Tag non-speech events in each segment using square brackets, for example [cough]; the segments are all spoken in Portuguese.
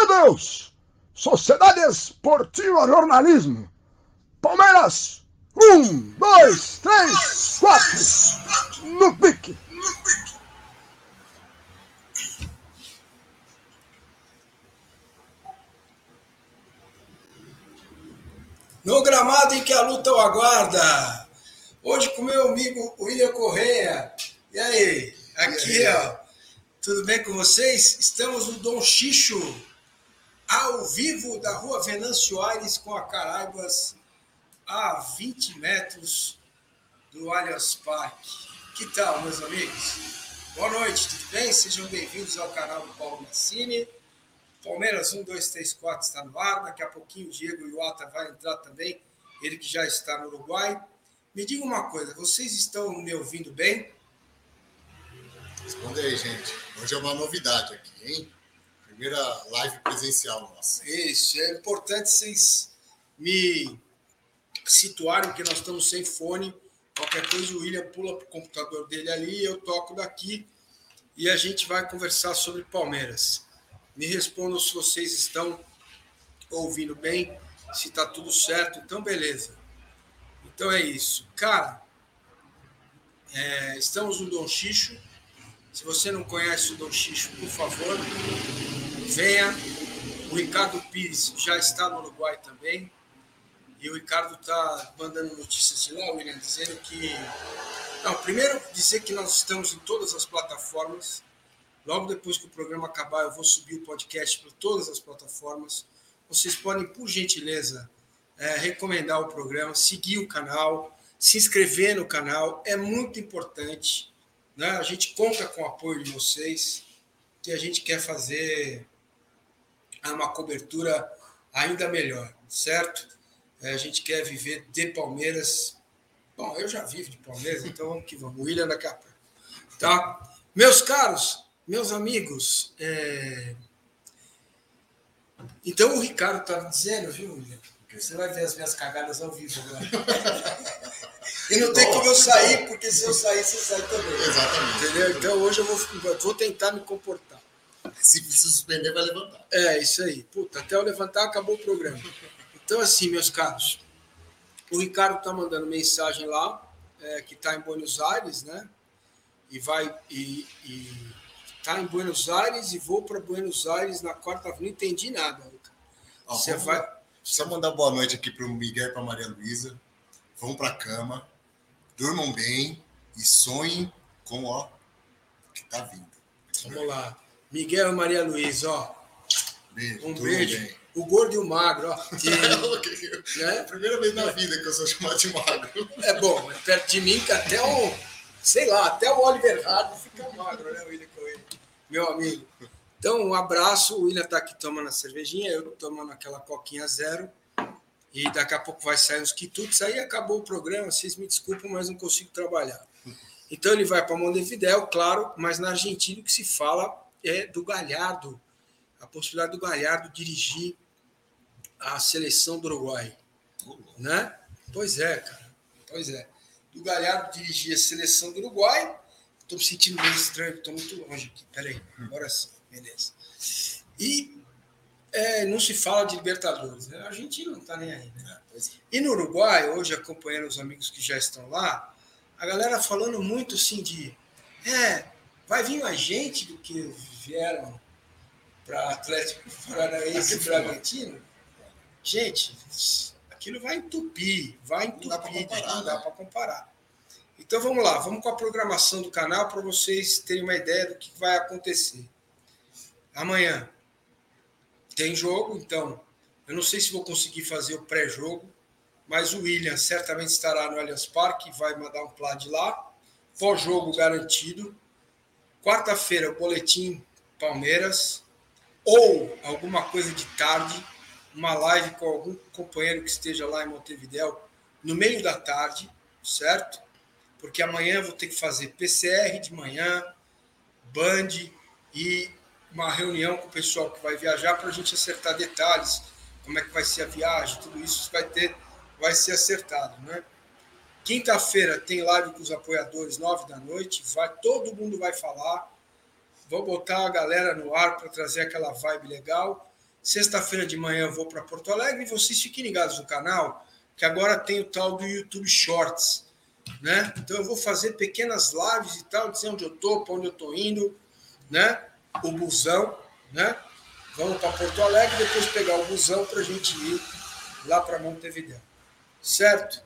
meu Deus! Sociedade Esportiva Jornalismo. Palmeiras, um, dois, três, quatro. No pique. No gramado em que a luta o aguarda. Hoje com meu amigo William Correia. E aí? Aqui, ó. Tudo bem com vocês? Estamos no Dom Xixo, ao vivo da rua Venâncio Aires com a Caraibas, a 20 metros do Allianz Parque. Que tal, meus amigos? Boa noite, tudo bem? Sejam bem-vindos ao canal do Paulo Massini. Palmeiras 1, 2, 3, 4 está no ar. Daqui a pouquinho o Diego Iwata vai entrar também, ele que já está no Uruguai. Me diga uma coisa, vocês estão me ouvindo bem? Responde aí, gente. Hoje é uma novidade aqui, hein? Primeira live presencial nossa. Isso, é importante vocês me situarem que nós estamos sem fone. Qualquer coisa, o William pula para o computador dele ali, eu toco daqui e a gente vai conversar sobre Palmeiras. Me respondam se vocês estão ouvindo bem, se está tudo certo. Então, beleza. Então é isso. Cara, é, estamos no Dom Xixo. Se você não conhece o Dom Xixo, por favor, venha. O Ricardo Pires já está no Uruguai também. E o Ricardo está mandando notícias de lá, William, dizendo que. Não, primeiro dizer que nós estamos em todas as plataformas Logo depois que o programa acabar, eu vou subir o podcast para todas as plataformas. Vocês podem, por gentileza, é, recomendar o programa, seguir o canal, se inscrever no canal. É muito importante. Né? A gente conta com o apoio de vocês, que a gente quer fazer uma cobertura ainda melhor, certo? É, a gente quer viver de Palmeiras. Bom, eu já vivo de Palmeiras, então vamos que vamos. William daqui a pouco. Tá? Meus caros, meus amigos, é... então o Ricardo estava dizendo, viu, William? Você vai ver as minhas cagadas ao vivo agora. e não tem como eu sair, porque se eu sair, você sai também. Exatamente. Entendeu? Então hoje eu vou, vou tentar me comportar. Se suspender, vai levantar. É, isso aí. Puta, até eu levantar, acabou o programa. Então, assim, meus caros, o Ricardo está mandando mensagem lá, é, que está em Buenos Aires, né? E vai. E, e tá em Buenos Aires e vou para Buenos Aires na quarta Não entendi nada. Ó, Você vai. Só mandar boa noite aqui para o Miguel e para Maria Luísa. Vão para a cama, durmam bem e sonhem com ó que tá vindo. Vamos lá. Miguel e Maria Luísa, ó. Beijo, um beijo. Bem. O gordo e o magro, ó. [laughs] Que, né? É primeira vez na vida que eu sou chamado de magro. É bom, perto de mim que até o, sei lá, até o Oliver Hard fica magro, né, William? meu amigo. Então, um abraço. O William está aqui tomando a cervejinha, eu tomando aquela coquinha zero. E daqui a pouco vai sair uns quitutes. Aí acabou o programa. Vocês me desculpam, mas não consigo trabalhar. Então, ele vai para Montevidéu, claro, mas na Argentina o que se fala é do Galhardo. A possibilidade do Galhardo dirigir a seleção do Uruguai. Né? Pois é, cara. Pois é. Do Galhardo dirigir a seleção do Uruguai Estou me sentindo meio estranho, estou muito longe aqui. Peraí, agora sim, beleza. E é, não se fala de Libertadores. Né? A Argentina não está nem aí. Né? É. E no Uruguai, hoje, acompanhando os amigos que já estão lá, a galera falando muito assim de. É, vai vir mais gente do que vieram para Atlético Paranaense e Bragantino? Gente, aquilo vai entupir, vai entupir, não dá para comparar. Então vamos lá, vamos com a programação do canal para vocês terem uma ideia do que vai acontecer. Amanhã tem jogo, então eu não sei se vou conseguir fazer o pré-jogo, mas o William certamente estará no Allianz Parque, vai mandar um plá de lá. Pós-jogo garantido. Quarta-feira, boletim Palmeiras. Ou alguma coisa de tarde, uma live com algum companheiro que esteja lá em Montevidéu no meio da tarde, certo? porque amanhã eu vou ter que fazer PCR de manhã, Band e uma reunião com o pessoal que vai viajar para a gente acertar detalhes, como é que vai ser a viagem, tudo isso vai ter, vai ser acertado, né? Quinta-feira tem live com os apoiadores, nove da noite, vai, todo mundo vai falar. Vou botar a galera no ar para trazer aquela vibe legal. Sexta-feira de manhã eu vou para Porto Alegre e vocês fiquem ligados no canal, que agora tem o tal do YouTube Shorts. Né? Então eu vou fazer pequenas lives e tal, dizer onde eu estou, para onde eu estou indo, né? O busão, né? Vamos para Porto Alegre, depois pegar o busão para a gente ir lá para Montevideo. Certo?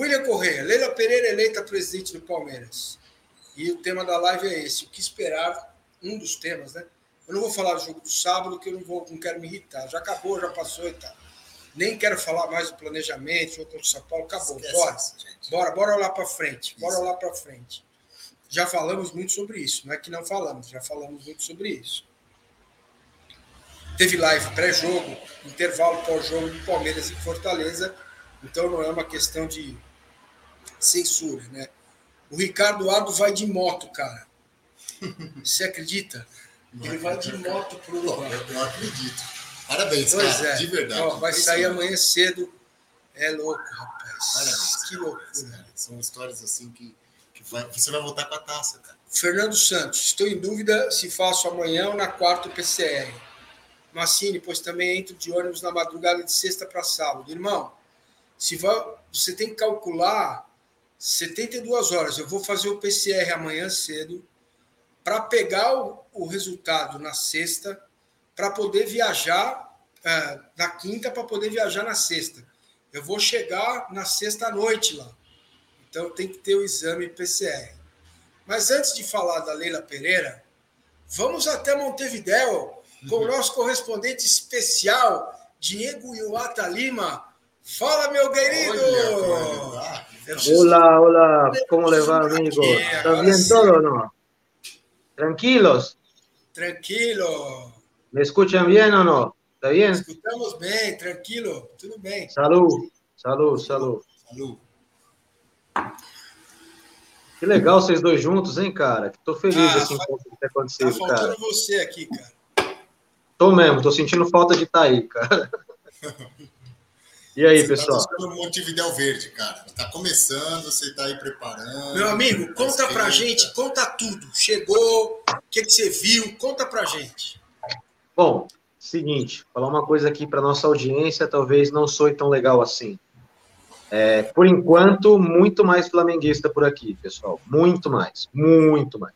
William Correia, Leila Pereira eleita presidente do Palmeiras. E o tema da live é esse: o que esperar? Um dos temas, né? Eu não vou falar do jogo do sábado, que eu não, vou, não quero me irritar. Já acabou, já passou e tal. Nem quero falar mais do planejamento, jogo contra o São Paulo, acabou. Esquece bora. Bora, bora lá para frente. Bora isso. lá para frente. Já falamos muito sobre isso, não é que não falamos, já falamos muito sobre isso. Teve live pré-jogo, intervalo pós-jogo do Palmeiras em Fortaleza, então não é uma questão de censura, né? O Ricardo Ado vai de moto, cara. Você acredita? Ele vai de moto pro Uruguai. Eu não acredito. Parabéns, pois cara, é. de verdade. Ó, vai sair amanhã cedo. É louco, rapaz. Parabéns. Que loucura. São histórias assim que, que vai, você vai voltar com a taça, cara. Fernando Santos, estou em dúvida se faço amanhã ou na quarta PCR. Massini, pois também entro de ônibus na madrugada de sexta para sábado. Irmão, se vai, você tem que calcular 72 horas. Eu vou fazer o PCR amanhã cedo para pegar o, o, resultado na sexta, para poder viajar é, na quinta, para poder viajar na sexta. Eu vou chegar na sexta noite lá. Então tem que ter o exame PCR. Mas antes de falar da Leila Pereira, vamos até Montevidéu com o nosso correspondente especial, Diego Iwata Lima. Fala, meu querido! Hola, hola, ¿cómo le va, amigo? ¿Está bien todo o no? Tranquilos. Tranquilo. ¿Me escuchan bien o no? ¿Está bien? Escutamos bem, tranquilo, tudo bem. Salud, salud, salud. Salud. Que legal vocês dois juntos, hein, cara? Tô feliz Ah, assim com o que tem acontecido, Tá cara. você aqui, cara. Tô mesmo, tô sentindo falta de estar aí, cara. [laughs] E aí, Você pessoal? Tá buscando Montevidéu Verde, cara. Tá começando, você tá aí preparando. Meu amigo, tá conta pra gente, conta tudo. Chegou, o que, que você viu? Conta pra gente. Bom, seguinte, falar uma coisa aqui para nossa audiência, talvez não soe tão legal assim. É, por enquanto, muito mais flamenguista por aqui, pessoal. Muito mais, muito mais.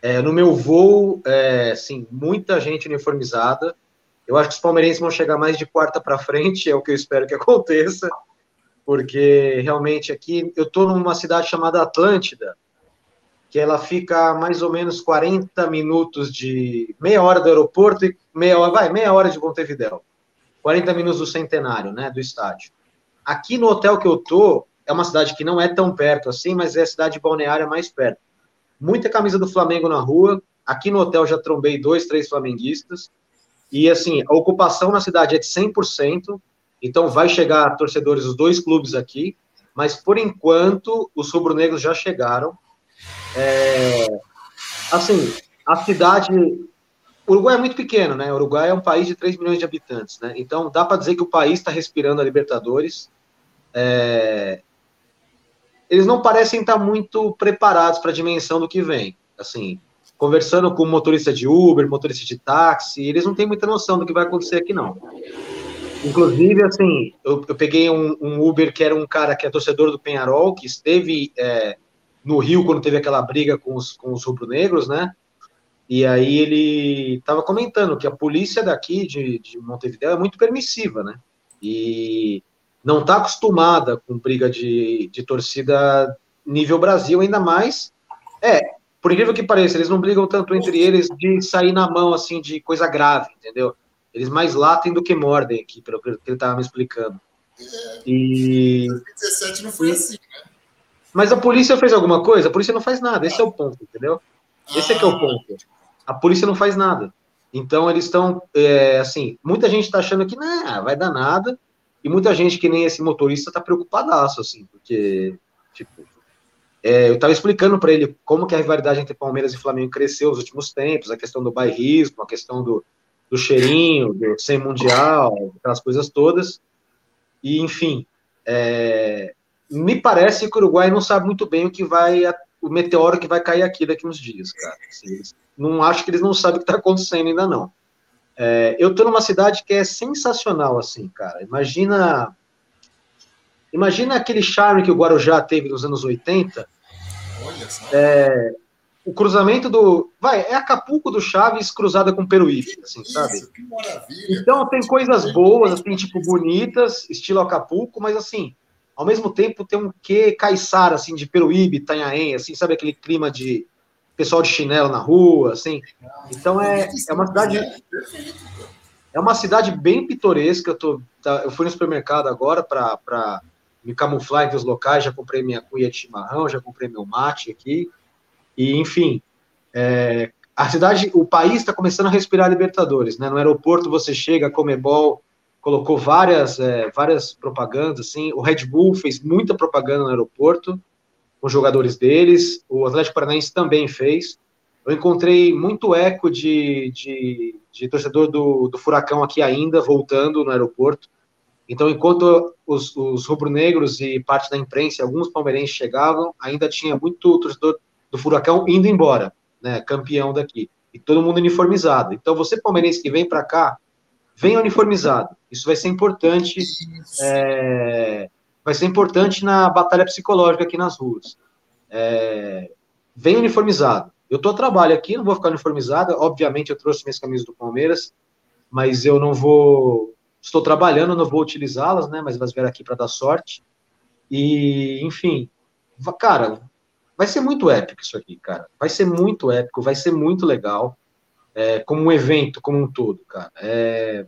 É, no meu voo, é, sim, muita gente uniformizada. Eu acho que os palmeirenses vão chegar mais de quarta para frente, é o que eu espero que aconteça, porque realmente aqui eu estou numa cidade chamada Atlântida, que ela fica a mais ou menos 40 minutos de meia hora do aeroporto e meia hora, vai, meia hora de Montevidéu. 40 minutos do centenário, né, do estádio. Aqui no hotel que eu tô, é uma cidade que não é tão perto assim, mas é a cidade balneária mais perto. Muita camisa do Flamengo na rua. Aqui no hotel já trombei dois, três flamenguistas. E assim, a ocupação na cidade é de 100%, então vai chegar torcedores dos dois clubes aqui, mas por enquanto os rubro-negros já chegaram. É, assim, a cidade. O Uruguai é muito pequeno, né? O Uruguai é um país de 3 milhões de habitantes, né? Então dá para dizer que o país está respirando a Libertadores. É, Eles não parecem estar muito preparados para a dimensão do que vem. Assim, conversando com motorista de Uber, motorista de táxi, eles não têm muita noção do que vai acontecer aqui, não. Inclusive, assim, eu, eu peguei um, um Uber que era um cara que é torcedor do Penharol, que esteve é, no Rio quando teve aquela briga com os, com os rubro-negros, né? E aí ele estava comentando que a polícia daqui de, de Montevideo é muito permissiva, né? E não está acostumada com briga de, de torcida nível Brasil, ainda mais. É, por incrível que pareça, eles não brigam tanto entre eles de sair na mão, assim, de coisa grave, entendeu? Eles mais latem do que mordem aqui, pelo que ele estava me explicando. E 2017 não foi assim, né? mas a polícia fez alguma coisa? A polícia não faz nada, esse é o ponto, entendeu? Esse é que é o ponto. A polícia não faz nada. Então eles estão, é, assim, muita gente está achando que não, vai dar nada, e muita gente que nem esse motorista está preocupadaço, assim, porque, tipo, é, eu estava explicando para ele como que a rivalidade entre Palmeiras e Flamengo cresceu nos últimos tempos, a questão do bairrismo, a questão do, do cheirinho, do sem mundial, aquelas coisas todas, e enfim, é, me parece que o Uruguai não sabe muito bem o que vai, o meteoro que vai cair aqui daqui uns dias, cara. Assim, não acho que eles não sabem o que está acontecendo ainda não. É, eu tô numa cidade que é sensacional, assim, cara. Imagina. Imagina aquele charme que o Guarujá teve nos anos 80. Olha só. É, o cruzamento do. Vai, é Acapulco do Chaves cruzada com Peruíbe, assim, Isso, sabe? que maravilha. Então tem coisas boas, assim, tipo, bonitas, estilo Acapulco, mas assim, ao mesmo tempo tem um quê caiçara, assim, de Peruíbe, Itanhaém, assim, sabe aquele clima de pessoal de chinelo na rua, assim. Então é, é uma cidade. É uma cidade bem pitoresca. Eu, tô, tá, eu fui no supermercado agora para me camuflar entre os locais. Já comprei minha cuia de chimarrão, já comprei meu mate aqui. E, enfim, é, a cidade, o país está começando a respirar Libertadores, né? No aeroporto você chega, Comebol colocou várias, é, várias propagandas, assim. O Red Bull fez muita propaganda no aeroporto com os jogadores deles. O Atlético Paranaense também fez. Eu encontrei muito eco de, de, de torcedor do, do Furacão aqui ainda, voltando no aeroporto. Então, enquanto os, os rubro-negros e parte da imprensa, alguns palmeirenses chegavam, ainda tinha muito torcedor do Furacão indo embora, né, campeão daqui. E todo mundo uniformizado. Então, você palmeirense que vem para cá, venha uniformizado. Isso vai ser importante. É, vai ser importante na batalha psicológica aqui nas ruas. É, venha uniformizado. Eu estou a trabalho aqui, não vou ficar uniformizado. Obviamente, eu trouxe minhas camisas do Palmeiras, mas eu não vou. Estou trabalhando, não vou utilizá-las, né? Mas elas vieram aqui para dar sorte. E, enfim, cara, vai ser muito épico isso aqui, cara. Vai ser muito épico, vai ser muito legal. É, como um evento, como um todo, cara. É,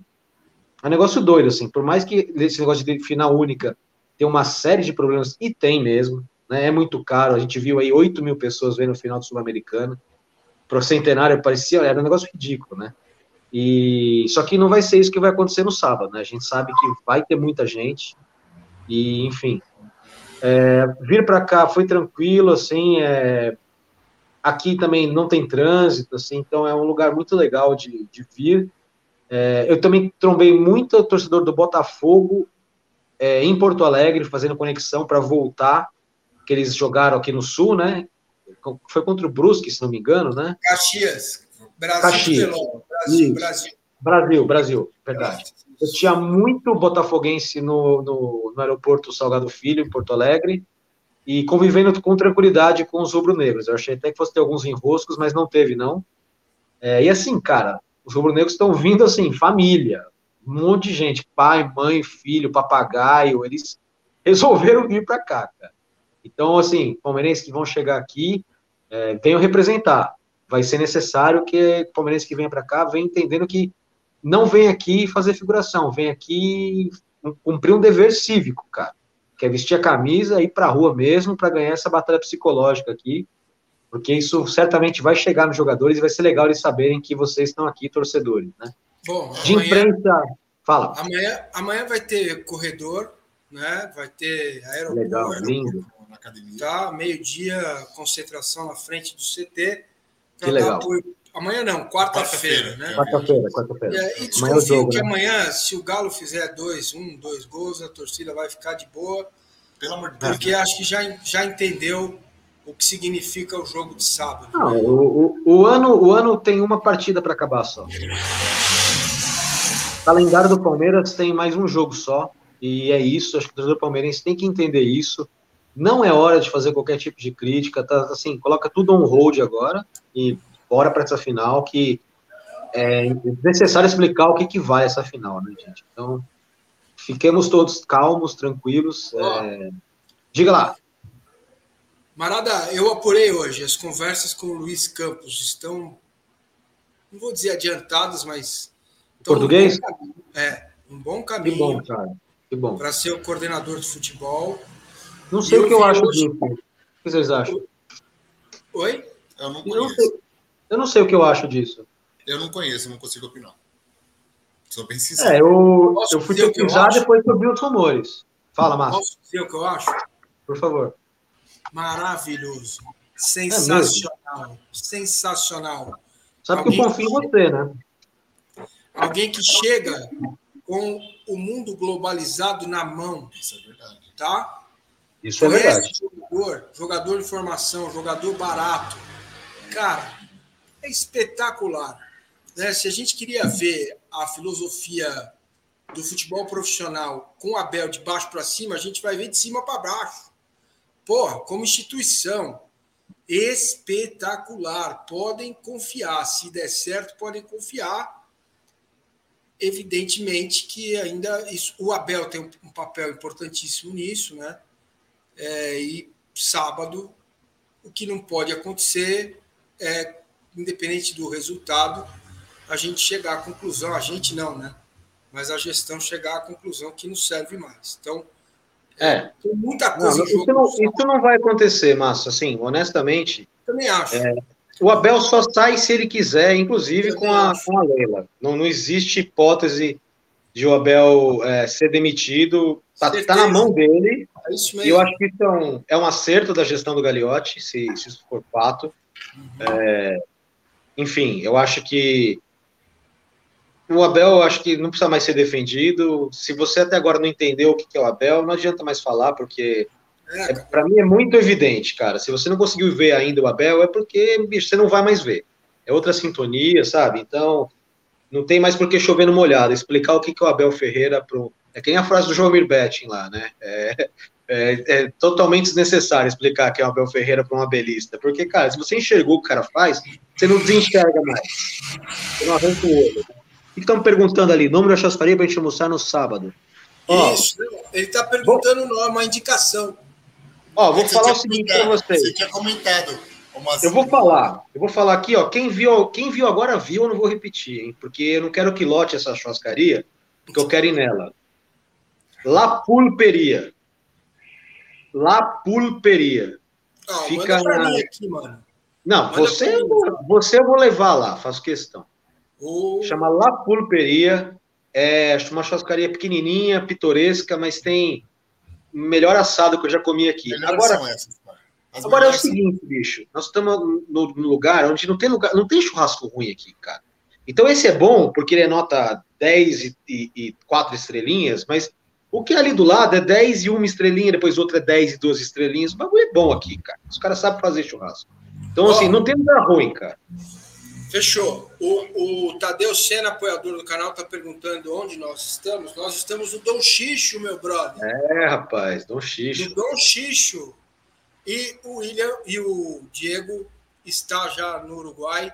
é um negócio doido, assim. Por mais que esse negócio de final única tenha uma série de problemas, e tem mesmo, né? É muito caro. A gente viu aí 8 mil pessoas vendo o final do Sul-Americano. Pro centenário parecia, era um negócio ridículo, né? E só que não vai ser isso que vai acontecer no sábado, né? A gente sabe que vai ter muita gente. E, enfim, é, vir para cá foi tranquilo, assim, é, aqui também não tem trânsito, assim, então é um lugar muito legal de, de vir. É, eu também trombei muito torcedor do Botafogo é, em Porto Alegre, fazendo conexão para voltar, que eles jogaram aqui no Sul, né? Foi contra o Brusque, se não me engano, né? Caxias. Brasil. Caxias. Brasil, Brasil. Brasil, Brasil, verdade. Eu tinha muito botafoguense no, no, no, aeroporto Salgado Filho, em Porto Alegre, e convivendo com tranquilidade com os rubro-negros. Eu achei até que fosse ter alguns enroscos, mas não teve, não. É, e assim, cara, os rubro-negros estão vindo assim, família, um monte de gente, pai, mãe, filho, papagaio, eles [laughs] resolveram vir para cá, cara. Então, assim, palmeirenses que vão chegar aqui, é, venham representar. Vai ser necessário que palmeirense que venha para cá venha entendendo que não vem aqui fazer figuração, vem aqui cumprir um dever cívico, cara. Que é vestir a camisa e ir para a rua mesmo para ganhar essa batalha psicológica aqui, porque isso certamente vai chegar nos jogadores e vai ser legal eles saberem que vocês estão aqui, torcedores, né? Bom, De amanhã, imprensa, fala. amanhã, amanhã vai ter corredor, né? Vai ter aeroporto. Legal, lindo. Na academia. Tá, meio-dia, concentração na frente do CT. Que legal. apoio. Amanhã não, quarta-feira, Quarta-feira, né? é. Quarta-feira, quarta-feira. E, e Amanhã é o desconfio jogo, que né? amanhã, se o Galo fizer dois, um, dois gols, a torcida vai ficar de boa, Pelo amor de Deus. porque acho que já, já entendeu o que significa o jogo de sábado. Não, o, o, o ano, o ano tem uma partida para acabar só. O calendário do Palmeiras tem mais um jogo só. E é isso. Acho que o torcedor palmeirense tem que entender isso. Não é hora de fazer qualquer tipo de crítica. Tá, assim, coloca tudo on hold agora e bora para essa final que é necessário explicar o que, que vai essa final, né, gente? Então, fiquemos todos calmos, tranquilos. é, Diga lá. Marada, eu apurei hoje. As conversas com o Luiz Campos estão, não vou dizer adiantadas, mas. Português? caminho. É, um bom Que bom, caminho cara. Que bom. para ser o coordenador de futebol. Não sei o que eu acho hoje- disso. O que vocês acham? Oi? Eu não Eu não conheço. sei, eu não sei o que eu acho disso. Eu não conheço, não consigo opinar. Sou bem sincero. É, eu, Posso eu fui que pesquisar depois que eu vi os rumores. Fala, Márcio, Posso dizer o que eu acho? por favor. Maravilhoso. É Sensacional. Sensacional. Sabe que Alguém- eu confio em você, né? Alguém que chega com o mundo globalizado na mão, Isso é verdade. tá? Isso é Conhece verdade. jogador, jogador de formação, jogador barato. Cara, é espetacular. né, se a gente queria ver a filosofia do futebol profissional com o Abel de baixo para cima, a gente vai ver de cima para baixo. Porra, como instituição, espetacular. Podem confiar. Se der certo, podem confiar. Evidentemente que ainda isso, o Abel tem um, papel importantíssimo nisso, né? É, e sábado, o que não pode acontecer é, independente do resultado, a gente chegar à conclusão, a gente não, né? Mas a gestão chegar à conclusão que não serve mais. Então, é. Tem muita coisa não, isso, não, isso, não, vai acontecer, Márcio. Assim, honestamente. Também acho. É, o Abel só sai se ele quiser, inclusive com a, com a Leila. Não, não existe hipótese de o Abel é, ser demitido. Está tá na mão dele. É isso mesmo. E eu acho que isso é um, é um acerto da gestão do Gagliotti, se, se isso for fato. Uhum. É, enfim, eu acho que o Abel, eu acho que não precisa mais ser defendido. Se você até agora não entendeu o que é o Abel, não adianta mais falar, porque é, é para mim é muito evidente, cara. Se você não conseguiu ver ainda o Abel, é porque, bicho, você não vai mais ver. É outra sintonia, sabe? Então, não tem mais por que chover no molhado. Explicar o que é o Abel Ferreira pro. É que nem a frase do João Betting lá, né? É, é, é, totalmente desnecessário explicar que é o Abel Ferreira para um abelista. Porque, cara, se você enxergou o que o cara faz, você não desenxerga mais. Você não arranca o olho que estão perguntando ali? Nome da churrascaria para a gente almoçar no sábado. Ó, Isso, ele está perguntando bom, uma indicação. Ó, vou falar o seguinte para vocês. Você tinha comentado. Eu vou falar, eu vou falar aqui, ó. Quem viu, quem viu agora viu, eu não vou repetir, hein? Porque eu não quero que lote essa churrascaria, porque eu quero ir nela. La Pulperia. La Pulperia. Não, Fica na... aqui, mano. Não, você, você eu vou levar lá, faço questão. Oh. Chama La Pulperia. É uma churrascaria pequenininha, pitoresca, mas tem melhor assado que eu já comi aqui. agora, essas, agora é o seguinte, bicho. Nós estamos no, lugar onde não tem lugar, não tem churrasco ruim aqui, cara. Então esse é bom porque ele é nota 10 e, e, e 4 estrelinhas, mas o que é ali do lado é 10 e 1 estrelinha, depois outra é 10 e 12 estrelinhas. O bagulho é bom aqui, cara. Os caras sabem fazer churrasco. Então, oh. assim, não tem lugar ruim, cara. Fechou. O, o Tadeu Sena, apoiador do canal, está perguntando onde nós estamos. Nós estamos no Dom Xixo, meu brother. É, rapaz, Dom Xixo. No Dom Xixo. E o William e o Diego está já no Uruguai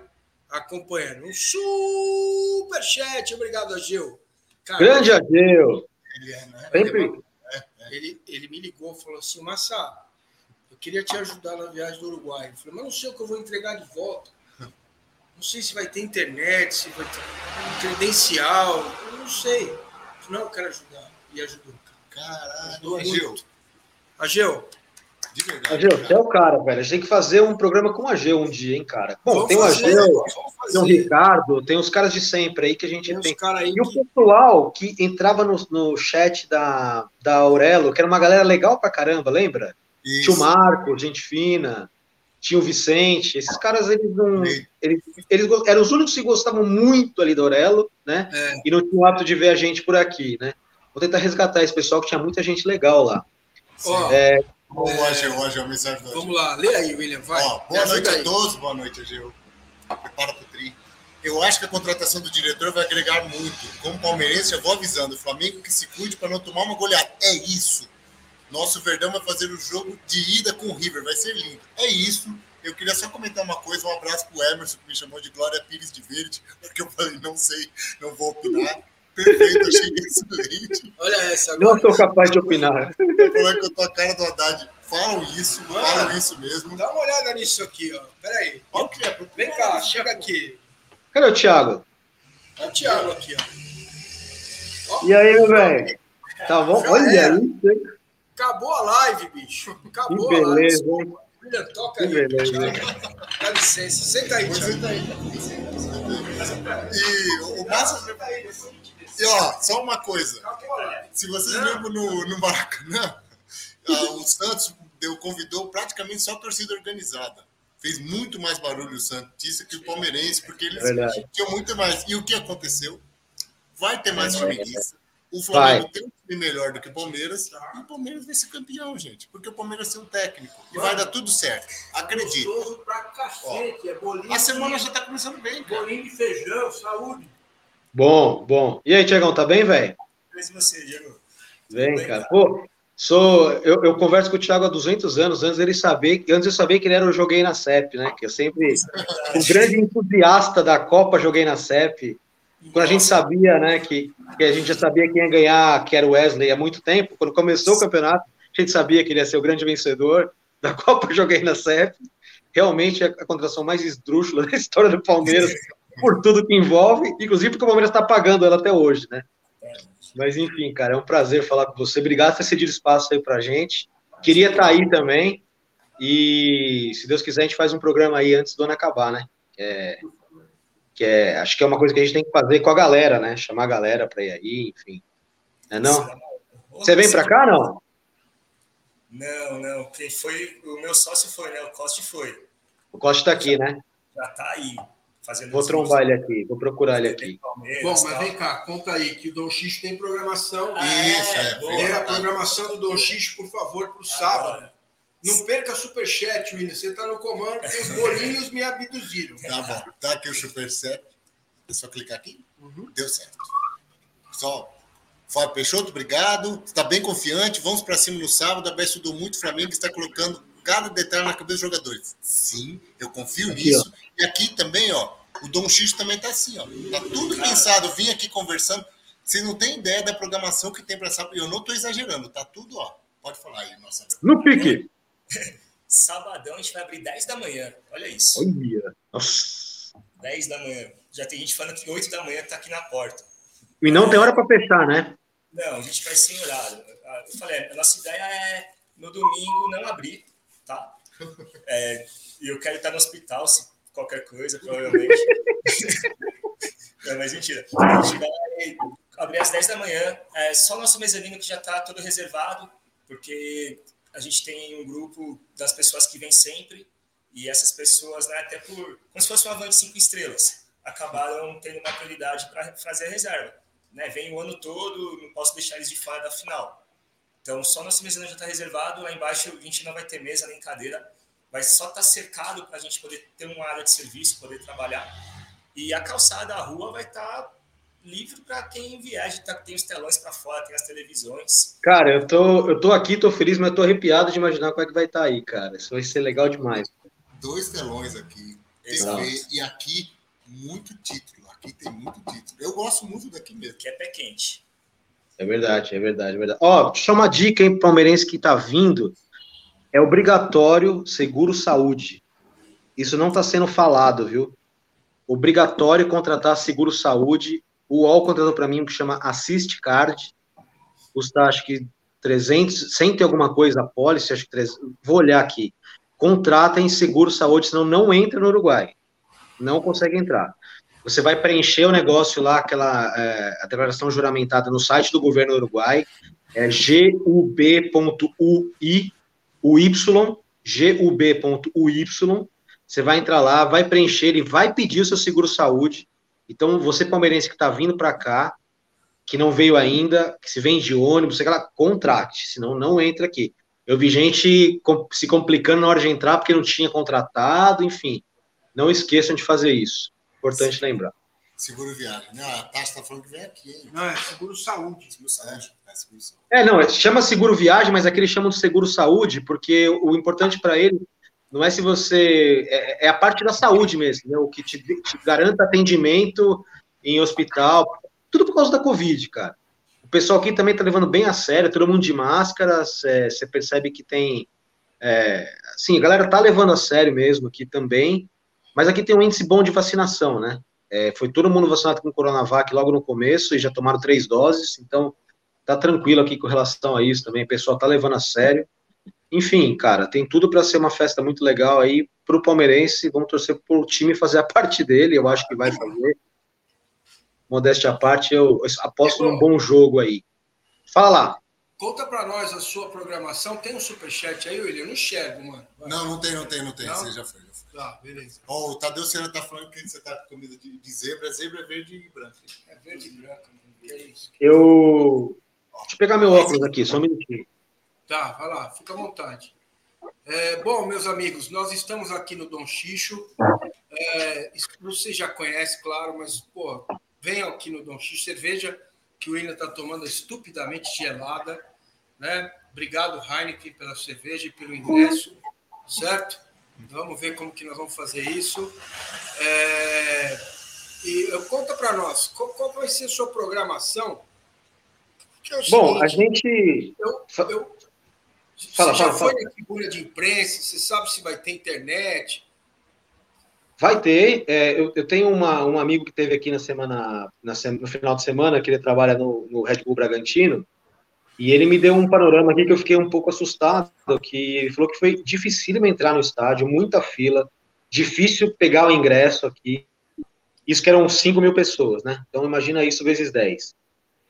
acompanhando. Um superchat. Obrigado, Agil. Cara, Grande Agil. Ele, é, né? Sempre. É, é. Ele, ele me ligou e falou assim, Massa, eu queria te ajudar na viagem do Uruguai. Eu falei, mas não sei o que eu vou entregar de volta. Não sei se vai ter internet, se vai ter credencial, não sei. Não, eu quero ajudar. E ajudou. Caralho, Ageu. Ageu. Ageu, você é o cara, velho. A gente tem que fazer um programa com o Ageu um dia, hein, cara. Bom, vamos tem o Ageu, tem o Ricardo, tem os caras de sempre aí que a gente tem. tem. Aí e que... o pessoal que entrava no, no chat da, da Aurelo, que era uma galera legal pra caramba, lembra? Isso. Tio Marco, gente fina tinha o Vicente, esses caras, eles não. Eles, eles eram os únicos que gostavam muito ali do Aurelo, né? É. E não tinham o hábito de ver a gente por aqui, né? Vou tentar resgatar esse pessoal que tinha muita gente legal lá. Ó, é, hoje, a mensagem Vamos lá, lê aí, William, vai. Ó, boa noite aí. a todos, boa noite, Ageu. Prepara pro tri. Eu acho que a contratação do diretor vai agregar muito. Como palmeirense, eu vou avisando o Flamengo que se cuide para não tomar uma goleada. É isso. Nosso Verdão vai fazer o jogo de ida com o River, vai ser lindo. É isso. Eu queria só comentar uma coisa, um abraço pro Emerson, que me chamou de Glória Pires de Verde, [laughs] porque eu falei, não sei, não vou opinar. Perfeito, achei excelente. Olha essa agora. Não sou capaz de opinar. Falando que eu tô a cara do Haddad. Falam isso, Mano, falam isso mesmo. Dá uma olhada nisso aqui, ó. Peraí. Que é? Vem cá, chega aqui. Cadê o Thiago? É o Thiago aqui, ó. E aí, meu velho? Tá bom? Olha isso, Acabou a live, bicho. Acabou que beleza, a live. William, toca que aí. Beleza. Dá licença. Senta aí, Senta aí. E o Massa... E ó, só uma coisa. Se vocês lembram no, no Maracanã, [laughs] o Santos deu, convidou praticamente só a torcida organizada. Fez muito mais barulho o Santista que o Palmeirense, porque eles é tinham muito mais. E o que aconteceu? Vai ter mais flamenguista O Flamengo vai. tem um time melhor do que o Palmeiras e o Palmeiras vai ser campeão, gente. Porque o Palmeiras tem um técnico. E vai dar tudo certo. Acredito. Pra cacete, é bolinho a semana já tá começando bem, cara. Bolinho de feijão, saúde. Bom, bom. E aí, Tiagão, tá bem, velho? Mas você, Diego. Bem, bem, cara. Pô, sou, eu, eu, converso com o Thiago há 200 anos, antes dele saber, antes eu saber que ele era o Joguei na CEP, né? Que eu sempre, [laughs] o um grande entusiasta da Copa Joguei na CEP. Quando a gente sabia, né, que, que a gente já sabia quem ia ganhar, que era o Wesley há muito tempo, quando começou o campeonato, a gente sabia que ele ia ser o grande vencedor da [laughs] Copa Joguei na CEP. Realmente é a contratação mais esdrúxula da história do Palmeiras, [laughs] por tudo que envolve, inclusive porque o Palmeiras está pagando ela até hoje, né? Mas enfim, cara, é um prazer falar com você. Obrigado por ter cedido espaço aí pra gente. Queria estar tá aí também. E se Deus quiser, a gente faz um programa aí antes do ano acabar, né? É, que é, acho que é uma coisa que a gente tem que fazer com a galera, né? Chamar a galera para ir aí, enfim. Não é não? Você vem para cá, não? Não, não. Quem foi, o meu sócio foi, né? O Costa foi. O Costa está aqui, né? Já está aí. Fazendo vou trombar ele aqui, vou procurar ele aqui. Bom, mas vem cá, conta aí que o Dom X tem programação. Ah, Isso, é. é, a programação do Dom X, por favor, para o sábado. Não perca superchat, William. Você está no comando, que os bolinhos me abduziram. Tá bom. Tá aqui o superchat. É só clicar aqui. Uhum. Deu certo. Só. Fábio Peixoto, obrigado. Está bem confiante. Vamos para cima no sábado. A estudou muito. Flamengo está colocando cada detalhe na cabeça dos jogadores. Sim, eu confio aqui, nisso. Ó. E aqui também, ó, o Dom X também tá assim, ó. Tá tudo pensado. Eu vim aqui conversando. Você não tem ideia da programação que tem para sábado. Eu não estou exagerando. Tá tudo, ó. Pode falar aí, nossa. No pique. [laughs] Sabadão a gente vai abrir 10 da manhã. Olha isso. Olha. Nossa. 10 da manhã. Já tem gente falando que 8 da manhã tá aqui na porta. E não tem hora para fechar, né? Não, a gente vai sem horário. Eu falei, a nossa ideia é no domingo não abrir, tá? É, e eu quero estar no hospital se qualquer coisa, provavelmente. [laughs] não, mas mentira. A gente vai abrir às 10 da manhã. É só nosso mezanino que já está todo reservado, porque a gente tem um grupo das pessoas que vêm sempre, e essas pessoas, né, até por. como se fosse uma van de cinco estrelas, acabaram tendo uma prioridade para fazer a reserva. Né? Vem o ano todo, não posso deixar eles de fora da final. Então, só nosso mesa já está reservado. Lá embaixo a gente não vai ter mesa nem cadeira, vai só estar tá cercado para a gente poder ter uma área de serviço, poder trabalhar. E a calçada, a rua vai estar tá livre para quem viaja, tá, tem os telões para fora, tem as televisões. Cara, eu tô, eu tô aqui, tô feliz, mas tô arrepiado de imaginar como é que vai estar tá aí, cara. Isso vai ser legal demais. Dois telões aqui, TV, e aqui muito título. Aqui tem muito título. Eu gosto muito daqui mesmo. Que é pé quente. É verdade, é verdade, é verdade. Ó, deixa uma dica, hein, palmeirense que tá vindo. É obrigatório seguro saúde. Isso não está sendo falado, viu? Obrigatório contratar seguro saúde o UOL contratou para mim um que chama Assist Card, custa acho que 300, sem ter alguma coisa a policy, acho que 300, vou olhar aqui. Contratem seguro saúde, senão não entra no Uruguai. Não consegue entrar. Você vai preencher o negócio lá, aquela é, a declaração juramentada no site do governo Uruguai, é gub.ui, uy, gub.uy. Você vai entrar lá, vai preencher e vai pedir o seu seguro saúde então, você palmeirense que está vindo para cá, que não veio ainda, que se vem de ônibus, sei lá, contrate, senão não entra aqui. Eu vi gente se complicando na hora de entrar porque não tinha contratado, enfim. Não esqueçam de fazer isso. Importante Sim. lembrar. Seguro viagem. Não, a Tati está falando que vem aqui, hein? Não, é seguro saúde. Seguro saúde. É, é, seguro saúde. é não, é, chama seguro viagem, mas aqui eles chamam de seguro saúde, porque o importante para ele não é se você. É, é, a parte da saúde mesmo, né? O que te, te garanta atendimento em hospital, tudo por causa da Covid, cara. O pessoal aqui também tá levando bem a sério, todo mundo de máscaras, é, você percebe que tem. É, sim, a galera tá levando a sério mesmo aqui também, mas aqui tem um índice bom de vacinação, né? É, foi todo mundo vacinado com Coronavac logo no começo e já tomaram três doses, então tá tranquilo aqui com relação a isso também. O pessoal tá levando a sério. Enfim, cara, tem tudo para ser uma festa muito legal aí para o palmeirense. Vamos torcer para o time fazer a parte dele, eu acho que vai fazer. Modéstia à parte, eu aposto num bom jogo aí. Fala lá. Conta para nós a sua programação. Tem um superchat aí, William? Eu não enxergo, mano. Vai. Não, não tem, não tem, não tem. Não? Você já foi. Já foi. Tá, beleza. Oh, o Tadeu Senna tá falando que você tá com comida de, de zebra. Zebra é verde e branco. É verde e branco. Eu. Deixa eu pegar meu óculos aqui, só um minutinho. Tá, vai lá, fica à vontade. É, bom, meus amigos, nós estamos aqui no Dom Xixo. É, você já conhece, claro, mas, pô, venham aqui no Dom Xixo. Cerveja que o William está tomando estupidamente gelada. Né? Obrigado, Heineken, pela cerveja e pelo ingresso, certo? Vamos ver como que nós vamos fazer isso. É, e conta para nós, qual, qual, vai ser a sua programação? É Bom, seguinte, a gente. Eu, eu, fala, você fala, já fala, foi na tribuna de imprensa? Você sabe se vai ter internet? Vai ter. É, eu, eu, tenho uma, um amigo que teve aqui na semana, na, no final de semana, que ele trabalha no, no Red Bull Bragantino, e ele me deu um panorama aqui que eu fiquei um pouco assustado, que ele falou que foi difícil entrar no estádio, muita fila, difícil pegar o ingresso aqui. Isso que eram 5 mil pessoas, né? Então imagina isso vezes 10.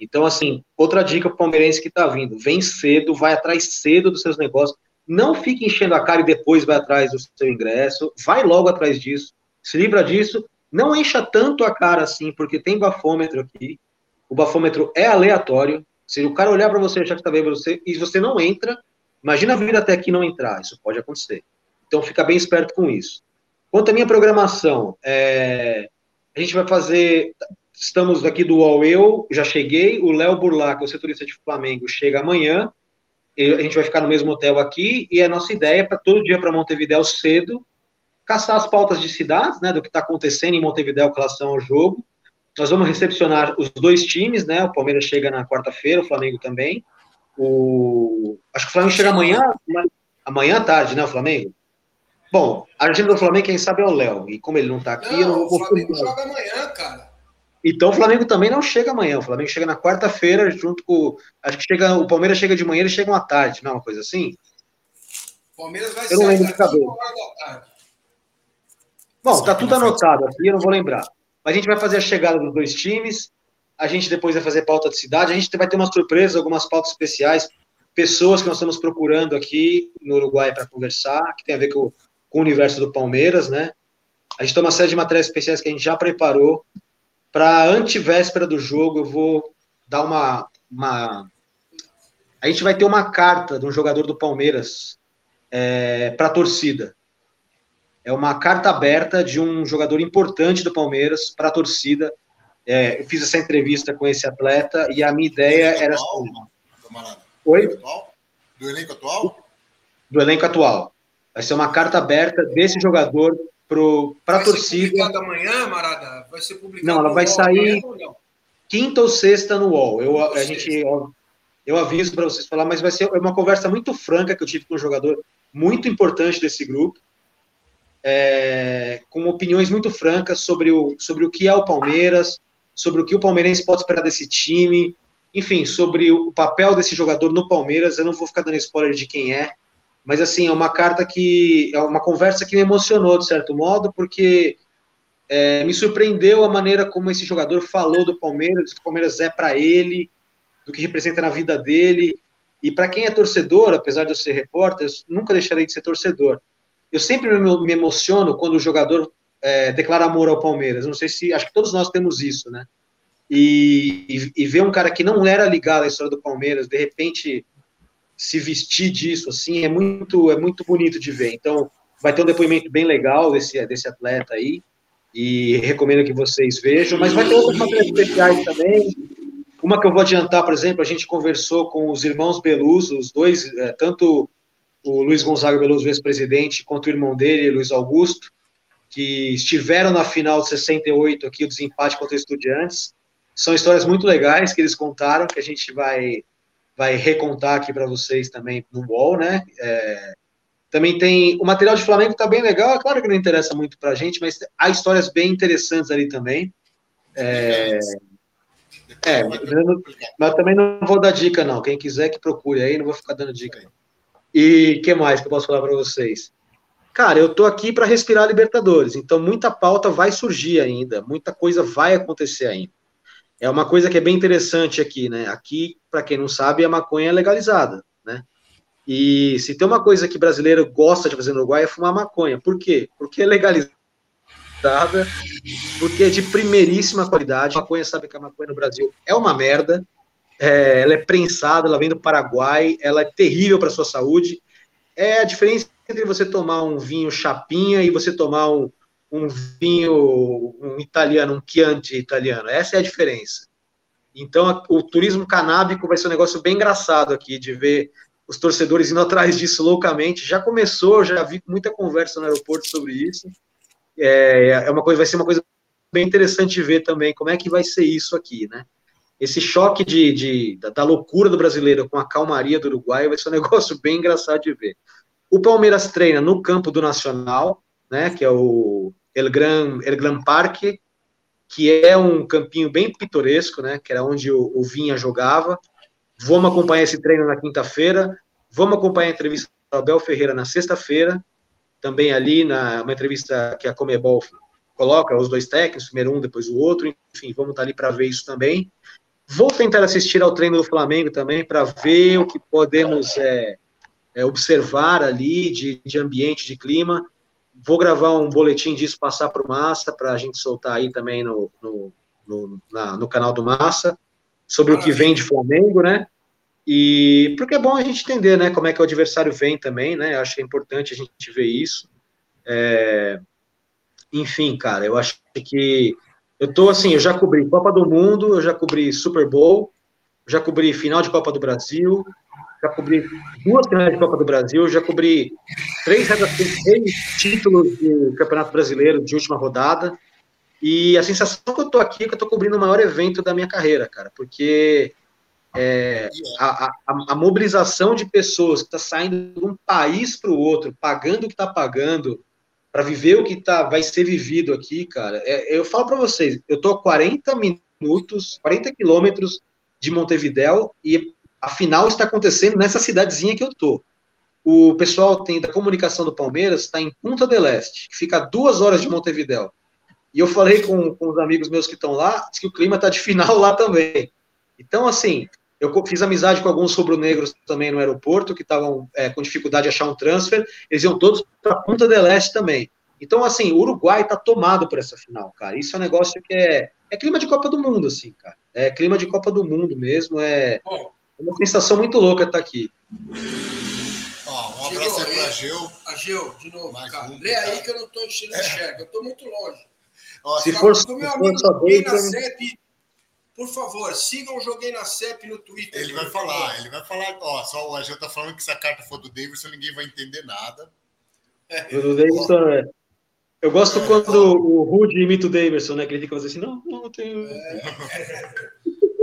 Então, assim, outra dica para o palmeirense que está vindo, vem cedo, vai atrás cedo dos seus negócios, não fique enchendo a cara e depois vai atrás do seu ingresso, vai logo atrás disso, se livra disso, não encha tanto a cara assim, porque tem bafômetro aqui, o bafômetro é aleatório, se o cara olhar para você e achar que está bem você, e você não entra, imagina vir até aqui não entrar, isso pode acontecer. Então fica bem esperto com isso. Quanto à minha programação, é, a gente vai fazer. Estamos aqui do UOL, eu já cheguei, o Léo Burlac, o setorista de Flamengo, chega amanhã. A gente vai ficar no mesmo hotel aqui, e a nossa ideia é para todo dia para Montevidéu cedo, caçar as pautas de cidades, né, do que está acontecendo em Montevidéu com relação ao jogo, nós vamos recepcionar os dois times, né? O Palmeiras chega na quarta-feira, o Flamengo também. O... Acho que o Flamengo chega amanhã, amanhã à tarde, né? O Flamengo. Bom, a agenda do Flamengo, quem sabe, é o Léo. E como ele não está aqui, não, eu não vou. O Flamengo joga amanhã, cara. Então o Flamengo também não chega amanhã. O Flamengo chega na quarta-feira, junto com. Acho que chega. O Palmeiras chega de manhã, eles chegam à tarde, não é uma coisa assim? O Palmeiras vai eu não lembro de cabeça. Bom, tá tudo anotado aqui, eu não vou lembrar. Mas a gente vai fazer a chegada dos dois times, a gente depois vai fazer pauta de cidade, a gente vai ter umas surpresas, algumas pautas especiais, pessoas que nós estamos procurando aqui no Uruguai para conversar, que tem a ver com, com, o universo do Palmeiras, né? A gente tem uma série de matérias especiais que a gente já preparou. Para antivéspera do jogo, eu vou dar uma, uma. A gente vai ter uma carta de um jogador do Palmeiras é, para a torcida é uma carta aberta de um jogador importante do Palmeiras para a torcida. É, eu fiz essa entrevista com esse atleta e a minha ideia era. Atual, camarada? Oi? Do elenco atual? Do elenco atual. Vai ser uma carta aberta desse jogador para a torcida. Publicada amanhã, Marada? Vai ser publicada Não, ela vai sair quinta ou sexta no UOL. Eu, a gente, eu, eu aviso para vocês falar, mas vai ser uma conversa muito franca que eu tive com um jogador muito importante desse grupo é, com opiniões muito francas sobre o, sobre o que é o Palmeiras, sobre o que o palmeirense pode esperar desse time, enfim, sobre o papel desse jogador no Palmeiras. Eu não vou ficar dando spoiler de quem é, mas assim, é uma carta que é uma conversa que me emocionou de certo modo, porque é, me surpreendeu a maneira como esse jogador falou do Palmeiras, do que o Palmeiras é para ele, do que representa na vida dele. E para quem é torcedor, apesar de eu ser repórter, eu nunca deixarei de ser torcedor eu sempre me, emociono quando o jogador é, declara amor ao Palmeiras. Não sei se. Acho que todos nós temos isso, né? E, e, e, ver um cara que não era ligado à história do Palmeiras, de repente se vestir disso, assim, é muito, é muito bonito de ver. Então, vai ter um depoimento bem legal desse, desse atleta aí, e recomendo que vocês vejam, mas vai ter outras matérias especiais também. Uma que eu vou adiantar, por exemplo, a gente conversou com os irmãos Beluso, os dois, é, tanto o Luiz Gonzaga Veloso, ex-presidente, contra o irmão dele, Luiz Augusto, que estiveram na final de 68 aqui, o desempate contra Estudiantes. São histórias muito legais que eles contaram, que a gente vai, vai recontar aqui para vocês também no UOL, né? É, também tem. O material de Flamengo está bem legal, é claro que não interessa muito para a gente, mas há histórias bem interessantes ali também. É, é mas, mas também não vou dar dica, não. Quem quiser que procure aí, não vou ficar dando dica. Não. E que mais que eu posso falar para vocês? Cara, eu tô aqui para respirar Libertadores, então muita pauta vai surgir ainda, muita coisa vai acontecer ainda. É uma coisa que é bem interessante aqui, né? Aqui, para quem não sabe, a maconha é legalizada, né? E se tem uma coisa que brasileiro gosta de fazer no Uruguai é fumar maconha. Por quê? Porque é legalizada, porque é de primeiríssima qualidade. A maconha sabe que a maconha no Brasil é uma merda. É, ela é prensada, ela vem do Paraguai, ela é terrível para sua saúde. É a diferença entre você tomar um vinho chapinha e você tomar um, um vinho um italiano, um Chianti italiano. Essa é a diferença. Então, o turismo canábico vai ser um negócio bem engraçado aqui, de ver os torcedores indo atrás disso loucamente. Já começou, já vi muita conversa no aeroporto sobre isso. É, é uma coisa, vai ser uma coisa bem interessante ver também como é que vai ser isso aqui, né? Esse choque de, de da, da, loucura do brasileiro com a calmaria do Uruguai vai ser um [laughs] negócio bem engraçado de ver. O Palmeiras treina no campo do Nacional, né? Que é o El Gran, El Gran Parque, que é um campinho bem pitoresco, né? Que era onde o, o Vinha jogava. Vamos acompanhar esse treino na quinta-feira. Vamos acompanhar a entrevista do Abel Ferreira na sexta-feira. Também ali, na uma entrevista que a Comebol coloca os dois técnicos, primeiro um, depois o outro. Enfim, vamos estar ali para ver isso também. Vou tentar assistir ao treino do Flamengo também para ver o que podemos é, é, observar ali de, de ambiente, de clima. Vou gravar um boletim disso, passar para o Massa, para a gente soltar aí também no, no, no, na, no canal do Massa, sobre o que vem de Flamengo, né? E porque é bom a gente entender, né, como é que o adversário vem também, né? Acho que é importante a gente ver isso. É... Enfim, cara, eu acho que eu tô assim, eu já cobri Copa do Mundo, eu já cobri Super Bowl, já cobri final de Copa do Brasil, já cobri duas finais de Copa do Brasil, já cobri três, três títulos de Campeonato Brasileiro de última rodada. E a sensação que eu tô aqui é que eu tô cobrindo o maior evento da minha carreira, cara, porque é, a, a, a, mobilização de pessoas que está saindo de um país para o outro, pagando o que está pagando, para viver o que tá, vai ser vivido aqui, cara. É, eu falo para vocês, eu tô a 40 minutos, 40 quilômetros de Montevidéu e a final está acontecendo nessa cidadezinha que eu tô. O pessoal tem da comunicação do Palmeiras está em Punta del Este, que fica a duas horas de Montevidéu. E eu falei com, com os amigos meus que estão lá, que o clima está de final lá também. Então, assim, eu fiz amizade com alguns rubro-negros também no aeroporto, que estavam é, com dificuldade de achar um transfer. Eles iam todos para Punta del Este também. Então, assim, o Uruguai está tomado por essa final, cara. Isso é um negócio que é, é clima de Copa do Mundo, assim, cara. É clima de Copa do Mundo mesmo. É, é uma sensação muito louca estar aqui. Ó, um abraço aí pra Gil. A Gil, de novo, Mais cara. Um, Lê aí que eu não estou enchendo é. eu estou muito longe. Ó, se, for, se for só bem, CEP, por favor, sigam o Joguei na CEP no Twitter. Ele vai falar, ele vai falar. Ó, só o Agil tá falando que se a carta for do Davidson, ninguém vai entender nada. É. O Davidson é. Eu gosto é, quando ó. o Rude imita o Davidson, né? Que ele fica assim, não, não, tenho. É. [laughs] [laughs]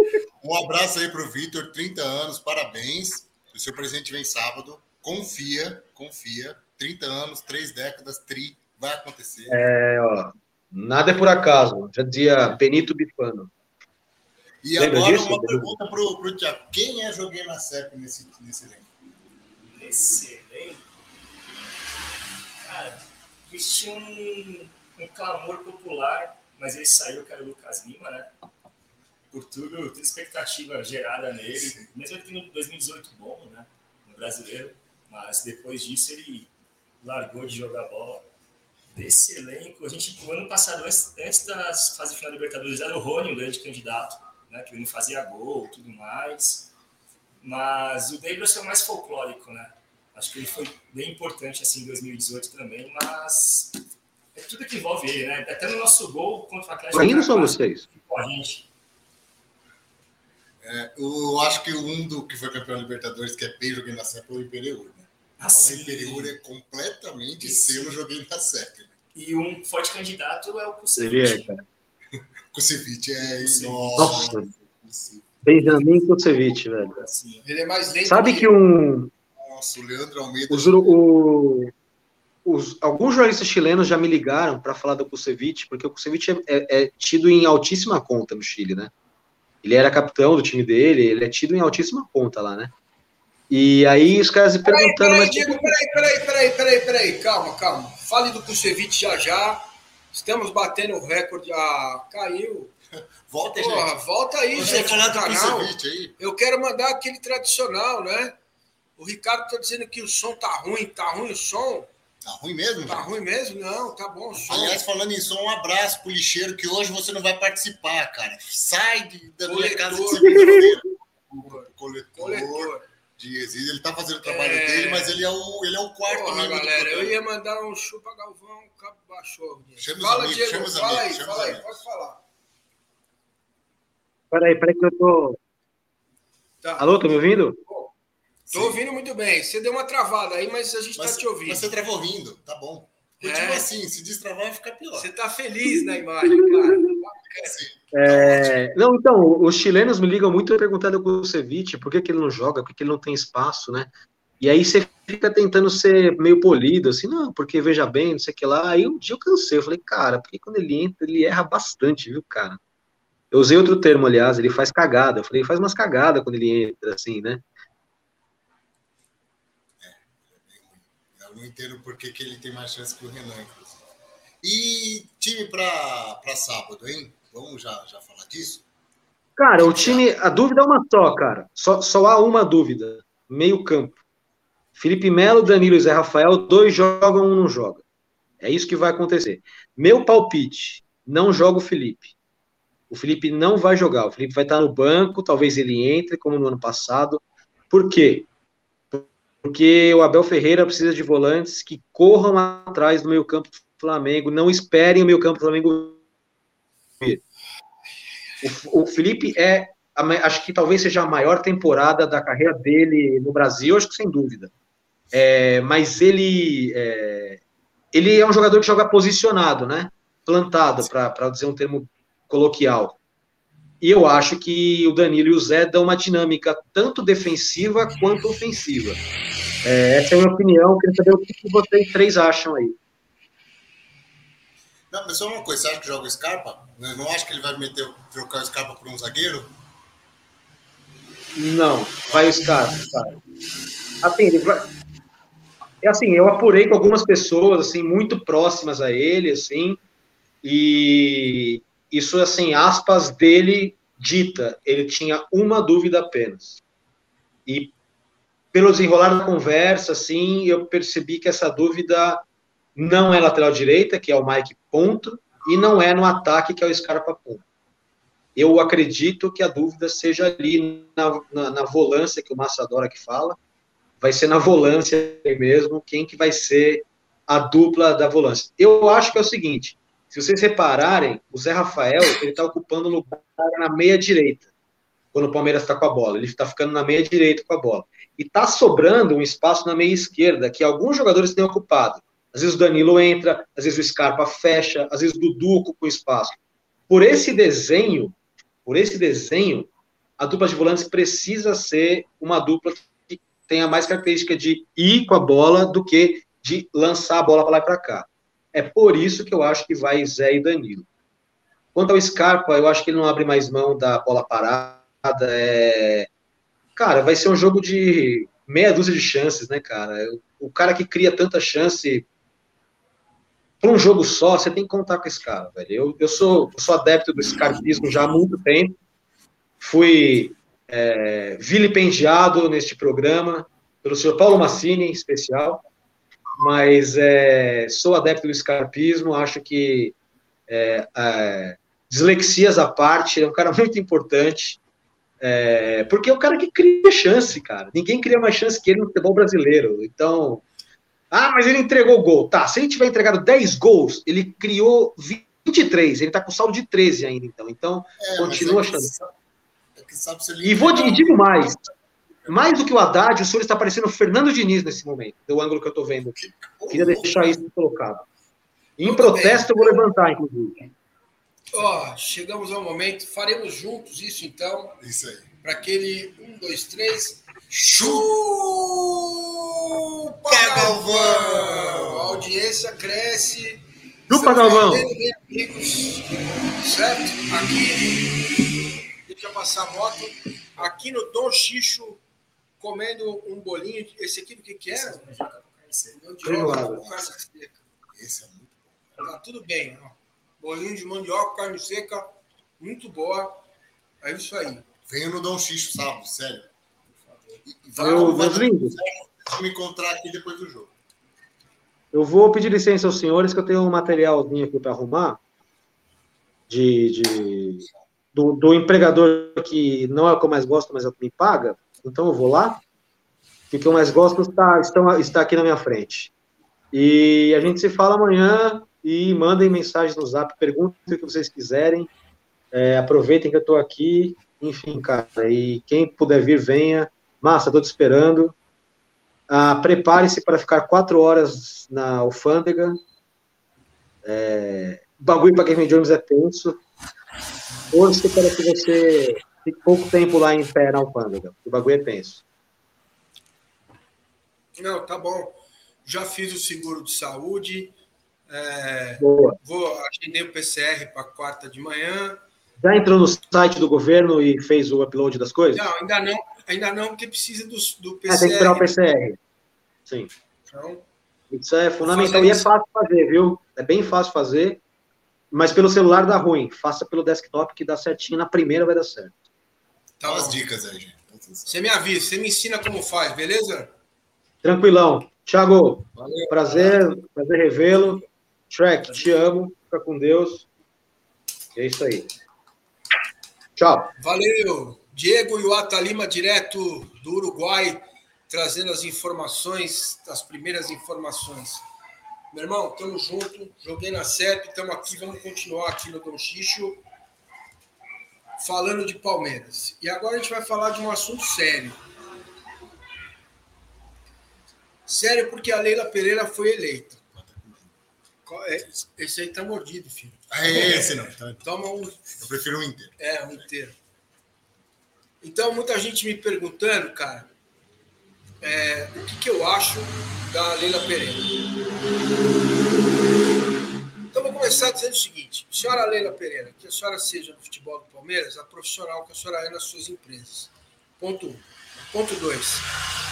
Um abraço aí pro Vitor, 30 anos, parabéns. O seu presente vem sábado. Confia, confia. 30 anos, três décadas, tri, vai acontecer. É, ó. Nada é por acaso. Já dizia Benito Bifano. E Lembra agora disso? uma pergunta pro, pro Tiago. Quem é Joguei na CEP nesse, nesse elenco? Nesse elenco? Cara, eles tinham um, um clamor popular, mas ele saiu, que era o Lucas Lima, né? Por tudo, toda expectativa gerada nele. Sim. Mesmo ele tendo 2018 bom, né? No brasileiro. Mas depois disso ele largou de jogar bola. Desse elenco, a gente, o ano passado, antes, antes das fases final da Libertadores, era o Rony, o grande candidato, né? Que ele não fazia gol tudo mais. Mas o Davis é o mais folclórico, né? Acho que ele foi bem importante assim em 2018 também, mas é tudo que envolve ele, né? Até no nosso gol contra o Atlético. Ainda são vocês. Com a gente. É, eu acho que um do que foi campeão da Libertadores, que é bem joguei na CEP, é o Imperiur. Né? Assim, o Imperiur é completamente selo joguei na CEP. Né? E um forte candidato é o Kusevich. É, cara. [laughs] Kusevich é. Nossa. Benjamin Kusevich, velho. Assim, ele é mais lento. Sabe que um. Nossa, o Leandro Almeida. Os, o, os, alguns jornalistas chilenos já me ligaram para falar do Kusevich, porque o Kusevich é, é, é tido em altíssima conta no Chile, né? Ele era capitão do time dele, ele é tido em altíssima ponta lá, né? E aí os caras me perguntando. Peraí, mas... Diego, peraí, peraí, peraí, peraí, peraí, calma, calma. Fale do Kusevich já já. Estamos batendo o recorde. Ah, caiu. Volta, Porra, gente. Volta aí, Você gente. Falar do canal. Aí. Eu quero mandar aquele tradicional, né? O Ricardo tá dizendo que o som tá ruim, tá ruim o som. Tá ruim mesmo? Tá ruim mesmo? Não, tá bom. Som. Aliás, falando em som, um abraço pro lixeiro que hoje você não vai participar, cara. Sai de- da minha Coletor. casa. Coletor, Coletor. de exílio. Ele tá fazendo o trabalho É. dele, mas ele é o, ele é o quarto Porra, galera, eu ia mandar um chupa Galvão, cabo baixou. Chama fala, amigos, Diego, chama fala amigos, aí, chama fala aí, pode falar. Peraí, peraí que eu tô. Tá. Alô, tô me ouvindo? Tô ouvindo muito bem. Você deu uma travada aí, mas a gente Mas, tá te ouvindo. mas você travou rindo, tá bom. Continua É. assim, se destravar vai ficar pior. Você tá feliz na imagem, cara. Assim, É, não, então, os chilenos me ligam muito perguntando com o Ceviche por que, que ele não joga, por que, que ele não tem espaço, né? E aí você fica tentando ser meio polido, assim, não, porque veja bem, não sei o que lá. Aí um dia eu cansei, eu falei, cara, porque quando ele entra, ele erra bastante, viu, cara? Eu usei outro termo, aliás, ele faz cagada. Eu falei, ele faz umas cagadas quando ele entra, assim, né? Eu não entendo por que, ele tem mais chance que o Renan, inclusive. E time pra sábado, hein? Vamos já, já falar disso? Cara, o time, a dúvida é uma só, cara. Só, só há uma dúvida. Meio campo. Felipe Melo, Danilo e Zé Rafael, dois jogam, um não joga. É isso que vai acontecer. Meu palpite, não joga o Felipe. O Felipe não vai jogar. O Felipe vai estar no banco, talvez ele entre, como no ano passado. Por quê? Porque o Abel Ferreira precisa de volantes que corram atrás do meio campo do Flamengo, não esperem o meio campo do Flamengo vir. O, o Felipe é, acho que talvez seja a maior temporada da carreira dele no Brasil, acho que sem dúvida. É, mas ele é, ele é um jogador que joga posicionado, né? Plantado, para dizer um termo coloquial. E eu acho que o Danilo e o Zé dão uma dinâmica tanto defensiva quanto ofensiva. É, essa é a minha opinião. Queria saber o que vocês três acham aí. Não, mas só uma coisa, você acha que joga o Scarpa? Eu não acho que ele vai meter, trocar o Scarpa por um zagueiro? Não, vai o Scarpa, cara. Assim, ele vai... É assim, eu apurei com algumas pessoas, assim, muito próximas a ele, assim, e isso, assim, aspas dele dita, ele tinha uma dúvida apenas. E pelo desenrolar da conversa, assim, eu percebi que essa dúvida não é lateral direita, que é o Mike ponto, e não é no ataque, que é o Scarpa ponto eu acredito que a dúvida seja ali na, na, na volância, que o Massa adora que fala, vai ser na volância mesmo, quem que vai ser a dupla da volância. Eu acho que é o seguinte, se vocês repararem, o Zé Rafael, ele está ocupando lugar na meia direita, quando o Palmeiras está com a bola, ele está ficando na meia direita com a bola. E está sobrando um espaço na meia esquerda, que alguns jogadores têm ocupado. Às vezes o Danilo entra, às vezes o Scarpa fecha, às vezes o Dudu ocupa o espaço. Por esse desenho, por esse desenho, a dupla de volantes precisa ser uma dupla que tenha mais característica de ir com a bola do que de lançar a bola para lá e para cá. É por isso que eu acho que vai Zé e Danilo. Quanto ao Scarpa, eu acho que ele não abre mais mão da bola parada. É... Cara, vai ser um jogo de meia dúzia de chances, né, cara? O cara que cria tanta chance para um jogo só, você tem que contar com esse cara, velho. Eu, eu, sou, eu sou adepto do scarpismo já há muito tempo. Fui é, vilipendiado neste programa pelo senhor Paulo Massini, em especial. Mas é, sou adepto do scarpismo, acho que é, é, dislexias à parte, é um cara [laughs] muito importante. É, porque é o cara que cria chance, cara. Ninguém cria mais chance que ele no futebol brasileiro. Então, ah, mas ele entregou o gol. Tá, se ele tiver entregado 10 gols, ele criou 23. Ele tá com saldo de 13 ainda, então. Então, É, continua é achando. E vou um- digo mais. Mais do que o Haddad, o senhor está parecendo o Fernando Diniz nesse momento, do ângulo que eu tô vendo aqui. Queria deixar isso colocado. Em Muito protesto, eu vou levantar, inclusive. Ó, chegamos ao momento, faremos juntos isso então, Isso aí. para aquele um, dois, três. Chupa, Galvão! A audiência cresce. Chupa, Galvão! bem amigos, certo? Aqui, deixa eu passar a moto. Aqui no Dom Xixo, comendo um bolinho. Esse aqui do que que era? Mandioca com carne seca. Esse é muito Tá tudo bem. Ó. Bolinho de mandioca, carne seca, muito boa. É isso aí. Venho no Dom Xixo sábado, sério. Vai- Eu, Vamos me encontrar aqui depois do jogo. Eu vou pedir licença aos senhores, que eu tenho um materialzinho aqui para arrumar de, de do, do, empregador que não é o que eu mais gosto, mas é o que me paga. Então eu vou lá. O que eu mais gosto está, está, aqui na minha frente. E a gente se fala amanhã e mandem mensagens no zap, perguntem o que vocês quiserem. É, aproveitem que eu estou aqui. Enfim, cara, e quem puder vir, venha. Massa, estou te esperando. Ah, Prepare-se para ficar quatro horas na alfândega. É, bagulho para Game Jones é tenso. Hoje para que você fique pouco tempo lá em pé na alfândega. O bagulho é tenso. Não, tá bom. Já fiz o seguro de saúde. É, Boa. Vou agendei o PCR para quarta de manhã. Já entrou no site do governo e fez o upload das coisas? Não, ainda não, ainda não, porque precisa do, do PCR. Ah, tem que esperar o PCR. Sim. Então, isso é fundamental e é fácil fazer, viu? É bem fácil fazer, mas pelo celular dá ruim. Faça pelo desktop que dá certinho. Na primeira vai dar certo. Tá as dicas aí, gente. Você me avisa, você me ensina como faz, beleza? Tranquilão. Thiago, Valeu, prazer, cara. prazer revê-lo. Shrek, te amo. Fica com Deus. É isso aí. Tchau. Valeu. Diego Iwata Lima, direto do Uruguai, trazendo as informações, as primeiras informações. Meu irmão, tamo junto. Joguei na CEP, estamos aqui, vamos continuar aqui no Dom Xixo, falando de Palmeiras. E agora a gente vai falar de um assunto sério. Sério porque a Leila Pereira foi eleita. É, esse aí tá mordido, filho. Ah, é esse não. Então, Toma um. Eu prefiro um inteiro. É, um inteiro. Então, muita gente me perguntando, cara, é, o que, que eu acho da Leila Pereira. Então, vou começar dizendo o seguinte: senhora Leila Pereira, que a senhora seja no futebol do Palmeiras a profissional que a senhora é nas suas empresas. Ponto um. Ponto dois: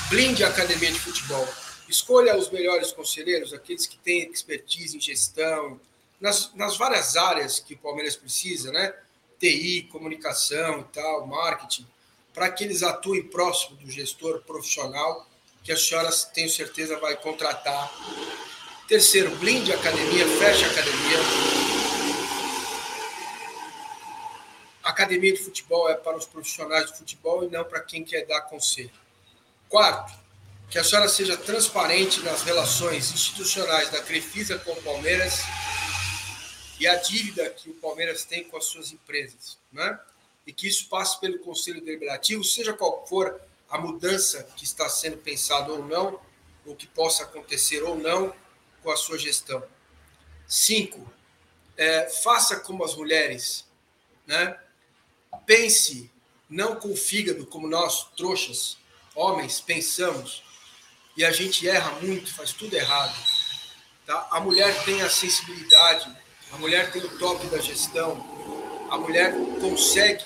blinde a academia de futebol Escolha os melhores conselheiros, aqueles que têm expertise em gestão, nas, nas várias áreas que o Palmeiras precisa, né? TI, comunicação e tal, marketing, para que eles atuem próximo do gestor profissional, que a senhora, tenho certeza, vai contratar. Terceiro, blinde a academia, feche a academia. academia de futebol é para os profissionais de futebol e não para quem quer dar conselho. Quarto, que a senhora seja transparente nas relações institucionais da Crefisa com o Palmeiras e a dívida que o Palmeiras tem com as suas empresas, né? E que isso passe pelo Conselho Deliberativo, seja qual for a mudança que está sendo pensada ou não, ou que possa acontecer ou não com a sua gestão. Cinco, é, faça como as mulheres, né? Pense não com o fígado como nós, trouxas, homens, pensamos, e a gente erra muito, faz tudo errado. Tá? A mulher tem a sensibilidade, a mulher tem o toque da gestão, a mulher consegue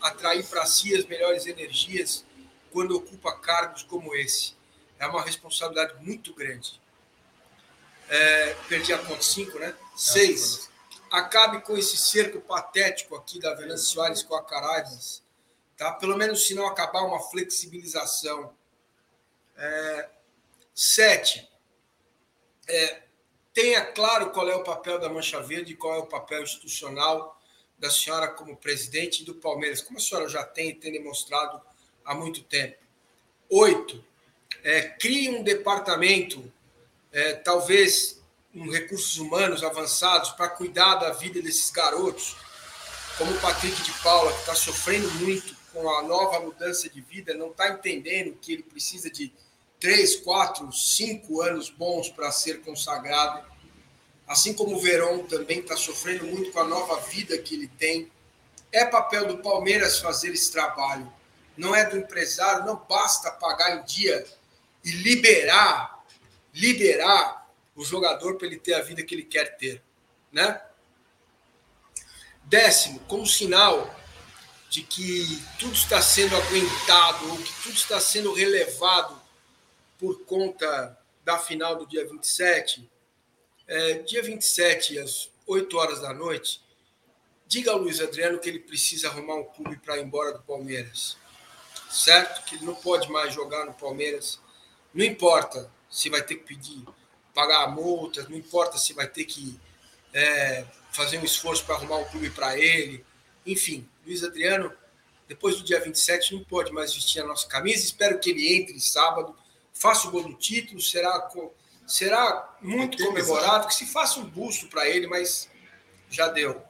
atrair para si as melhores energias quando ocupa cargos como esse. É uma responsabilidade muito grande. É, perdi a conta 5, né? 6. Acabe com esse cerco patético aqui da Venâncio Soares com a Carajás. Tá? Pelo menos se não acabar uma flexibilização é, sete, é, tenha claro qual é o papel da Mancha Verde e qual é o papel institucional da senhora como presidente do Palmeiras, como a senhora já tem e tem demonstrado há muito tempo. Oito, é, crie um departamento, é, talvez um recursos humanos avançados, para cuidar da vida desses garotos, como o Patrick de Paula, que está sofrendo muito com a nova mudança de vida, não está entendendo que ele precisa de três, quatro, cinco anos bons para ser consagrado. Assim como o Verón também está sofrendo muito com a nova vida que ele tem. É papel do Palmeiras fazer esse trabalho. Não é do empresário, não basta pagar em dia e liberar, liberar o jogador para ele ter a vida que ele quer ter, né? Décimo, como sinal de que tudo está sendo aguentado ou que tudo está sendo relevado por conta da final do dia 27, é, dia 27, às 8 horas da noite, diga ao Luiz Adriano que ele precisa arrumar um clube para ir embora do Palmeiras. Certo? Que ele não pode mais jogar no Palmeiras. Não importa se vai ter que pedir pagar multas, não importa se vai ter que é, fazer um esforço para arrumar um clube para ele. Enfim, Luiz Adriano, depois do dia 27, não pode mais vestir a nossa camisa. Espero que ele entre sábado, faça o gol do título, será, será muito comemorado, que se faça um busto para ele, mas já deu.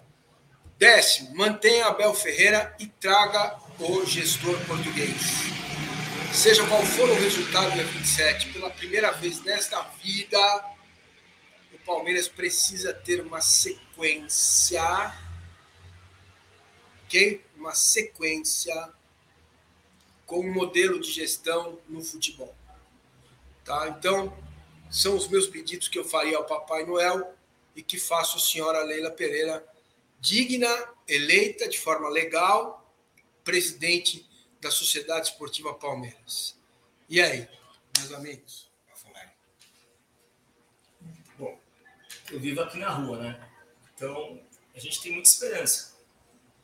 Décimo, mantenha Abel Ferreira e traga o gestor português. Seja qual for o resultado dia 27, pela primeira vez nesta vida, o Palmeiras precisa ter uma sequência, ok? Uma sequência com um modelo de gestão no futebol. Tá? Então, são os meus pedidos que eu faria ao Papai Noel e que faço a senhora Leila Pereira digna, eleita de forma legal, presidente da Sociedade Esportiva Palmeiras. E aí, meus amigos? Bom, eu vivo aqui na rua, né? Então, a gente tem muita esperança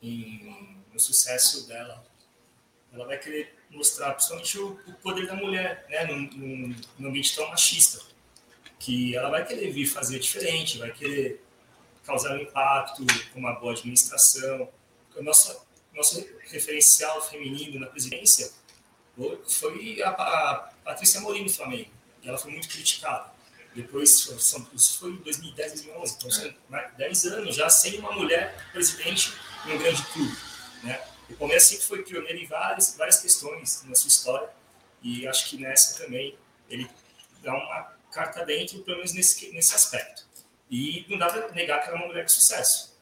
em, no sucesso dela. Ela vai querer mostrar, principalmente, o, o poder da mulher, né? Num, num, num ambiente tão machista. Que ela vai querer vir fazer diferente, vai querer causar um impacto com uma boa administração. O nosso, nosso referencial feminino na presidência foi a, Patrícia Morim do Flamengo. Ela foi muito criticada. Depois, isso foi em 2010, 2011. Então, são 10 anos já sem uma mulher presidente em um grande clube. Né? O Palmeiras sempre foi pioneiro em várias, várias questões na sua história. E acho que nessa também ele dá uma carta dentro, pelo menos nesse, nesse aspecto. E não dá para negar que ela é uma mulher de sucesso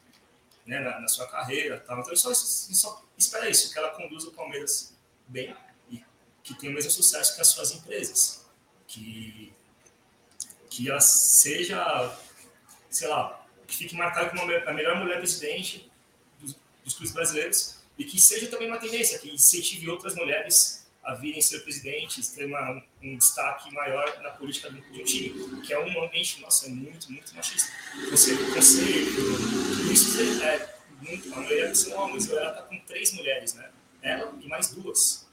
né, na, na sua carreira. Tal. Então, só, só espera isso, que ela conduza o Palmeiras bem e que tenha o mesmo sucesso que as suas empresas. Que, que ela seja, sei lá, que fique marcada como a melhor mulher presidente dos, dos clubes brasileiros e que seja também uma tendência, que incentive outras mulheres a virem ser presidentes, ter uma, um destaque maior na política do, do time, que é um ambiente, nossa, é muito, muito machista. Você, tudo isso é muito, a maioria são homens, ela está com três mulheres, né? Ela e mais duas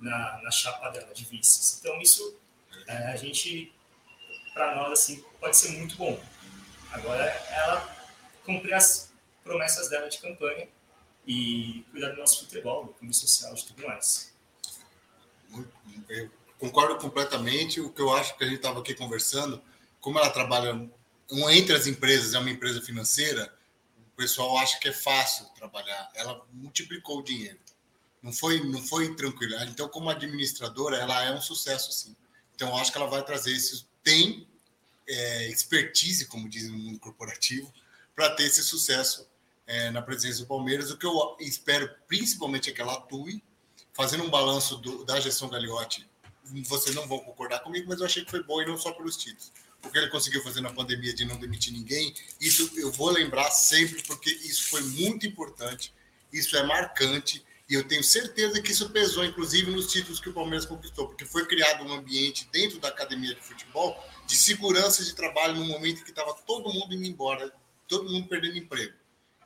na, na chapa dela de vices. Então, isso é, a gente, para nós, assim, pode ser muito bom. Agora, ela cumprir as promessas dela de campanha e cuidar do nosso futebol, do clube social e tudo mais eu concordo completamente. O que eu acho que a gente estava aqui conversando, como ela trabalha entre as empresas, é uma empresa financeira, pessoal acha que é fácil trabalhar. Ela multiplicou o dinheiro. Não foi, não foi tranquilo. Então, como administradora, ela é um sucesso, sim. Então, acho que ela vai trazer isso. Tem é, expertise, como dizem no mundo corporativo, para ter esse sucesso é, na presidência do Palmeiras. O que eu espero, principalmente, é que ela atue fazendo um balanço do, da gestão Gagliotti, vocês não vão concordar comigo, mas eu achei que foi bom e não só pelos títulos. O que ele conseguiu fazer na pandemia de não demitir ninguém, isso eu vou lembrar sempre, porque isso foi muito importante, isso é marcante, e eu tenho certeza que isso pesou, inclusive, nos títulos que o Palmeiras conquistou, porque foi criado um ambiente dentro da academia de futebol de segurança de trabalho no momento que estava todo mundo indo embora, todo mundo perdendo emprego.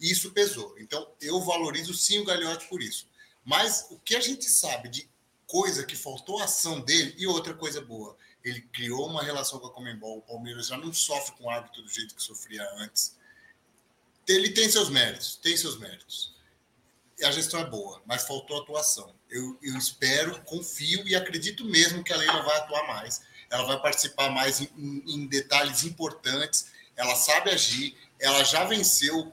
E isso pesou. Então, eu valorizo sim o Gagliotti por isso. Mas o que a gente sabe de coisa que faltou ação dele, e outra coisa boa, ele criou uma relação com a Comembol, o Palmeiras já não sofre com o árbitro do jeito que sofria antes. Ele tem seus méritos, tem seus méritos. A gestão é boa, mas faltou atuação. Eu, eu espero, confio e acredito mesmo que a Leila vai atuar mais. Ela vai participar mais em, em detalhes importantes. Ela sabe agir. Ela já venceu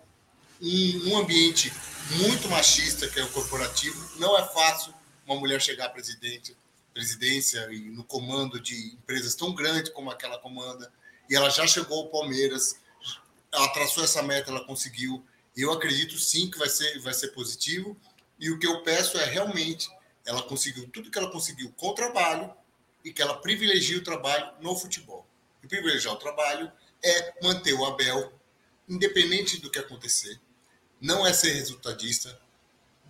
um, um ambiente muito machista que é o corporativo. Não é fácil uma mulher chegar à presidente, presidência e no comando de empresas tão grandes como aquela comanda. E ela já chegou ao Palmeiras, ela traçou essa meta, ela conseguiu. Eu acredito sim que vai ser, vai ser positivo. E o que eu peço é realmente ela conseguiu tudo que ela conseguiu com o trabalho e que ela privilegie o trabalho no futebol. E privilegiar o trabalho é manter o Abel, independente do que acontecer, não é ser resultadista.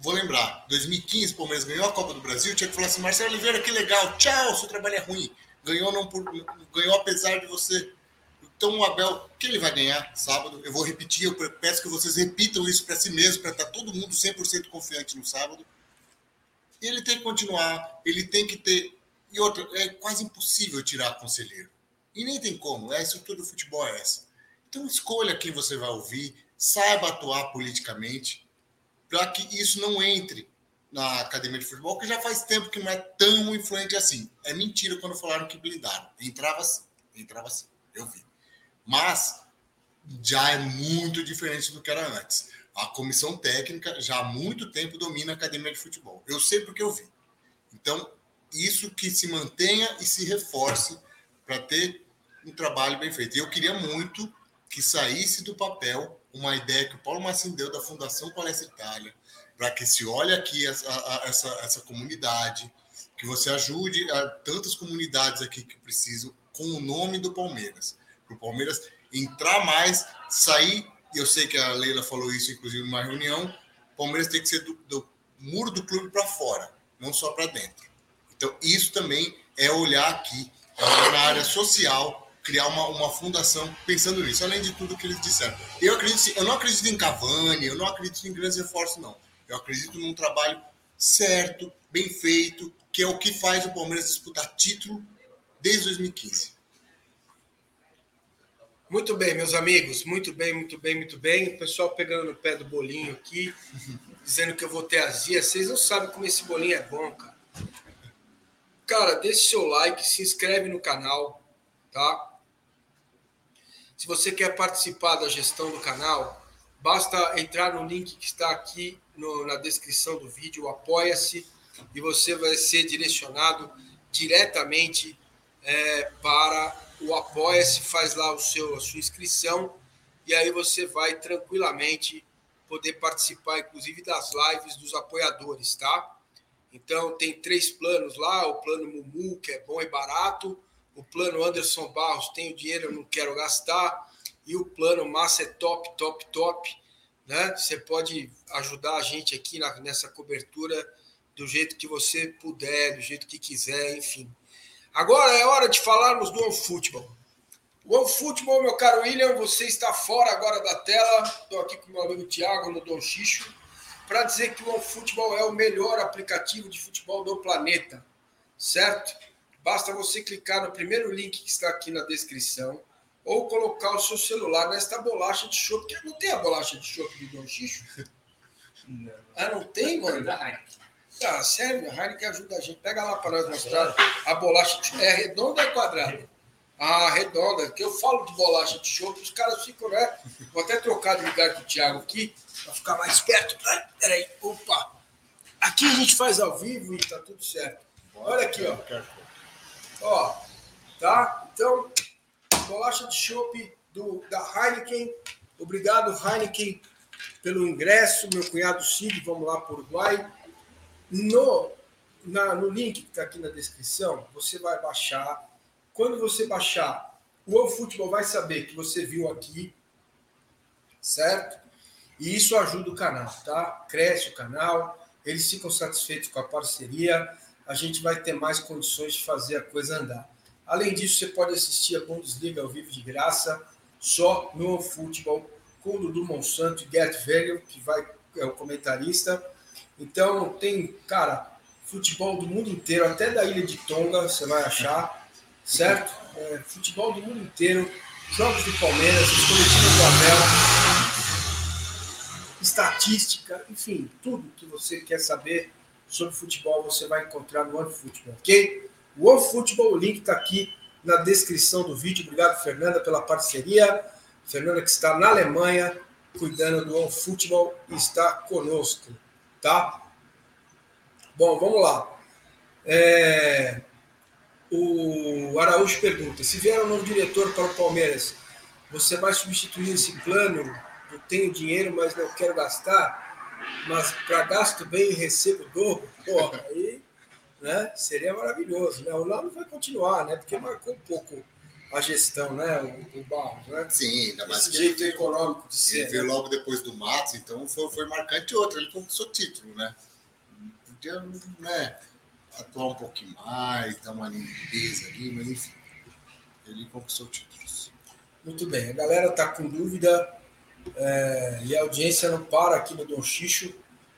Vou lembrar, 2015, o Palmeiras ganhou a Copa do Brasil, tinha que falar assim, Marcelo Oliveira, que legal, tchau, seu trabalho é ruim. Ganhou, não por, ganhou apesar de você. Então o Abel, que ele vai ganhar sábado, eu vou repetir, eu peço que vocês repitam isso para si mesmo, para estar tá todo mundo 100% confiante no sábado. Ele tem que continuar, ele tem que ter... E outra, é quase impossível tirar conselheiro. E nem tem como, é a estrutura do futebol é essa. Então escolha quem você vai ouvir, saiba atuar politicamente, para que isso não entre na academia de futebol, que já faz tempo que não é tão influente assim. É mentira quando falaram que blindaram. Entrava assim, entrava assim, eu vi. Mas já é muito diferente do que era antes. A comissão técnica já há muito tempo domina a academia de futebol. Eu sei porque eu vi. Então, isso que se mantenha e se reforce para ter um trabalho bem feito. E eu queria muito que saísse do papel uma ideia que o Paulo Massim deu da Fundação Palestra Itália, para que se olhe aqui essa, essa, essa comunidade, que você ajude a tantas comunidades aqui que precisam com o nome do Palmeiras. Para o Palmeiras entrar mais, sair, e eu sei que a Leila falou isso, inclusive, numa reunião, o Palmeiras tem que ser do, do muro do clube para fora, não só para dentro. Então, isso também é olhar aqui, é olhar na área social, criar uma, uma fundação pensando nisso, além de tudo que eles disseram. Eu acredito, eu não acredito em Cavani, eu não acredito em grandes reforços, não. Eu acredito num trabalho certo, bem feito, que é o que faz o Palmeiras disputar título desde 2015. Muito bem, meus amigos, muito bem, muito bem, muito bem. O pessoal pegando no pé do bolinho aqui, [laughs] dizendo que eu vou ter azia. Vocês não sabem como esse bolinho é bom, cara. Cara, deixe seu like, se inscreve no canal, tá? Se você quer participar da gestão do canal, basta entrar no link que está aqui no, na descrição do vídeo, apoia-se, e você vai ser direcionado diretamente é, para o Apoia-se, faz lá o seu, a sua inscrição, e aí você vai tranquilamente poder participar, inclusive, das lives dos apoiadores, tá? Então, tem três planos lá: o plano Mumu, que é bom e barato, o plano Anderson Barros, tenho dinheiro, eu não quero gastar. E o plano Massa é top, top, top. Né? Você pode ajudar a gente aqui na, nessa cobertura do jeito que você puder, do jeito que quiser, enfim. Agora é hora de falarmos do OneFootball. O OneFootball, meu caro William, você está fora agora da tela. Estou aqui com meu amigo Thiago no Dom Xixo para dizer que o OneFootball é o melhor aplicativo de futebol do planeta, certo? Basta você clicar no primeiro link que está aqui na descrição ou colocar o seu celular nesta bolacha de chope, que não tem a bolacha de chope do Dom Xixo? Não. Ah, não tem, mano? Da Heineken. Ah, sério, a Heineken ajuda a gente. Pega lá para nós mostrar. A bolacha de... é redonda ou é quadrada? Ah, redonda. Que eu falo de bolacha de chope, os caras ficam, né? Vou até trocar de lugar com o Thiago aqui, para ficar mais perto. Ai, peraí, opa. Aqui a gente faz ao vivo e tá tudo certo. Olha aqui, ó. Ó, tá? Então, bolacha de chopp da Heineken. Obrigado, Heineken, pelo ingresso. Meu cunhado Cid, vamos lá para o Uruguai. No, na, no link que está aqui na descrição, você vai baixar. Quando você baixar, o OneFootball vai saber que você viu aqui, certo? E isso ajuda o canal, tá? Cresce o canal, eles ficam satisfeitos com a parceria a gente vai ter mais condições de fazer a coisa andar. Além disso, você pode assistir a Bundesliga ao vivo de graça, só no futebol, com o Dudu Monsanto e Gert Weger, que vai, é o comentarista. Então, tem, cara, futebol do mundo inteiro, até da ilha de Tonga, você vai achar, certo? É, futebol do mundo inteiro, jogos do Palmeiras, os coletivos do Abel, estatística, enfim, tudo que você quer saber sobre futebol você vai encontrar no OneFootball, ok? O OneFootball, o link está aqui na descrição do vídeo. Obrigado, Fernanda, pela parceria. Fernanda que está na Alemanha, cuidando do OneFootball, está conosco, tá? Bom, vamos lá. É... O Araújo pergunta: se vier um novo diretor para o Palmeiras, você vai substituir esse plano? Eu tenho dinheiro, mas não quero gastar mas para gasto bem e recebo dobro, porra, aí né, seria maravilhoso. Né? O Lalo vai continuar, né? Porque marcou um pouco a gestão, né? O, o Barros, né? Sim, ainda mais Esse jeito econômico de ser. Ele veio né? logo depois do Matos, então foi, foi marcante outro. Ele conquistou título, né? Podia né, atuar um pouquinho mais, dar uma limpeza ali, mas enfim. Ele conquistou títulos. Muito bem, a galera está com dúvida é, e a audiência não para aqui no Dom Xixo.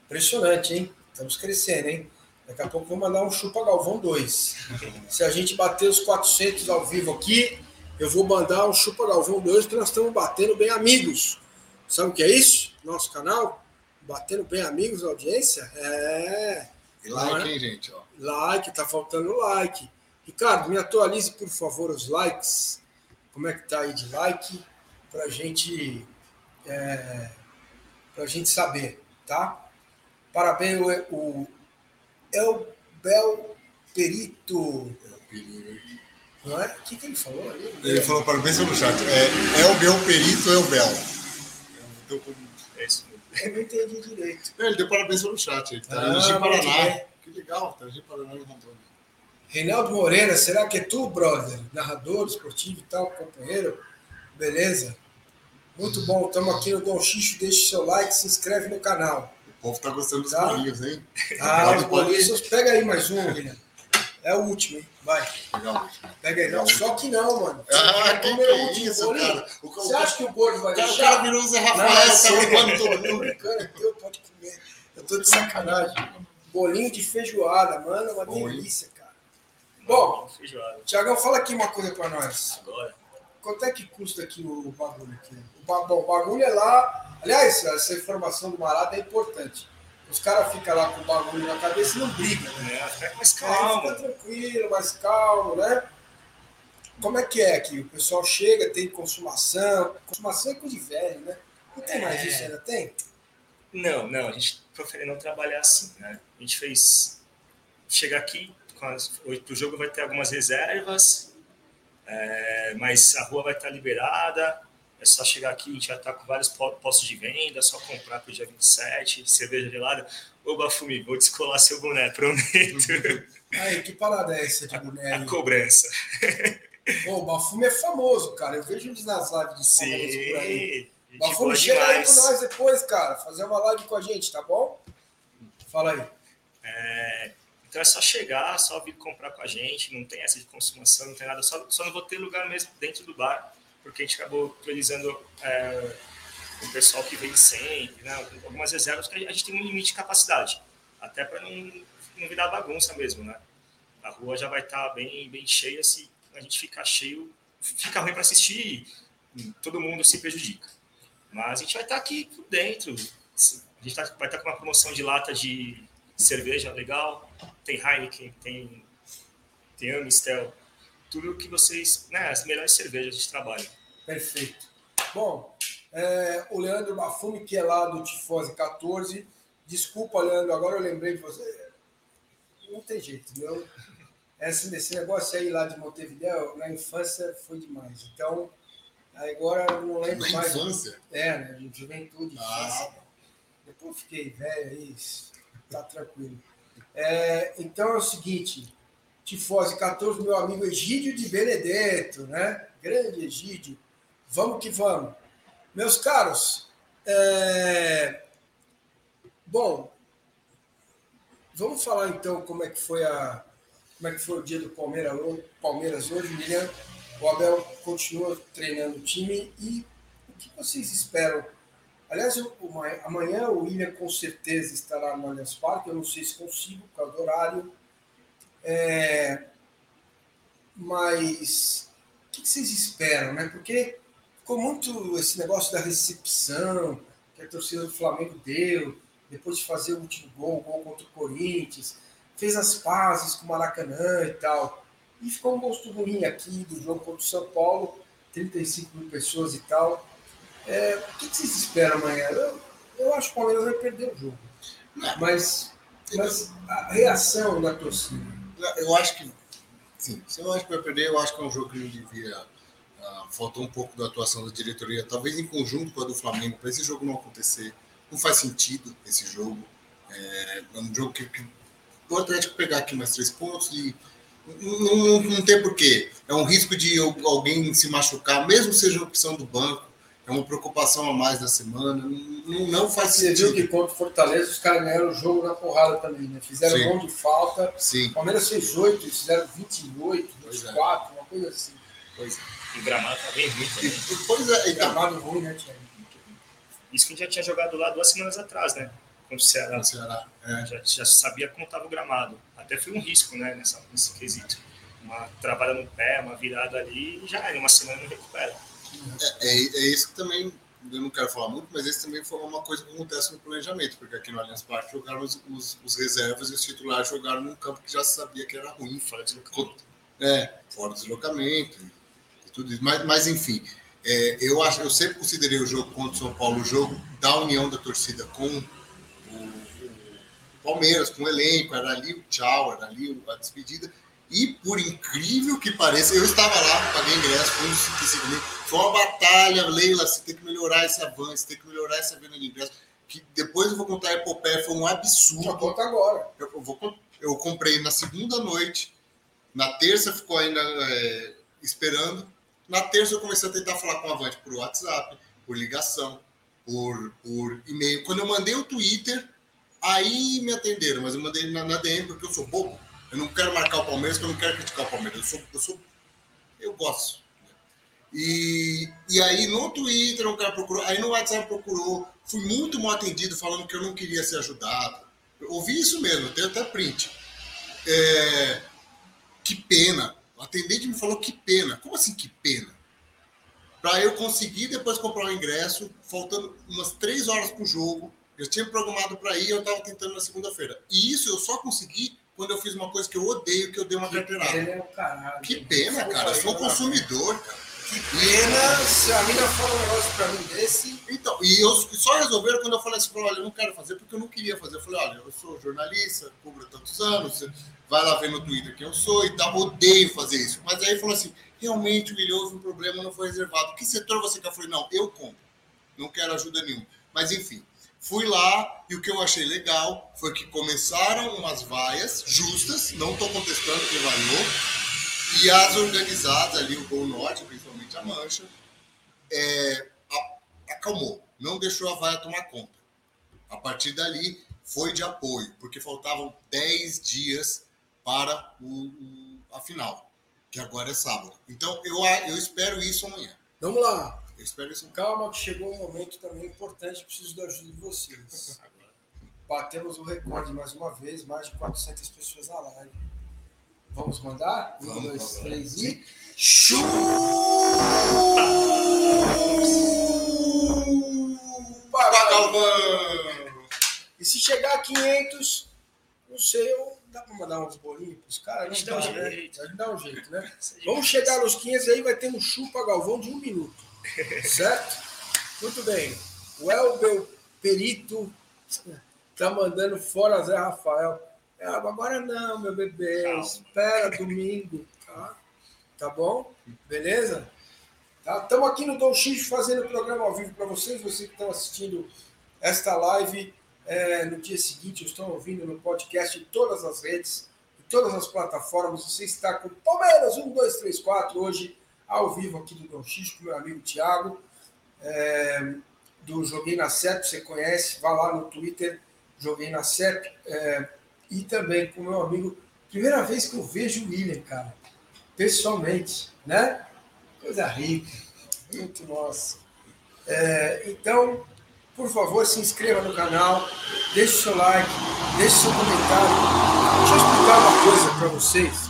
Impressionante, hein? Estamos crescendo, hein? Daqui a pouco vou mandar um Chupa Galvão 2. Se a gente bater os 400 ao vivo aqui, eu vou mandar um Chupa Galvão 2 que nós estamos batendo bem amigos. Sabe o que é isso? Nosso canal? Batendo bem amigos, audiência? É. E like, hein, gente? Ó. Like, tá faltando like. Ricardo, me atualize, por favor, os likes. Como é que tá aí de like? Pra gente. É, pra gente saber, tá? Parabéns, o, o Elbel Perito. Não é? O que, que ele falou ali? Ele falou parabéns no chat. É, é o meu perito, é o Bel. É isso mesmo. Eu não entendi direito. Ele deu parabéns no chat. Ele tá Ah, Paraná. bem. Que legal, tá em Mogi Paraná em Rondônia. Reinaldo Moreira, será que é tu, brother? Narrador esportivo e tal, companheiro? Beleza? Muito bom, estamos aqui no Dom Xixo. Deixe seu like, se inscreve no canal. O povo tá gostando dos Tá. bolinhos, hein? Ah, os bolistas, pega aí mais um, William. É o último, hein? Vai, Legal. pega aí. Não, só que não, mano. Você Ah, vai que comer que o é último isso, bolinho? cara? O, Você acha que o gordo vai o cara, o deixar? cara virou o Zé Rafael, é tá roubando todo mundo. [laughs] brincando, é teu, pode comer. Eu tô de sacanagem. Bolinho de feijoada, mano, é uma Bom, delícia, cara. Bom. Tiagão, fala aqui uma coisa pra nós. Agora. Quanto é que custa aqui o bagulho? Aqui? O, bom, o bagulho é lá. Aliás, essa informação do Marada é importante. Os caras ficam lá com o bagulho na cabeça e não brigam, né? É, fica mais calmo. fica tranquilo, mais calmo, né? Como é que é aqui? O pessoal chega, tem consumação. Consumação é coisa de velho, né? Não tem mais É. isso ainda, tem? Não, não, a gente prefere não trabalhar assim, né? A gente fez. Chega aqui, as, pro jogo vai ter algumas reservas, é, mas a rua vai estar liberada. É só chegar aqui, a gente já está com vários po- postos de venda, é só comprar para o dia 27, cerveja gelada. Ô, Bafumi, vou descolar seu boné, prometo. [laughs] Aí, que parada é essa de boné A aí? cobrança. Pô, o Bafume é famoso, cara. Eu vejo eles nas lives de Sim, por aí. boa chega aí com nós depois, cara. Fazer uma live com a gente, tá bom? Fala aí. É, então é só chegar, só vir comprar com a gente, não tem essa de consumação, não tem nada, só, só não vou ter lugar mesmo dentro do bar, porque a gente acabou priorizando é, o pessoal que vem sempre, né, algumas reservas, que a gente tem um limite de capacidade, até para não, não virar bagunça mesmo, né? A rua já vai estar bem, bem cheia, se a gente ficar cheio, fica ruim para assistir todo mundo se prejudica. Mas a gente vai estar aqui por dentro, a gente tá- vai estar com uma promoção de lata de cerveja legal, tem Heineken, tem, tem Amistel, tudo que vocês, né, as melhores cervejas de trabalho. Perfeito. Bom, é, o Leandro Bafume, que é lá do Tifose 14. Desculpa, Leandro, agora eu lembrei de você. Não tem jeito, não. Esse, esse negócio aí lá de Montevideo, na infância, foi demais. Então, agora eu não lembro Na mais. infância. É, né? de Juventude. Ah. Depois eu fiquei velho aí, tá tranquilo. É, então é o seguinte, Tifose 14, meu amigo Egídio de Benedetto, né? Grande Egídio. Vamos que vamos. Meus caros, é, bom, vamos falar então como é que foi a como é que foi o dia do Palmeiras, Palmeiras hoje, William. O Abel continua treinando o time e o que vocês esperam? Aliás, ma- amanhã o William com certeza estará no Allianz Parque. Eu não sei se consigo por causa do horário. É, mas o que vocês esperam, né? Porque ficou muito esse negócio da recepção que a torcida do Flamengo deu, depois de fazer o último gol, o gol contra o Corinthians, fez as pazes com o Maracanã e tal. E ficou um gosto ruim aqui do jogo contra o São Paulo, 35 mil pessoas e tal. É, o que vocês esperam amanhã? Eu, eu acho que o Palmeiras vai perder o jogo. Mas, mas a reação da torcida. Eu acho que. Sim, se eu acho que vai perder, eu acho que é um jogo que não devia. ah, faltou um pouco da atuação da diretoria, talvez em conjunto com a do Flamengo, para esse jogo não acontecer. Não faz sentido esse jogo. É, é um jogo que, que o Atlético pegar aqui mais três pontos e não, não, não tem porquê. É um risco de al- alguém se machucar, mesmo seja opção do banco. É uma preocupação a mais na semana. Não, não faz Você viu sentido. que contra o Fortaleza os caras ganharam o jogo na porrada também, né? Fizeram Sim. gol de falta. Sim, O Palmeiras fez 8, eles fizeram 28, Pois é. 24, uma coisa assim. pois é. E o gramado tá bem ruim também. E- Pois é, então. Gramado ruim, né, Thiago? Isso que a gente já tinha jogado lá duas semanas atrás, né? Contra o Ceará. no Ceará. É. Já, já sabia como estava o gramado. Até foi um risco, né, nessa, nesse quesito. uma travada no pé, uma virada ali, e já em uma semana não recupera. É, é, é isso que também, eu não quero falar muito, mas esse também foi uma coisa que acontece no planejamento, porque aqui no Allianz Parque jogaram os, os, os reservas e os titulares jogaram num campo que já sabia que era ruim. Fora de deslocamento. É, fora deslocamento e tudo isso. Mas, mas enfim, é, eu, acho, eu sempre considerei o jogo contra o São Paulo o jogo da união da torcida com o, Palmeiras, com o elenco, era ali o tchau, era ali a despedida. E por incrível que pareça, eu estava lá, paguei ingresso, foi um 55 mil. Foi uma batalha, Leila, você tem que melhorar esse avanço, tem que melhorar essa venda de ingresso. Que depois eu vou contar a epopeia, foi um absurdo. Já conta agora. Eu, eu vou, eu comprei na segunda noite, na terça ficou ainda é, esperando. Na terça eu comecei a tentar falar com a Avante por WhatsApp, por ligação, por, por e-mail. Quando eu mandei o Twitter, aí me atenderam, mas eu mandei na, na DM porque eu sou bobo. Eu não quero marcar o Palmeiras, porque eu não quero criticar o Palmeiras. Eu sou, eu sou, eu gosto. E, e aí no Twitter um cara procurou, aí no WhatsApp procurou, fui muito mal atendido falando que eu não queria ser ajudado. Eu ouvi isso mesmo, tem até print. É, que pena. O atendente me falou que pena. Como assim que pena? Para eu conseguir depois comprar o ingresso, faltando umas três horas para o jogo. Eu tinha programado para ir, eu estava tentando na segunda-feira. E isso eu só consegui quando eu fiz uma coisa que eu odeio, que eu dei uma carteirada. O. Que pena, cara. Eu sou consumidor, cara. Que pena se a mina fala um negócio pra mim desse. Então, e eu só resolveram quando eu falei assim, olha, eu não quero fazer porque eu não queria fazer. Eu falei, olha, eu sou jornalista, cubro tantos anos, vai lá ver no Twitter quem eu sou e tal, odeio fazer isso. Mas aí falou assim, realmente, William, houve um problema, não foi reservado. Que setor você quer? Eu falei, não, eu compro. Não quero ajuda nenhuma. Mas enfim, fui lá e o que eu achei legal foi que começaram umas vaias justas, não estou contestando quem vaiou, e as organizadas ali, o Gol Norte, principalmente a Mancha, é, acalmou, não deixou a vaia tomar conta. A partir dali, foi de apoio, porque faltavam 10 dias para o, o- a final, que agora é sábado. Então, eu, eu espero isso amanhã. Vamos lá. Eu espero isso amanhã. Calma, que chegou um momento também importante. Preciso da ajuda de vocês. [laughs] Batemos o recorde mais uma vez, mais de 400 pessoas na live. Vamos mandar? Um, Vamos, dois, três e. Chupa, Galvão! E se chegar a 500, não sei, eu- dá pra mandar uns bolinhos pros caras? A gente Não dá um né? jeito. A gente dá um jeito, né? [laughs] Vamos chegar nos 500 aí, vai ter um chupa Galvão de um minuto. Certo? Muito bem. O Elbel Perito tá mandando fora Zé Rafael. É, agora não, meu bebê. Calma. Espera domingo, tá? Tá bom? Beleza? Estamos aqui no Dom X fazendo o programa ao vivo para vocês, vocês que estão assistindo esta live é, no dia seguinte, estão ouvindo no podcast em todas as redes, em todas as plataformas. Você está com Palmeiras 1, 2, 3, 4, hoje ao vivo aqui do Dom X, com meu amigo Thiago, é, do Joguei na CEP, você conhece, vá lá no Twitter, Joguei na CEP, é, e também com meu amigo, primeira vez que eu vejo o William, cara, pessoalmente, né? Coisa rica, muito nossa. É, então, por favor, se inscreva no canal, deixe seu like, deixe seu comentário. Deixa eu explicar uma coisa para vocês.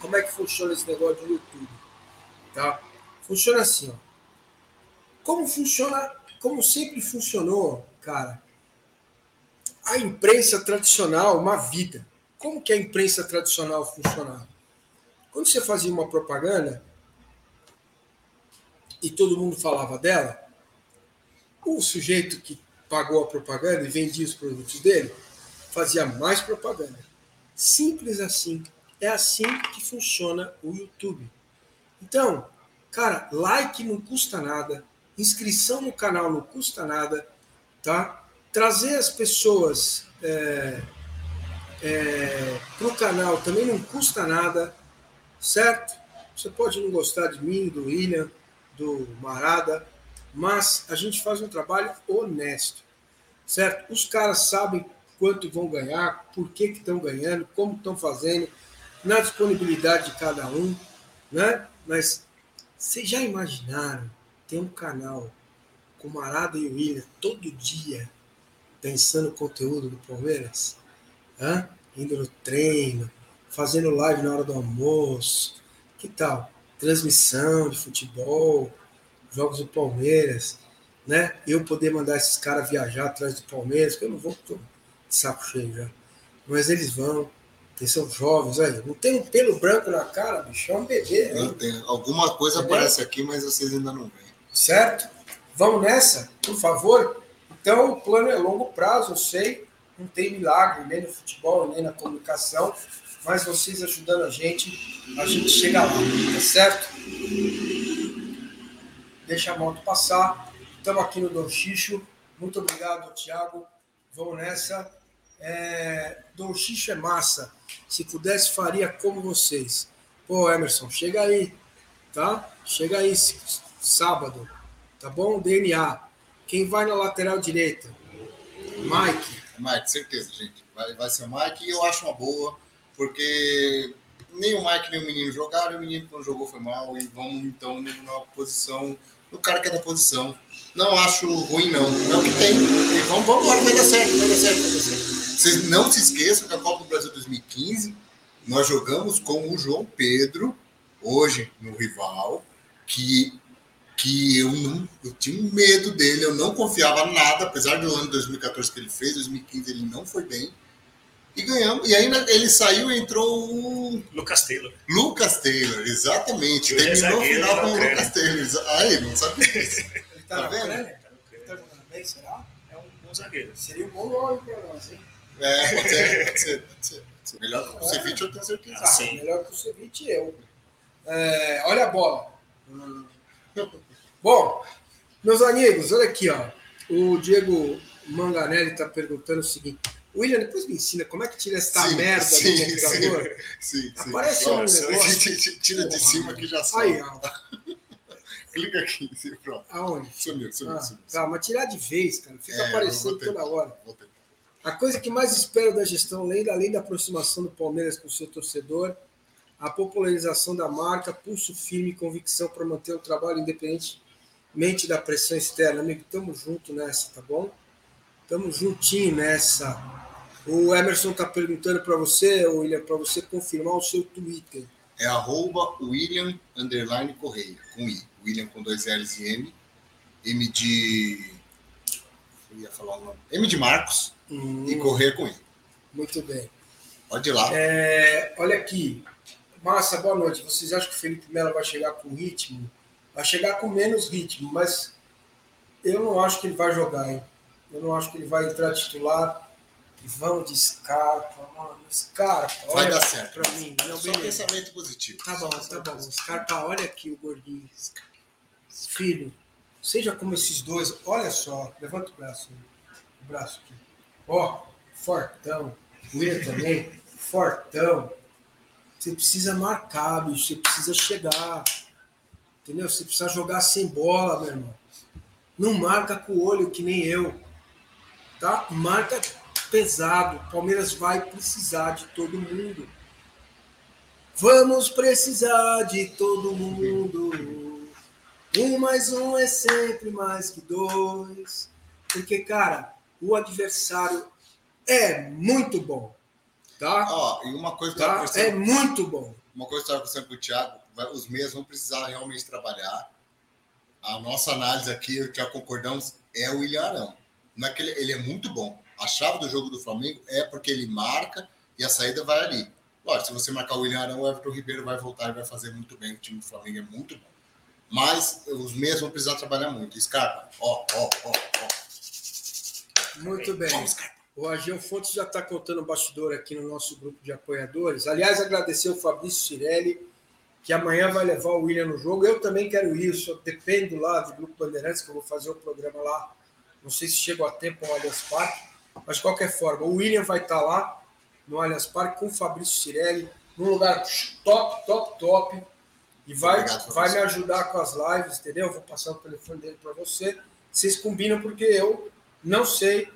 Como é que funciona esse negócio do YouTube? Tá? Funciona assim, ó. Como funciona, como sempre funcionou, cara, a imprensa tradicional, uma vida. Como que a imprensa tradicional funcionava? Quando você fazia uma propaganda e todo mundo falava dela, o sujeito que pagou a propaganda e vendia os produtos dele fazia mais propaganda. Simples assim. É assim que funciona o YouTube. Então, cara, like não custa nada, inscrição no canal não custa nada, tá? Trazer as pessoas é, é, para o canal também não custa nada, certo? Você pode não gostar de mim, do William, do Marada, mas a gente faz um trabalho honesto, certo? Os caras sabem quanto vão ganhar, por que estão ganhando, como estão fazendo, na disponibilidade de cada um, né? Mas vocês já imaginaram ter um canal com Marada e William todo dia pensando conteúdo do Palmeiras? Hã? Indo no treino, fazendo live na hora do almoço. Que tal? Transmissão de futebol, jogos do Palmeiras, né? Eu poder mandar esses caras viajar atrás do Palmeiras, que eu não vou, tô de saco cheio já. Mas eles vão, eles são jovens, aí. Não tem um pelo branco na cara, bicho, é um bebê. Não tem. Alguma coisa Entendeu? aparece aqui, mas vocês ainda não veem. Certo? Vamos nessa, por favor? Então, o plano é longo prazo, eu sei. Não tem milagre nem no futebol, nem na comunicação. Mas vocês ajudando a gente, a gente chega lá, tá certo? Deixa a moto passar. Estamos aqui no Dom Xixo. Muito obrigado, Thiago. Vamos nessa. É... Dom Xixo é massa. Se pudesse, faria como vocês. Pô, Emerson, chega aí, tá? Chega aí sábado, tá bom? DNA. Quem vai na lateral direita? Mike. Mike, certeza, gente. Vai, vai ser o Mike e eu acho uma boa, porque nem o Mike nem o menino jogaram, o menino que não jogou foi mal, e vamos então na posição do cara que é da posição. Não acho ruim, não. É o que tem. E vamos, vamos embora, vai dar certo, vai dar certo, vai dar certo. Vocês não se esqueçam que a Copa do Brasil 2015 nós jogamos com o João Pedro, hoje no rival, que que eu não eu tinha um medo dele, eu não confiava nada, apesar do ano de 2014 que ele fez, 2015 ele não foi bem. E ganhamos. E aí ele saiu e entrou o Lucas Taylor. Lucas Taylor, exatamente. Ele é Terminou o final da com o. Lucas Taylor. Aí, não sabia disso. Ele Tá tá, vendo? Tá Ele tá jogando bem, será? É um bom zagueiro. Seria um bom nome para nós, hein? É, pode ser, pode ser, pode ser. pode ser. Melhor que o Ceviche, eu tenho certeza. Ah, sim. melhor que o Ceviche eu. É, olha a bola. [laughs] Bom, meus amigos, olha aqui, ó. O Diego Manganelli está perguntando o seguinte. William, depois me ensina como é que tira essa Sim, merda sim, do navegador. Sim, sim. Aparece Ó, um você negócio. tira- de cima que já Aí, sai. ó. [laughs] Clica aqui, sim, pronto. Aonde? Sumiu, sumiu, Ah, sumiu. tá, mas tirar de vez, cara. Fica É, aparecendo toda hora. A coisa que mais espero da gestão, além, da aproximação do Palmeiras com o seu torcedor, a popularização da marca, pulso firme e convicção para manter o trabalho independentemente da pressão externa. Amigo, tamo junto nessa, tá bom? Tamo juntinho nessa. O Emerson tá perguntando para você, William, para você confirmar o seu Twitter. É arroba William underline Correia, com I. William com dois L's e M. M de. Eu ia falar o nome. M de Marcos Hum, e Correia com I. muito bem. Pode ir lá. É, olha aqui. Massa, boa noite. Vocês acham que o Felipe Melo vai chegar com ritmo? Vai chegar com menos ritmo, mas eu não acho que ele vai jogar, hein? Eu não acho que ele vai entrar titular. E vamos de Scarpa, mano. Scarpa, Vai olha dar certo. pra mim. Não, Só beleza. pensamento positivo. Tá bom, tá bom. Scarpa, olha aqui o gordinho. Filho, seja como esses dois. Olha só, levanta o braço. O braço aqui. Ó, fortão. O William também, fortão. Você precisa marcar, bicho. Você precisa chegar. Entendeu? Você precisa jogar sem bola, meu irmão. Não marca com o olho que nem eu. Tá? Marca pesado. O Palmeiras vai precisar de todo mundo. Vamos precisar de todo mundo. Um mais um é sempre mais que dois. Porque, cara, o adversário é muito bom. Tá? Ó, e uma coisa que eu tá? É muito bom. uma coisa que eu estava conversando com o Thiago, os meias vão precisar realmente trabalhar. A nossa análise aqui, eu já concordamos, é o William Arão. Não é ele, é muito bom. A chave do jogo do Flamengo é porque ele marca e a saída vai ali. Lógico, se você marcar o William Arão, o Everton Ribeiro vai voltar e vai fazer muito bem. O time do Flamengo é muito bom. Mas os meias vão precisar trabalhar muito. Scarpa, ó, ó, ó, ó. Muito bem. Vamos, Scarpa. O Agil Fontes já está contando o bastidor aqui no nosso grupo de apoiadores. Aliás, agradecer o Fabrício Cirelli, que amanhã vai levar o William no jogo. Eu também quero ir, só dependo lá do Grupo Bandeirantes, que eu vou fazer o programa lá. Não sei se chego a tempo ao Allianz Parque, mas de qualquer forma, o William vai estar lá no Allianz Parque com o Fabrício Cirelli, num lugar top, top, top. E vai, Obrigado, vai me ajudar com as lives, entendeu? Eu vou passar o telefone dele para você. Vocês combinam, porque eu não sei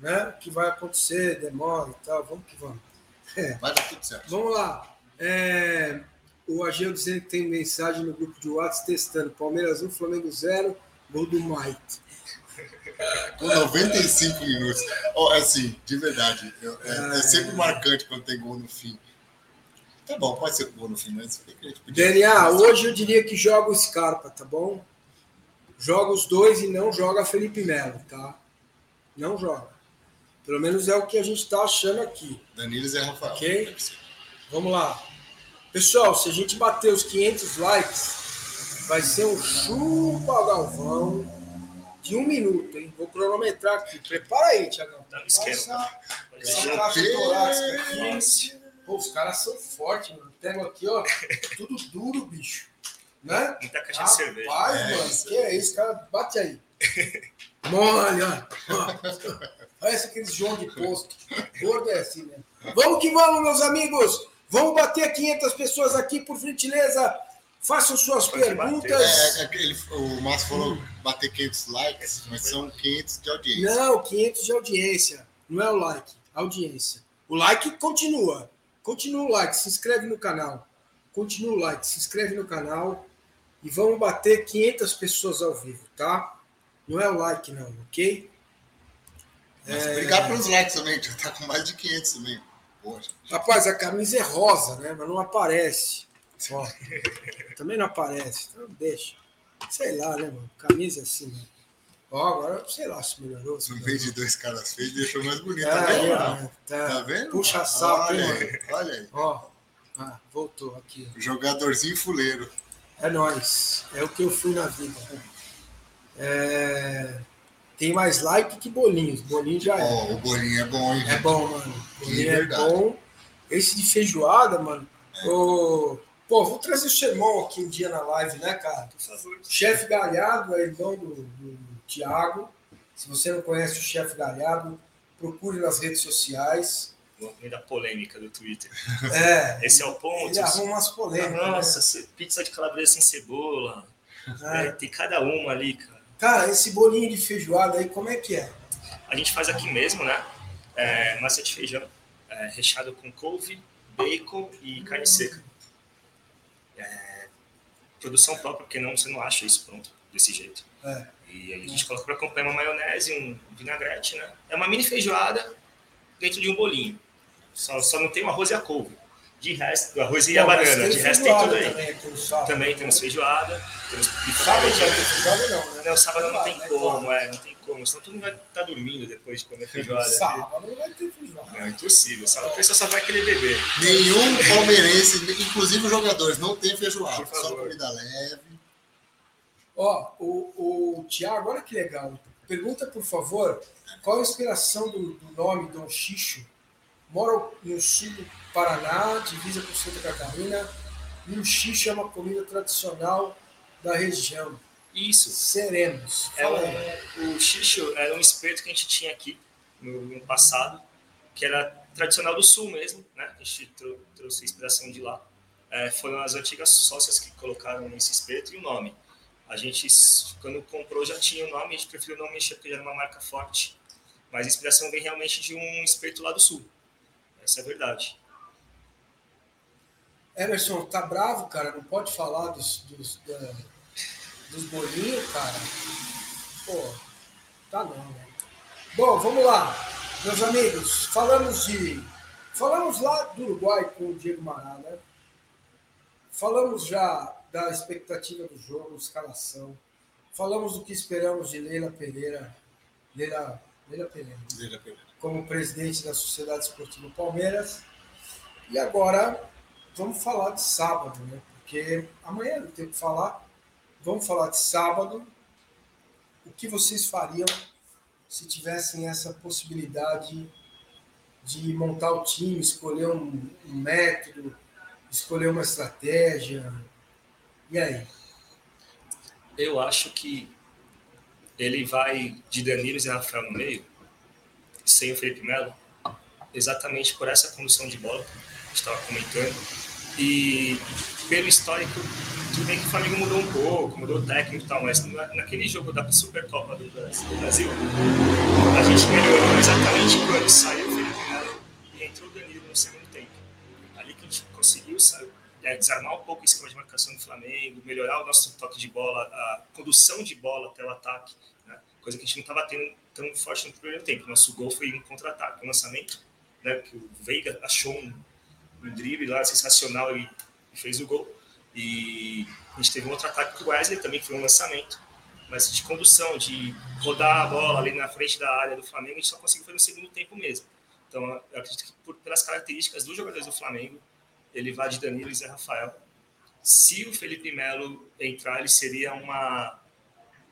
né, o que vai acontecer, demora e tal. Vamos que vamos. Vai dar tudo certo. Vamos lá. É, o Ageu dizendo que tem mensagem no grupo de WhatsApp testando. Palmeiras 1, Flamengo 0, gol do Mike. Com 95 minutos. Ó, assim, de verdade, é, é sempre marcante quando tem gol no fim. Tá bom, pode ser gol no fim, mas DNA, hoje eu diria que joga o Scarpa, tá bom? Joga os dois e não joga Felipe Melo, tá? Não joga. Pelo menos é o que a gente tá achando aqui. Danilo e Zé Rafael. Ok. Vamos lá. Pessoal, se a gente bater os 500 likes, vai ser um chupa Galvão de um minuto, hein? Vou cronometrar aqui. Prepara aí, Tiagão. Tá no esquema. Essa- Olha essa só. caixa torácica aqui. Nossa, Pô, os caras são fortes, mano. Pegam aqui, ó, tudo duro, bicho. Né? Muita caixa de cerveja. Rapaz, É, mano, isso que é isso, cara? Bate aí. Olha, ó. Parece aqueles João de posto. Gordo é assim, né? Vamos que vamos, meus amigos. Vamos bater 500 pessoas aqui, por gentileza. Façam suas Pode perguntas. É, é o Márcio falou bater 500 likes, mas são 500 de audiência. Não, 500 de audiência. Não é o like, audiência. O like continua. Continua o like, se inscreve no canal. Continua o like, se inscreve no canal. E vamos bater 500 pessoas ao vivo, tá? Não é o like, não, ok? Mas É. obrigado pelos likes também, já tá com mais de 500 também. Rapaz, a camisa é rosa, né? Mas não aparece. Ó, também não aparece. Então deixa. Sei lá, né, mano? Camisa assim, né? Ó, agora, sei lá se melhorou. Se meio de dois caras feios, deixou mais bonito. É, tá, vendo? é, tá. Tá vendo? Puxa saco, olha, mano? aí, olha aí. Ó, ah, voltou aqui. Jogadorzinho fuleiro. É nóis. É o que eu fui na vida. É, Tem mais like que bolinhos. Bolinho já é. Ó, o bolinho é bom, hein? É bom, mano. Bolinho é verdade. bom. Esse de feijoada, mano. ô, Pô, vou trazer o sermão aqui um dia na live, né, cara? Por favor. Chefe Galhardo é irmão do, do Tiago. Se você não conhece o chefe Galhardo, procure nas redes sociais. No meio da polêmica do Twitter. É, [laughs] Esse é o ponto. ele arruma umas polêmicas. Nossa, ce- pizza de calabresa sem cebola. né? É, tem cada uma ali, cara. Cara, esse bolinho de feijoada aí, como é que é? A gente faz aqui mesmo, né? É, massa de feijão, é, recheado com couve, bacon e carne seca. É, produção própria, porque não, você não acha isso pronto desse jeito. É. E aí a gente coloca para acompanhar uma maionese, um vinagrete, né? É uma mini feijoada dentro de um bolinho. Só, só não tem o arroz e a couve. De resto, o arroz e a banana. tem De resto tem tudo aí. Também, aqui. Também temos feijoada, temos Sábado vai ter feijoada não, né? Não, sábado não tem Vai, como, é, não tem como. Senão todo mundo vai estar dormindo depois de comer feijoada. Sábado não vai ter feijoada. Não, é impossível. Sábado a pessoa só vai querer beber. Nenhum palmeirense, inclusive os jogadores, não tem feijoada. Por favor. Só comida leve. Ó, o, o Tiago, olha que legal. Pergunta, por favor, qual a inspiração do, do nome Dom Xixo? Mora no sul do Paraná, divisa com Santa Catarina, e o xixo é uma comida tradicional da região. Isso. Serenos. É Fala aí. um, o xixo era um espeto que a gente tinha aqui no, no passado, que era tradicional do sul mesmo, né? A gente trou- trouxe inspiração de lá. É, foram as antigas sócias que colocaram esse espeto e o nome. A gente, quando comprou, já tinha o nome, a gente preferiu não mexer porque já era uma marca forte. Mas a inspiração vem realmente de um espeto lá do sul. Essa é a verdade. Emerson, tá bravo, cara? Não pode falar dos, dos, da- dos bolinhos, cara? Pô, tá não, né? Bom, vamos lá, meus amigos. Falamos de. Falamos lá do Uruguai com o Diego Mará, né? Falamos já da expectativa do jogo, escalação. Falamos do que esperamos de Leila Pereira. Leila, Leila Pereira Leila Pereira. como presidente da Sociedade Esportiva Palmeiras. E agora vamos falar de sábado, né? Porque amanhã não tem o que falar. Vamos falar de sábado. O que vocês fariam se tivessem essa possibilidade de montar o time, escolher um, um método, escolher uma estratégia? E aí? Eu acho que ele vai de Danilo e Rafael no meio, sem o Felipe Melo, exatamente por essa condução de bola que estava comentando. E pelo histórico, tudo bem que o Flamengo mudou um pouco, mudou o técnico e tal, mas na- naquele jogo da Supercopa do Brasil, a gente melhorou exatamente quando saiu é, desarmar um pouco o esquema de marcação do Flamengo, melhorar o nosso toque de bola, a condução de bola até o ataque, né? coisa que a gente não estava tendo tão forte no primeiro tempo. Nosso gol foi um contra-ataque, um lançamento, né? que o Veiga achou um, um drible lá sensacional e fez o gol. E a gente teve um outro ataque com o Wesley também, que foi um lançamento. Mas de condução, de rodar a bola ali na frente da área do Flamengo, a gente só conseguiu fazer no segundo tempo mesmo. Então, eu acredito que por, pelas características dos jogadores do Flamengo, ele vai de Danilo e Zé Rafael. Se o Felipe Melo entrar, ele seria uma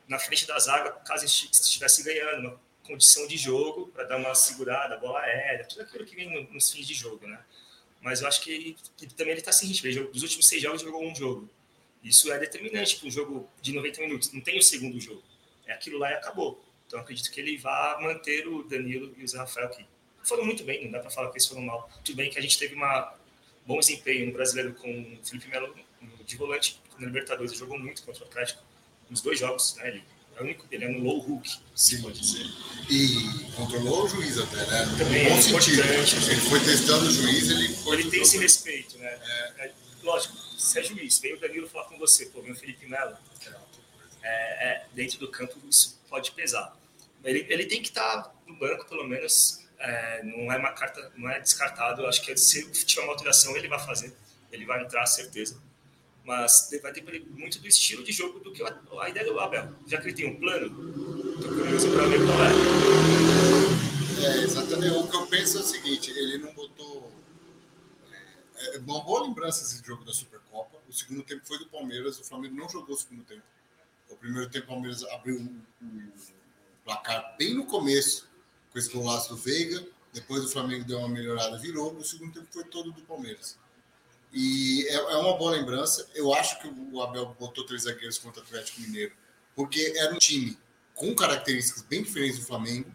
na frente da zaga, caso estivesse ganhando, uma condição de jogo para dar uma segurada, bola aérea, tudo aquilo que vem nos fins de jogo, né? Mas eu acho que, que também ele está sem ritmo. Dos últimos seis jogos, jogou um jogo. Isso é determinante para um jogo de 90 minutos. Não tem o segundo jogo. É aquilo lá e acabou. Então acredito que ele vai manter o Danilo e o Zé Rafael aqui. Foram muito bem, não dá para falar que eles foram mal. Tudo bem que a gente teve uma bom desempenho no brasileiro com o Felipe Melo de volante na Libertadores. Ele jogou muito contra o Atlético nos dois jogos. Né? Ele é o único, ele é no low hook, se pode dizer. E controlou o juiz até, né? Também bom é sentido. Ele foi testando o juiz, ele foi. Ele tem esse respeito, né? É. É, lógico, se é juiz, veio o Danilo falar com você, pô, meu Felipe Melo. É, é, dentro do campo isso pode pesar. Ele, ele tem que estar tá no banco, pelo menos. É, não é uma carta, não é descartado. Acho que se tiver uma alteração, ele vai fazer. Ele vai entrar, certeza mas vai depender muito do estilo de jogo do que a, ideia do Abel. Já que ele tem um plano, estou curioso para ver qual é. É, exatamente. O que eu penso é o seguinte: ele não botou. É, é uma boa lembrança esse jogo da Supercopa. O segundo tempo foi do Palmeiras, o Flamengo não jogou o segundo tempo. O primeiro tempo, o Palmeiras abriu o placar bem no começo, com esse golaço do Veiga. Depois o Flamengo deu uma melhorada, virou. O segundo tempo foi todo do Palmeiras. E é, é, uma boa lembrança. Eu acho que o Abel botou três zagueiros contra o Atlético Mineiro, porque era um time com características bem diferentes do Flamengo,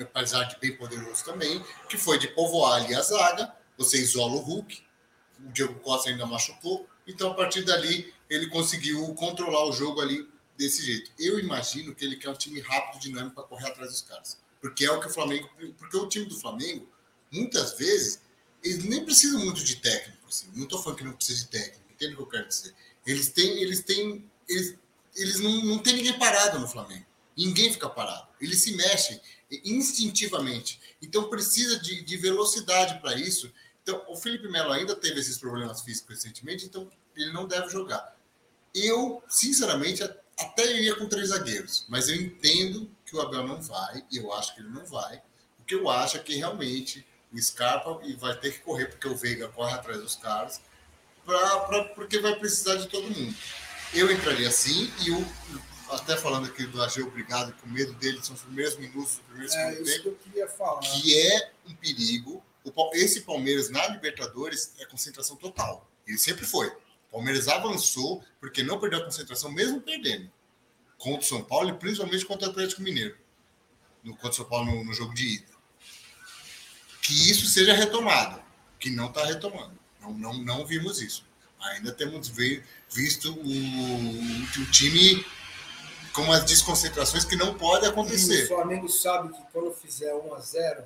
apesar de bem poderoso também, que foi de povoar ali a zaga, você isola o Hulk, o Diego Costa ainda machucou, então a partir dali ele conseguiu controlar o jogo ali desse jeito. Eu imagino que ele quer um time rápido, dinâmico para correr atrás dos caras, porque é o que o Flamengo, porque o time do Flamengo muitas vezes eles nem precisam muito de técnico Assim. Não estou falando que não precisa de técnico, entende o que eu quero dizer? Eles têm, eles têm, eles, eles não, não tem ninguém parado no Flamengo. Ninguém fica parado. Eles se mexem instintivamente. Então precisa de, de velocidade para isso. Então o Felipe Melo ainda teve esses problemas físicos recentemente, então ele não deve jogar. Eu, sinceramente, até iria com três zagueiros, mas eu entendo que o Abel não vai, e eu acho que ele não vai, porque eu acho que realmente o Scarpa e vai ter que correr, porque o Veiga corre atrás dos caras, pra, pra, porque vai precisar de todo mundo. Eu entraria assim, e o, até falando aqui do Ageu Obrigado, com medo dele, são os primeiros minutos do primeiro é, segundo tempo, que, eu queria falar. que é um perigo. O, esse Palmeiras na Libertadores é concentração total. Ele sempre foi. O Palmeiras avançou porque não perdeu a concentração, mesmo perdendo. Contra o São Paulo e principalmente contra o Atlético Mineiro. No, contra o São Paulo no, no jogo de ida que isso seja retomado, que não está retomando. Não, não, não vimos isso. Ainda temos visto o, o time com umas desconcentrações que não pode acontecer. E o Flamengo sabe que quando fizer 1 a 0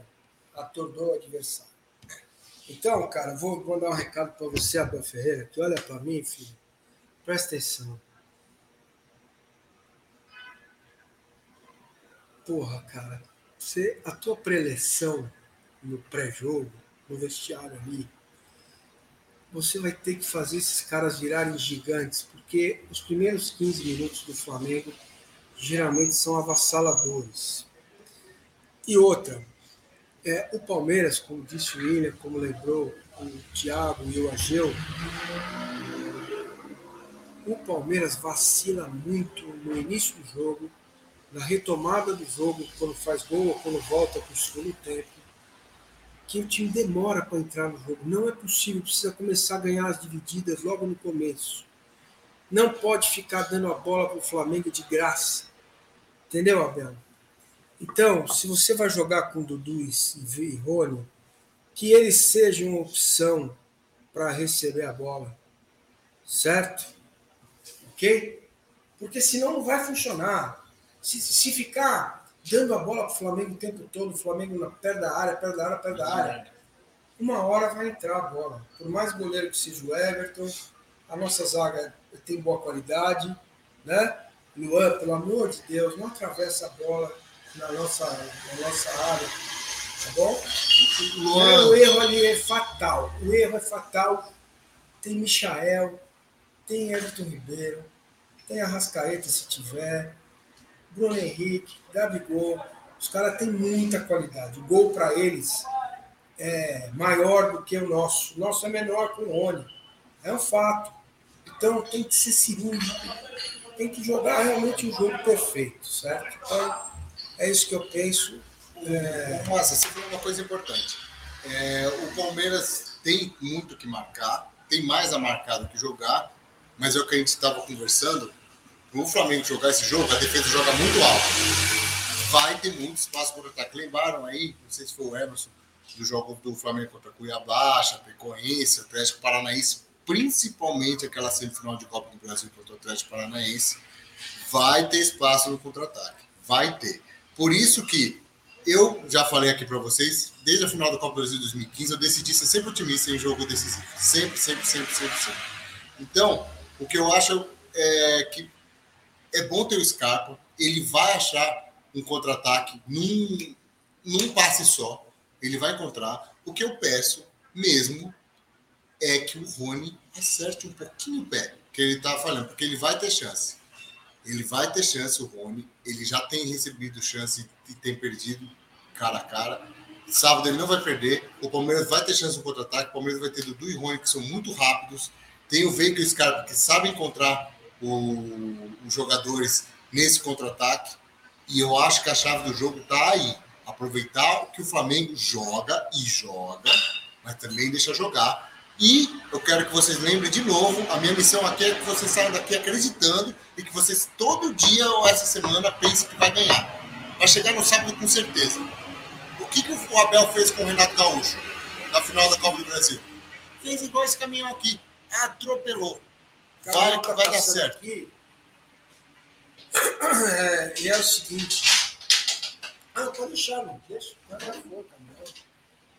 atordou o adversário. Então, cara, vou mandar um recado para você, Abel Ferreira, que olha para mim, filho. Presta atenção. Porra, cara, você, a tua preleção no pré-jogo, no vestiário ali, você vai ter que fazer esses caras virarem gigantes, porque os primeiros 15 minutos do Flamengo geralmente são avassaladores. E outra, é, o Palmeiras, como disse o William, como lembrou o Thiago e o Ageu, o Palmeiras vacila muito no início do jogo, na retomada do jogo, quando faz gol ou quando volta para o segundo tempo que o time demora para entrar no jogo. Não é possível, precisa começar a ganhar as divididas logo no começo. Não pode ficar dando a bola para o Flamengo de graça. Entendeu, Abel? Então, se você vai jogar com Dudu e Rony, que eles sejam uma opção para receber a bola. Certo? Ok? Porque senão não vai funcionar. Se, se ficar dando a bola para o Flamengo o tempo todo, o Flamengo na, perto da área, perto da área, perto da área. Uma hora vai entrar a bola. Por mais goleiro que seja o Everton, a nossa zaga tem boa qualidade, né? Luan, pelo amor de Deus, não atravessa a bola na nossa, na nossa área. Tá bom? Luan. O erro ali é fatal. O erro é fatal. Tem Michael, tem Everton Ribeiro, tem Arrascaeta se tiver, Bruno Henrique, Gabigol. Os caras têm muita qualidade. O gol para eles é maior do que o nosso. O nosso é menor que o Rony. É um fato. Então tem que ser cirúrgico. Tem que jogar realmente o jogo perfeito, certo? Então, é isso que eu penso. É, você falou uma coisa importante. É, o Palmeiras tem muito que marcar, tem mais a marcar do que jogar, mas é o que a gente estava conversando. O Flamengo jogar esse jogo, a defesa joga muito alto. Vai ter muito espaço para ataque. Lembraram aí, não sei se foi o Emerson, do jogo do Flamengo contra Cuiabá, Chapecoense, Atlético Paranaense, principalmente aquela semifinal de Copa do Brasil contra o Atlético Paranaense, vai ter espaço no contra-ataque. Vai ter. Por isso que eu já falei aqui para vocês, desde a final da Copa do Brasil 2015, eu decidi ser sempre otimista em jogo decisivo. Sempre, sempre, sempre, sempre, sempre. Então, o que eu acho é que é bom ter o Scarpa, ele vai achar um contra-ataque num, num passe só, ele vai encontrar. O que eu peço mesmo é que o Rony acerte um pouquinho o pé, que ele tá falando, porque ele vai ter chance. Ele vai ter chance, o Rony. Ele já tem recebido chance e tem perdido cara a cara. Sábado ele não vai perder. O Palmeiras vai ter chance no contra-ataque. O Palmeiras vai ter Dudu e Rony, que são muito rápidos. Tem o Veiga e o Scarpa, que sabem encontrar os jogadores nesse contra-ataque. E eu acho que a chave do jogo tá aí. Aproveitar que o Flamengo joga e joga, mas também deixa jogar. E eu quero que vocês lembrem de novo, a minha missão aqui é que vocês saiam daqui acreditando e que vocês todo dia ou essa semana pensem que vai ganhar. Vai chegar no sábado com certeza. O que, que o Abel fez com o Renato Gaúcho na final da Copa do Brasil? Fez igual esse caminhão aqui. Atropelou. Vai, Carol tá vai dar certo. aqui. [clears throat] É, e é o seguinte. Ah, pode deixar, não deixa. Vai caminhão.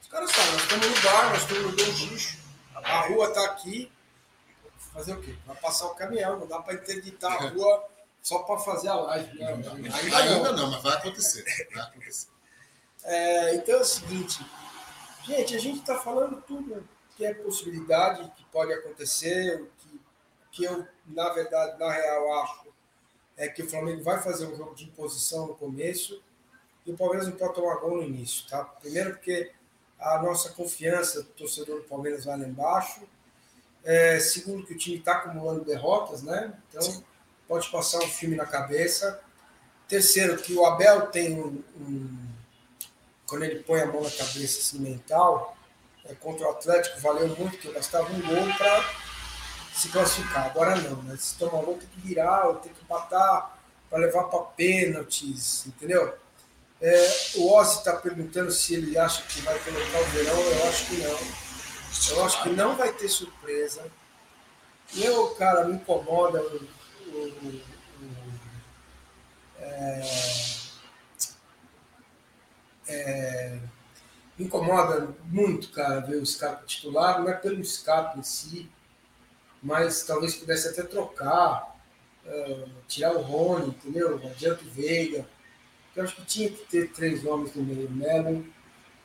Os caras sabem, nós estamos no bar, nós estamos no Dongicho. A rua está aqui. Fazer o quê? Vai passar o caminhão, não dá para interditar a rua só para fazer a live. né? Ainda, Ainda não. não, mas vai acontecer. Vai acontecer. É, então é o seguinte, gente, a gente está falando tudo que é possibilidade, que pode acontecer, que, que eu, na verdade, na real, acho é que o Flamengo vai fazer um jogo de imposição no começo e o Palmeiras não pode tomar gol no início, tá? Primeiro porque a nossa confiança do torcedor do Palmeiras vai lá embaixo. É, segundo que o time está acumulando derrotas, né? Então pode passar um filme na cabeça. Terceiro, que o Abel tem um- um quando ele põe a mão na cabeça assim, mental, é, contra o Atlético valeu muito, porque bastava um gol para se classificar. Agora não, né? Se tomar gol tem que virar, ou tem que empatar para levar para pênaltis, entendeu? É, o Ozzy está perguntando se ele acha que vai colocar o verão, eu acho que não. Eu acho que não vai ter surpresa. Eu, cara, me incomoda o, o- o- é, é, me incomoda muito, cara, ver o Scarpa titular, não é pelo Scarpa em si, mas talvez pudesse até trocar, é, tirar o Rony, entendeu? Adianta o Veiga. Eu acho que tinha que ter três nomes no meio, Melo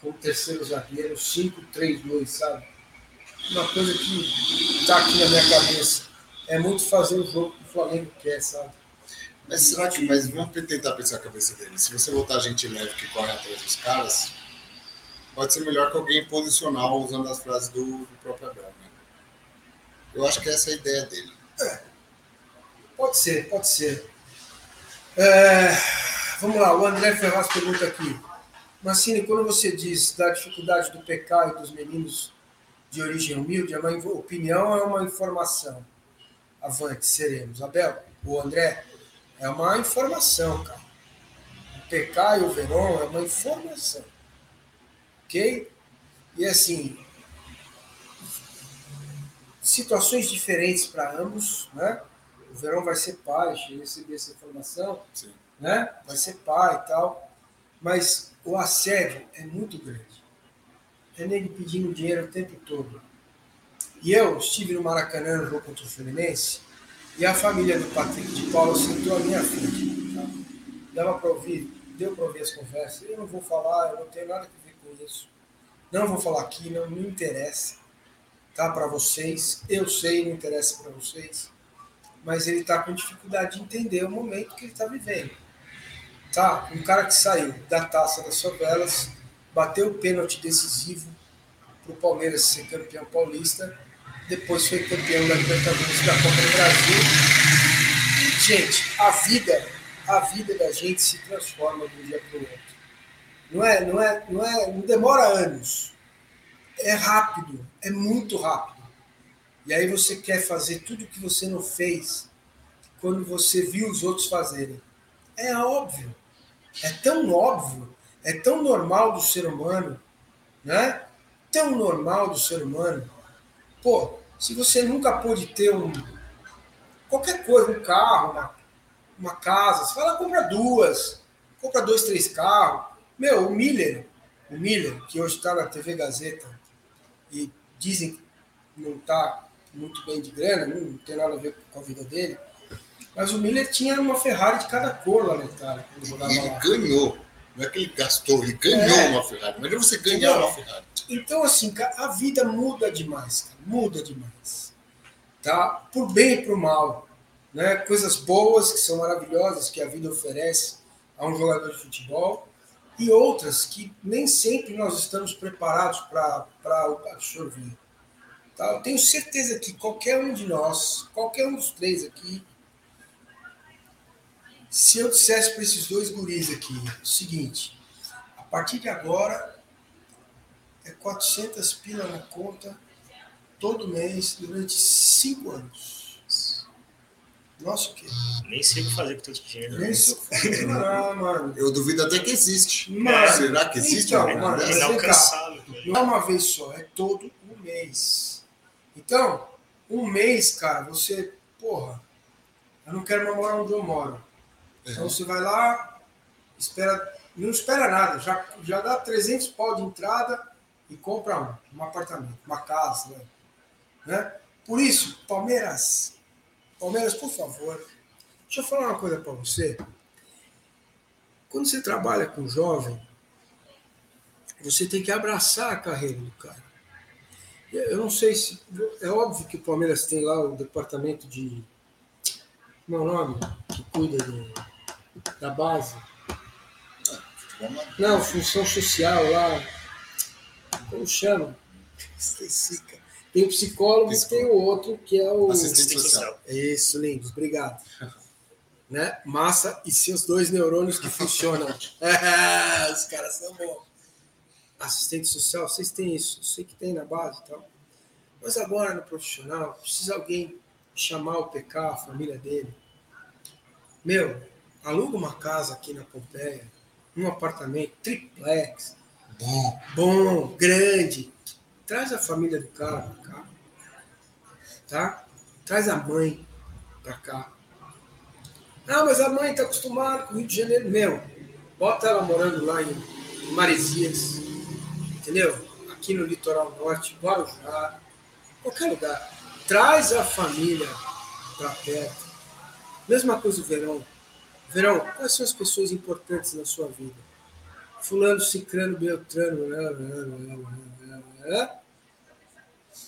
como terceiro zagueiro, 5-3-2, sabe? Uma coisa que está aqui na minha cabeça. É muito fazer o jogo que o Flamengo quer, sabe? Mas será que. Mas vamos tentar pensar a cabeça dele. Se você botar gente leve que corre atrás dos caras, pode ser melhor que alguém posicional usando as frases do, do próprio Abel. Eu acho que essa é a ideia dele. Pode ser, pode ser. É, vamos lá, o André Ferraz pergunta aqui. Mancini, quando você diz da dificuldade do e dos meninos de origem humilde, é uma invo- opinião é uma informação? Avante, seremos. Abel, o André, é uma informação, cara. O PK e o Verón é uma informação. Ok? E assim, situações diferentes para ambos, né? O Verão vai ser pai, eu recebi essa informação, Sim. né? Vai ser pai e tal. Mas o assédio é muito grande. É nele pedindo dinheiro o tempo todo. E eu estive no Maracanã no jogo contra o Fluminense e a família do Patrick de Paula sentou à minha frente. Tá? Dava para ouvir, deu para ouvir as conversas. Eu não vou falar, eu não tenho nada a ver com isso. Não vou falar aqui, não me interessa. Tá para vocês, eu sei, não interessa para vocês. Mas ele está com dificuldade de entender o momento que ele está vivendo. Tá? Um cara que saiu da taça das favelas, bateu o pênalti decisivo para o Palmeiras ser campeão paulista, depois foi campeão da Libertadores da Copa do Brasil. Gente, a vida, a vida da gente se transforma de um dia para o outro. Não é, não é, não é, não demora anos. É rápido, é muito rápido. E aí você quer fazer tudo que você não fez quando você viu os outros fazerem. É óbvio. É tão óbvio, é tão normal do ser humano, né? Tão normal do ser humano. Pô, se você nunca pôde ter um qualquer coisa, um carro, uma, uma casa, você fala, compra duas, compra dois, três carros. Meu, o Miller, o Miller, que hoje está na TV Gazeta, e dizem que não está muito bem de grana, não tem nada a ver com a vida dele, mas o Miller tinha uma Ferrari de cada cor lá na Itália, quando jogava Ele lá. ganhou. Não é que ele gastou, ele ganhou É. uma Ferrari. Imagina você ganhar uma Ferrari. Então, assim, a vida muda demais, cara, muda demais. Tá? Por bem e por mal. Né? Coisas boas, que são maravilhosas, que a vida oferece a um jogador de futebol, e outras que nem sempre nós estamos preparados para absorver. Tá? Eu tenho certeza que qualquer um de nós, qualquer um dos três aqui, se eu dissesse para esses dois guris aqui o seguinte, a partir de agora é 400 pila na conta todo mês durante cinco anos. Nossa, o quê? Nem sei o que fazer com tanto dinheiro. Nem se eu for- Ah, mano. Eu duvido até que existe. Mano, Será que existe então, mano, cá. Inalcançável. Não é uma vez só, é todo um mês. Então, um mês, cara, você, porra, eu não quero mais morar onde eu moro. Então você vai lá, espera, não espera nada, já, já dá 300 pau de entrada e compra um, um apartamento, uma casa. Né? Né? Por isso, Palmeiras, Palmeiras, por favor, deixa eu falar uma coisa para você. Quando você trabalha com jovem, você tem que abraçar a carreira do cara. Eu não sei se. É óbvio que o Palmeiras tem lá o departamento de. Como é o nome? Que cuida da base. Não, função social lá. Como chama? [laughs] Esqueci, cara. Tem o psicólogo e tem o outro que é o. Assistente social. Isso, lindos, obrigado. [laughs] né? Massa e seus dois neurônios que funcionam. [laughs] É, os caras são bons. Assistente social, vocês têm isso? Eu sei que tem na base e tal. Mas agora no profissional, precisa alguém chamar o PK, a família dele. Meu, aluga uma casa aqui na Pompeia, um apartamento, triplex, Bom, bom, grande. Traz a família do cara pra cá. Tá? Traz a mãe pra cá. Ah, mas a mãe tá acostumada com o Rio de Janeiro. Meu, bota ela morando lá em Maresias. Entendeu? Aqui no litoral norte, Guarujá, qualquer lugar. Traz a família pra perto. Mesma coisa o verão. Verão, quais são as pessoas importantes na sua vida? Fulano, Cicrano, Beltrano. né, né, né, né, né.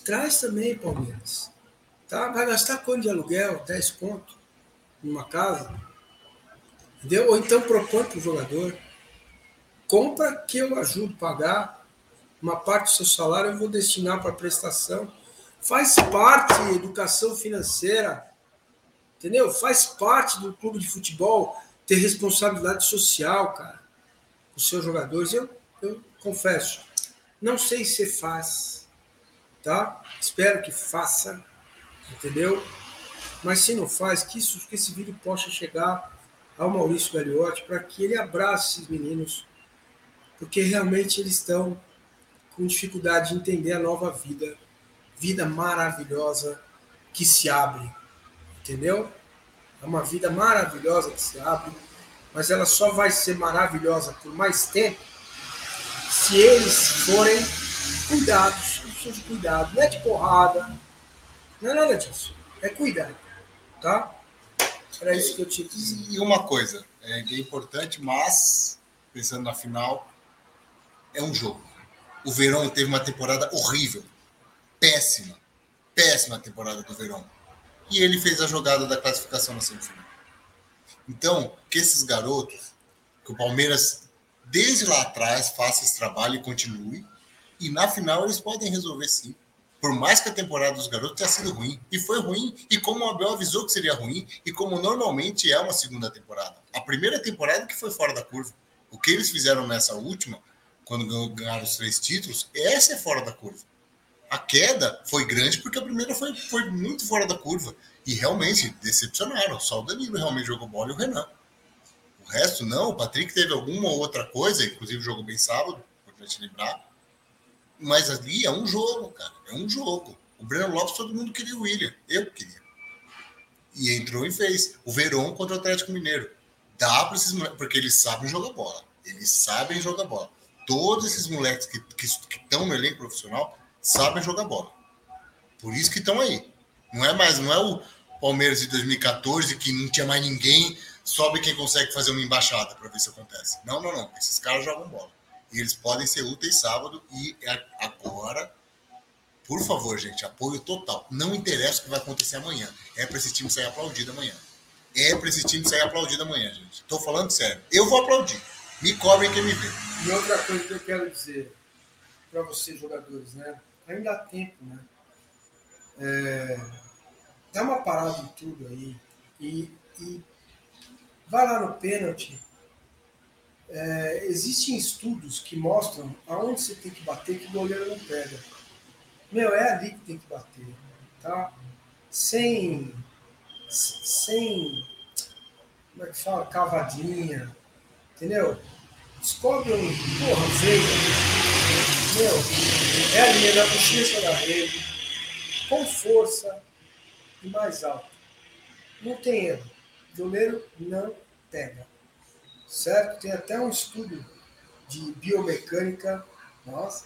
Traz também, Palmeiras. Tá? Vai gastar quanto de aluguel? 10 conto? Numa casa? Entendeu? Ou então propõe para o jogador. Compra que eu ajudo a pagar. Uma parte do seu salário eu vou destinar para prestação. Faz parte educação financeira. Entendeu? Faz parte do clube de futebol ter responsabilidade social, cara os seus jogadores, eu, eu confesso, não sei se faz, tá? Espero que faça, entendeu? Mas se não faz, que, isso, que esse vídeo possa chegar ao Maurício Gagliotti para que ele abrace esses meninos, porque realmente eles estão com dificuldade de entender a nova vida, vida maravilhosa que se abre, entendeu? É uma vida maravilhosa que se abre, mas ela só vai ser maravilhosa por mais tempo se eles forem cuidados, pessoas de cuidado, não é de porrada, não é nada disso, é cuidado, tá? Era isso que eu tinha. E uma coisa, é, é importante, mas, pensando na final, é um jogo. O Verão teve uma temporada horrível, péssima, péssima temporada do Verão. E ele fez a jogada da classificação na semifinal. Então, que esses garotos, que o Palmeiras, desde lá atrás, faça esse trabalho e continue. E na final eles podem resolver sim. Por mais que a temporada dos garotos tenha sido ruim. E foi ruim. E como o Abel avisou que seria ruim. E como normalmente é uma segunda temporada. A primeira temporada que foi fora da curva. O que eles fizeram nessa última, quando ganharam os três títulos, essa é fora da curva. A queda foi grande porque a primeira foi, foi muito fora da curva. E realmente decepcionaram. Só o Danilo realmente jogou bola e o Renan. O resto não. O Patrick teve alguma outra coisa, inclusive jogou bem sábado, importante lembrar. Mas ali é um jogo, cara. É um jogo. O Breno Lopes, todo mundo queria o William. Eu queria. E entrou e fez. O Verón contra o Atlético Mineiro. Dá para esses moleques, porque eles sabem jogar bola. Eles sabem jogar bola. Todos esses moleques que estão no elenco profissional sabem jogar bola. Por isso que estão aí. Não é mais, não é o Palmeiras de 2014 que não tinha mais ninguém, sobe quem consegue fazer uma embaixada para ver se acontece. Não, não, não. Esses caras jogam bola. E eles podem ser úteis sábado e agora, por favor, gente, apoio total. Não interessa o que vai acontecer amanhã. É para esse time sair aplaudido amanhã. É para esse time sair aplaudido amanhã, gente. Estou falando sério. Eu vou aplaudir. Me cobrem quem me vê. E outra coisa que eu quero dizer para vocês, jogadores, né? Ainda há tempo, né? É, dá uma parada em tudo aí e, e vai lá no pênalti. É, existem estudos que mostram aonde você tem que bater que o goleiro não pega. Meu, é ali que tem que bater, tá? Sem, sem, como é que fala, cavadinha, entendeu? Descobre um, porra, veio, meu, é ali, é na bochecha da rede, com força e mais alto. Não tem erro. Goleiro não pega. Certo? Tem até um estudo de biomecânica. Nossa.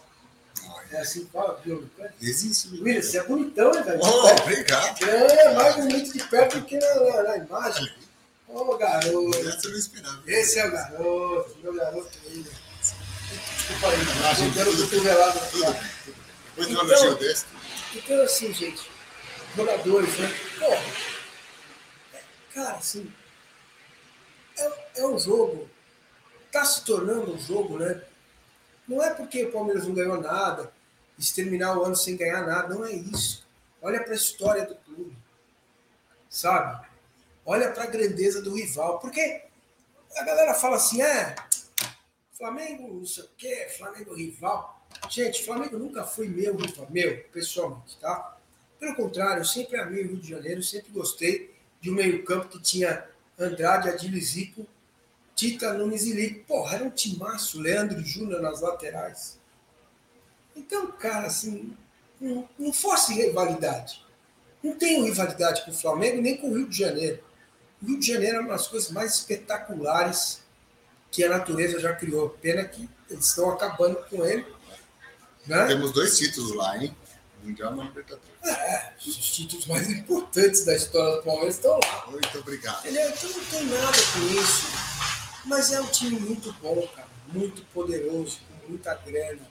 É assim que fala, biomecânica? Existe. William, você é bonitão, né, velho? Oh, obrigado. É, mais bonito de perto do que na, na imagem. Ô, oh, garoto. Essa eu não esperava. Esse é o garoto, meu garoto William. Desculpa aí, tô dando cotovelado. Depois de um elogio desse. Então, assim, gente, jogadores, né? Porra, cara, assim, é, é um jogo, tá se tornando um jogo, né? Não é porque o Palmeiras não ganhou nada, de terminar o ano sem ganhar nada, não é isso. Olha para a história do clube, sabe? Olha para a grandeza do rival, porque a galera fala assim, é, Flamengo não sei o quê, Flamengo rival. Gente, Flamengo nunca foi meu, meu, pessoalmente, tá? Pelo contrário, eu sempre amei o Rio de Janeiro, sempre gostei de um meio-campo que tinha Andrade, Adilho Zico, Tita, Nunes e Lico. Porra, era um timaço, Leandro Júnior nas laterais. Então, cara, assim, não, não fosse rivalidade. Não tenho rivalidade com o Flamengo nem com o Rio de Janeiro. O Rio de Janeiro é uma das coisas mais espetaculares que a natureza já criou. Pena que eles estão acabando com ele né? Temos dois títulos lá, hein? Mundial e Libertadores. É, os títulos mais importantes da história do Palmeiras estão lá. Muito obrigado. Ele é, não tem nada com isso. Mas é um time muito bom, cara. Muito poderoso, com muita grana,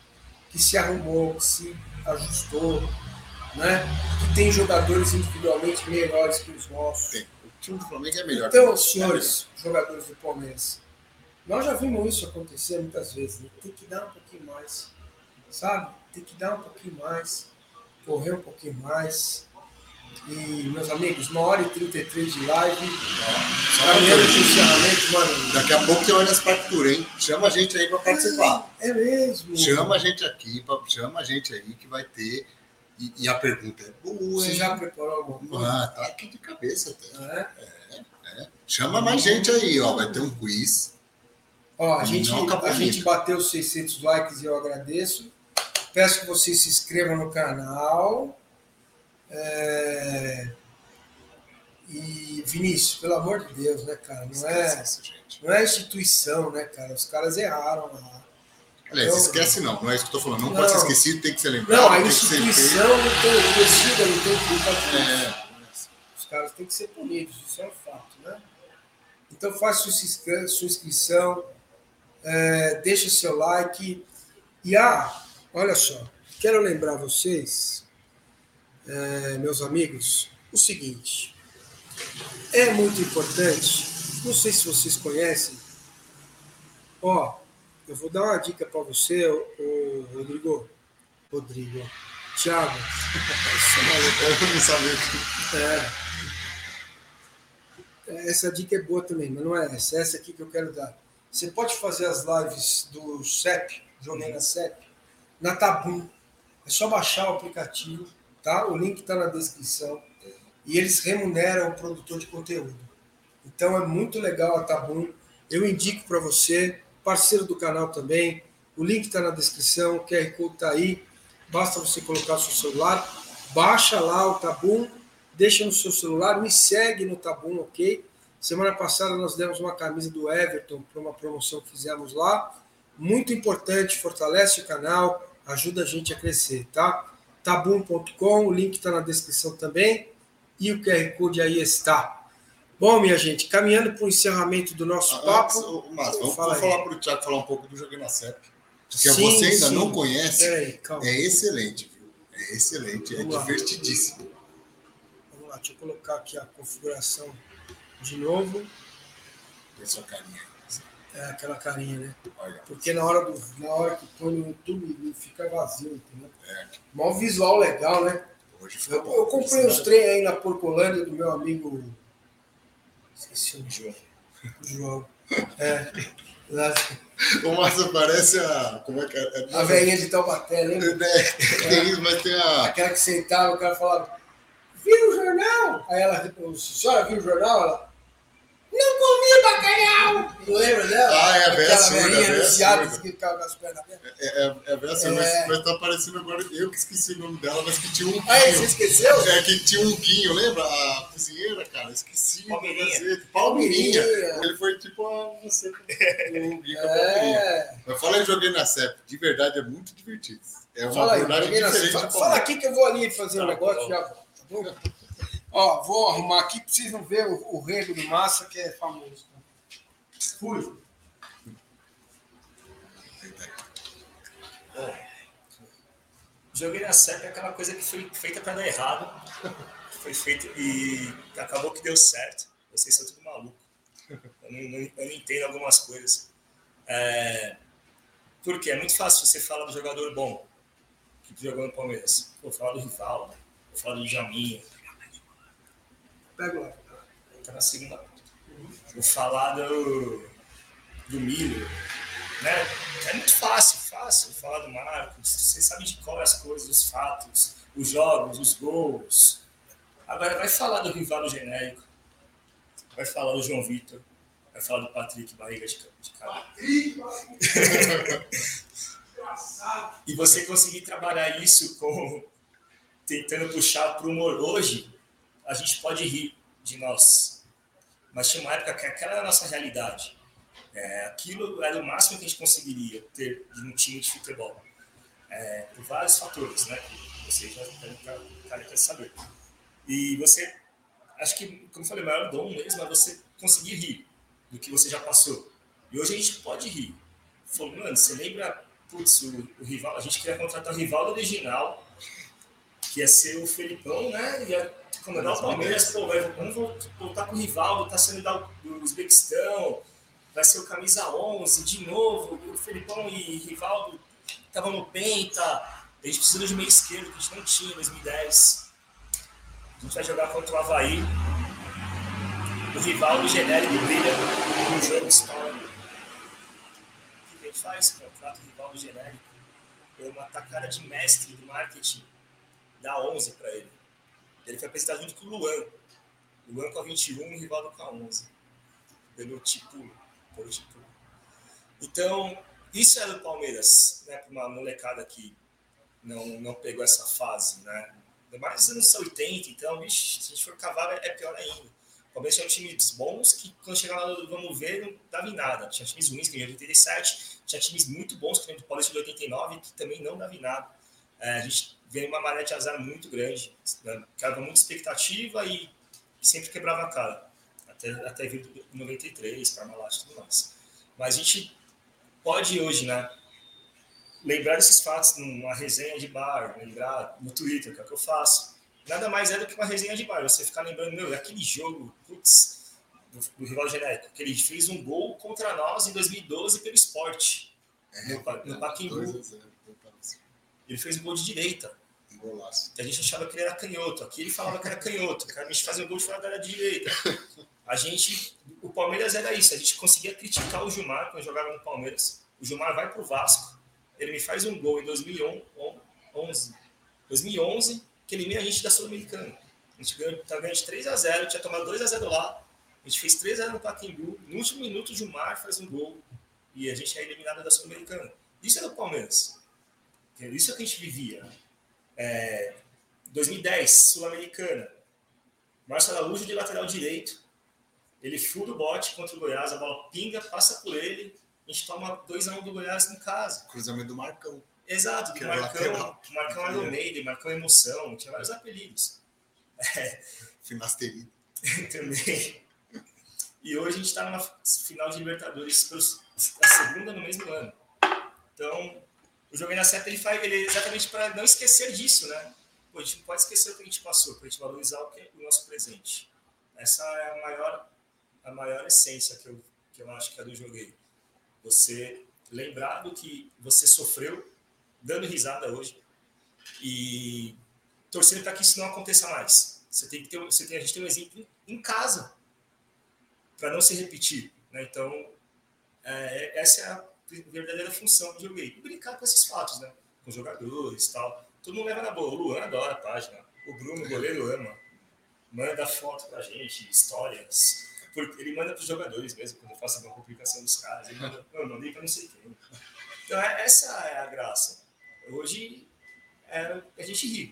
que se arrumou, que se ajustou, né? Que tem jogadores individualmente melhores que os nossos. Tem. O time do Flamengo é melhor. Então, senhores é jogadores do Palmeiras, nós já vimos isso acontecer muitas vezes. Né? Tem que dar um pouquinho mais sabe? Tem que dar um pouquinho mais, correr um pouquinho mais. E, meus amigos, uma hora e 33 de live. Caminhando de encerramento, mano. Daqui a pouco você olha as partituras, hein? Chama a gente aí para participar. É, é, mesmo. Chama a gente aqui, chama a gente aí que vai ter. E, e a pergunta é boa. Você já preparou alguma coisa? Ah, tá aqui de cabeça até. É? É, é. Chama mais gente aí, ó. Vai ter um quiz. Ó, a gente, a gente bateu 600 likes e eu agradeço. Peço que vocês se inscrevam no canal. É... E Vinícius, pelo amor de Deus, né, cara? Não é, não é instituição, né, cara? Os caras erraram lá. Aliás, então, esquece não, não é isso que eu tô falando. Não, não, pode ser esquecido, tem que ser lembrado. Não, a instituição não tem torcida, não tem culpa disso. É. Os caras têm que ser punidos, isso é um fato, né? Então faça sua inscrição, é, deixa seu like, E ah, olha só, quero lembrar vocês, é, meus amigos, o seguinte. É muito importante, não sei se vocês conhecem, ó, eu vou dar uma dica para você, o Rodrigo. Rodrigo. Thiago. Eu não sabia. É. Essa dica é boa também, mas não é essa. É essa aqui que eu quero dar. Você pode fazer as lives do CEP, Jornada CEP, na Tabum. É só baixar o aplicativo, tá? O link está na descrição. E eles remuneram o produtor de conteúdo. Então é muito legal a Tabum. Eu indico para você, parceiro do canal também. O link está na descrição, o QR Code está aí. Basta você colocar o seu celular, baixa lá o Tabum, deixa no seu celular, me segue no Tabum, ok? Semana passada nós demos uma camisa do Everton para uma promoção que fizemos lá. Muito importante, fortalece o canal, ajuda a gente a crescer, tá? Tabum.com, o link está na descrição também e o QR Code aí está. Bom, minha gente, caminhando para o encerramento do nosso Ah, papo. antes, Mas vamos, Fala aí. falar para o Thiago falar um pouco do Joguei na CEP. Porque Sim, você ainda sim. não conhece. Calma. É excelente, viu? É excelente, é Vamos lá. divertidíssimo. Vamos lá, deixa eu colocar aqui a configuração de novo. Tem sua carinha. É aquela carinha, né? Porque na hora, do, na hora que põe no YouTube fica vazio, entendeu? É, Mó visual legal, né? hoje foi Eu, bom. eu comprei uns trem aí na Porcolândia do meu amigo. Esqueci o nome. João. É. Lá- O Márcio parece a. Como é que é? é A velhinha de Taubaté, lembra? É, [laughs] tem isso, mas tem a. Aquela que sentava, o cara falava, viu o jornal? Aí ela, a senhora viu o jornal? Ela, não comi bacalhau! Não lembra dela? Ah, é a velha Aquela surda, a velhinha velha anunciada que ficava com as pernas abertas. É, é, é bem assim, É. Mas, mas tá aparecendo agora. Eu que esqueci o nome dela, mas que tinha um. Aí, você guinho. esqueceu? É, que tinha um guinho, lembra? A cozinheira, cara, esqueci. o Palmeirinha. Palmeirinha. Palmeirinha. Ele foi tipo a você. Um guinho com a Palmeirinha. É. Mas fala aí, joguei na CEP. De verdade, é muito divertido. É uma Fala aí, abordagem diferente fala, fala aqui que eu vou ali fazer um Tá negócio bom. já volto, tá bom? Ó, vou arrumar aqui não verem o, o rego do Massa, que é famoso. Fui. Joguei na CEP é aquela coisa que foi feita para dar errado. Foi feita e acabou que deu certo. Vocês são tudo maluco. Eu não, não- eu não entendo algumas coisas. É, por quê? É muito fácil você falar do jogador bom que jogou no Palmeiras. Vou falar do rival, vou falar do Jaminha, Pega lá. tá na segunda. Vou falar do, do Miller, né? É muito fácil, fácil falar do Marcos. Você sabe de qual é as coisas, os fatos, os jogos, os gols. Agora vai falar do rival genérico, vai falar do João Vitor, vai falar do Patrick Barriga de, de cara. [laughs] E você conseguir trabalhar isso com tentando puxar para o humor hoje, a gente pode rir de nós. Mas tinha uma época que aquela era a nossa realidade. É, aquilo era o máximo que a gente conseguiria ter de um time de futebol. É, por vários fatores, né? Que vocês já devem saber. E você, acho que, como eu falei, o maior dom mesmo é você conseguir rir do que você já passou. E hoje a gente pode rir. Falou, mano, você lembra, putz, o, o rival, a gente queria contratar o rival original, que ia ser o Felipão, né? Comandar o Palmeiras, pô, vai, vamos voltar com o Rivaldo, tá saindo da- do Uzbequistão, vai ser o camisa 11 de novo, o Felipão e Rivaldo estavam no Penta, a gente precisa de meio esquerdo, que a gente não tinha em 2010. A gente vai jogar contra o Havaí, o Rivaldo genérico brilha no jogo histórico. O que a gente faz? Contrata o Rivaldo genérico, é uma tacada de mestre do marketing, dá 11 para ele. Ele foi apresentado junto com o Luan. Luan com a 21 e o Rivaldo com a 11. Pelo tipo. Pelo tipo. Então, isso era o Palmeiras, né? Para uma molecada que não, não pegou essa fase, né? Mais nos anos 80, então, vixe, se a gente for cavar, é pior ainda. O Palmeiras tinha times bons que, quando chegava lá, vamos ver, não dava em nada. Tinha times ruins, que de 87, tinha times muito bons, que nem do de 89, que também não dava em nada. É, a gente veio uma maré de azar muito grande, né? criava muita expectativa e sempre quebrava a cara. Até, até vir do 93, Parmalat e tudo mais. Mas a gente pode hoje, né? lembrar desses fatos numa resenha de bar, lembrar no Twitter, que é o que eu faço. Nada mais é do que uma resenha de bar. Você ficar lembrando, meu, aquele jogo, putz, do, do rival genérico, que ele fez um gol contra nós em 2012 pelo esporte, no, Pa- no Pacaembu. Ele fez um gol de direita. Um golaço. que a gente achava que ele era canhoto. Aqui ele falava que era canhoto, que a gente fazia um gol de fora da área de direita. A gente, o Palmeiras era isso, a gente conseguia criticar o Gilmar quando jogava no Palmeiras. O Gilmar vai pro Vasco, ele me faz um gol em 2011, 2011 que elimina a gente da Sul-Americana. A gente ganhou, tá ganhando de 3 a 0 tinha tomado 2 a 0 lá. A gente fez 3 a 0 no Pacaembu. No último minuto, o Gilmar faz um gol e a gente é eliminado da Sul-Americana. Isso era o Palmeiras. Isso é o que a gente vivia. É, 2010, Sul-Americana. Márcio Araújo de lateral direito. Ele fura o bote contra o Goiás, a bola pinga, passa por ele. A gente toma 2x1 do Goiás em casa. Cruzamento do Marcão. Exato, do Marcão. Marcão era o Meire, Marcão Emoção, tinha vários apelidos. Finasterida. [laughs] também. E hoje a gente está numa final de Libertadores, a segunda no mesmo ano. Então, o Jogo na Seta ele faz ele é exatamente para não esquecer disso, né? Pô, a gente não pode esquecer o que a gente passou, para a gente valorizar o, é o nosso presente. Essa é a maior, a maior essência que eu, que eu acho que é do joguei. Você lembrar do que você sofreu, dando risada hoje, e torcendo para que isso não aconteça mais. Você tem que ter, você tem, a gente tem um exemplo em casa para não se repetir, né? Então é, essa é a verdadeira função do joguei. E brincar com esses fatos, né? Com os jogadores, e tal. Todo mundo leva na boa. O Luan adora a página. O Bruno, o goleiro, ama. Manda foto pra gente, histórias. Ele manda para os jogadores mesmo, quando eu faço uma publicação dos caras. Ele manda, eu mandei para não sei quem. Então, é- essa é a graça. Hoje, é, a gente ri,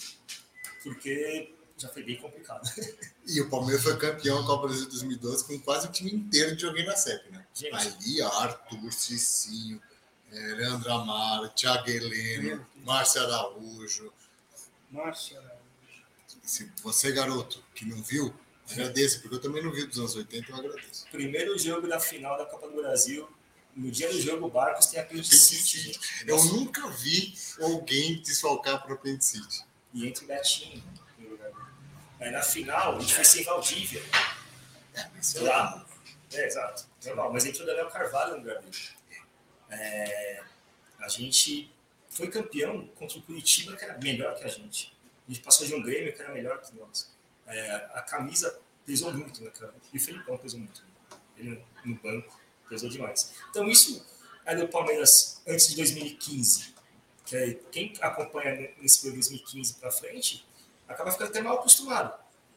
porque já foi bem complicado. [laughs] E o Palmeiras foi campeão da Copa do Brasil 2012 com quase o time inteiro de joguei na CEP, né? Gente. Ali, Arthur, Cicinho, eh, Leandro Amaro, Thiago Heleno, Márcio Araújo. Márcia. Se você, garoto, que não viu, agradeço, porque eu também não vi dos anos 80, eu agradeço. Primeiro jogo da final da Copa do Brasil. No dia do jogo, o Barcos tem apendicite, gente. Eu nunca vi alguém desfalcar para o City. E entre o Betinho. Aí na final, a gente foi sem Valdívia. Lá. É, exato. Normal. Mas entrou o Daniel Carvalho no lugar dele. É, a gente foi campeão contra o Curitiba, que era melhor que a gente. A gente passou de um Grêmio que era melhor que nós. É, a camisa pesou muito naquela. E o Felipão pesou muito. Ele no banco pesou demais. Então isso é do Palmeiras antes de 2015. Que é, quem acompanha nesse período de 2015 para frente acaba ficando até mal acostumado.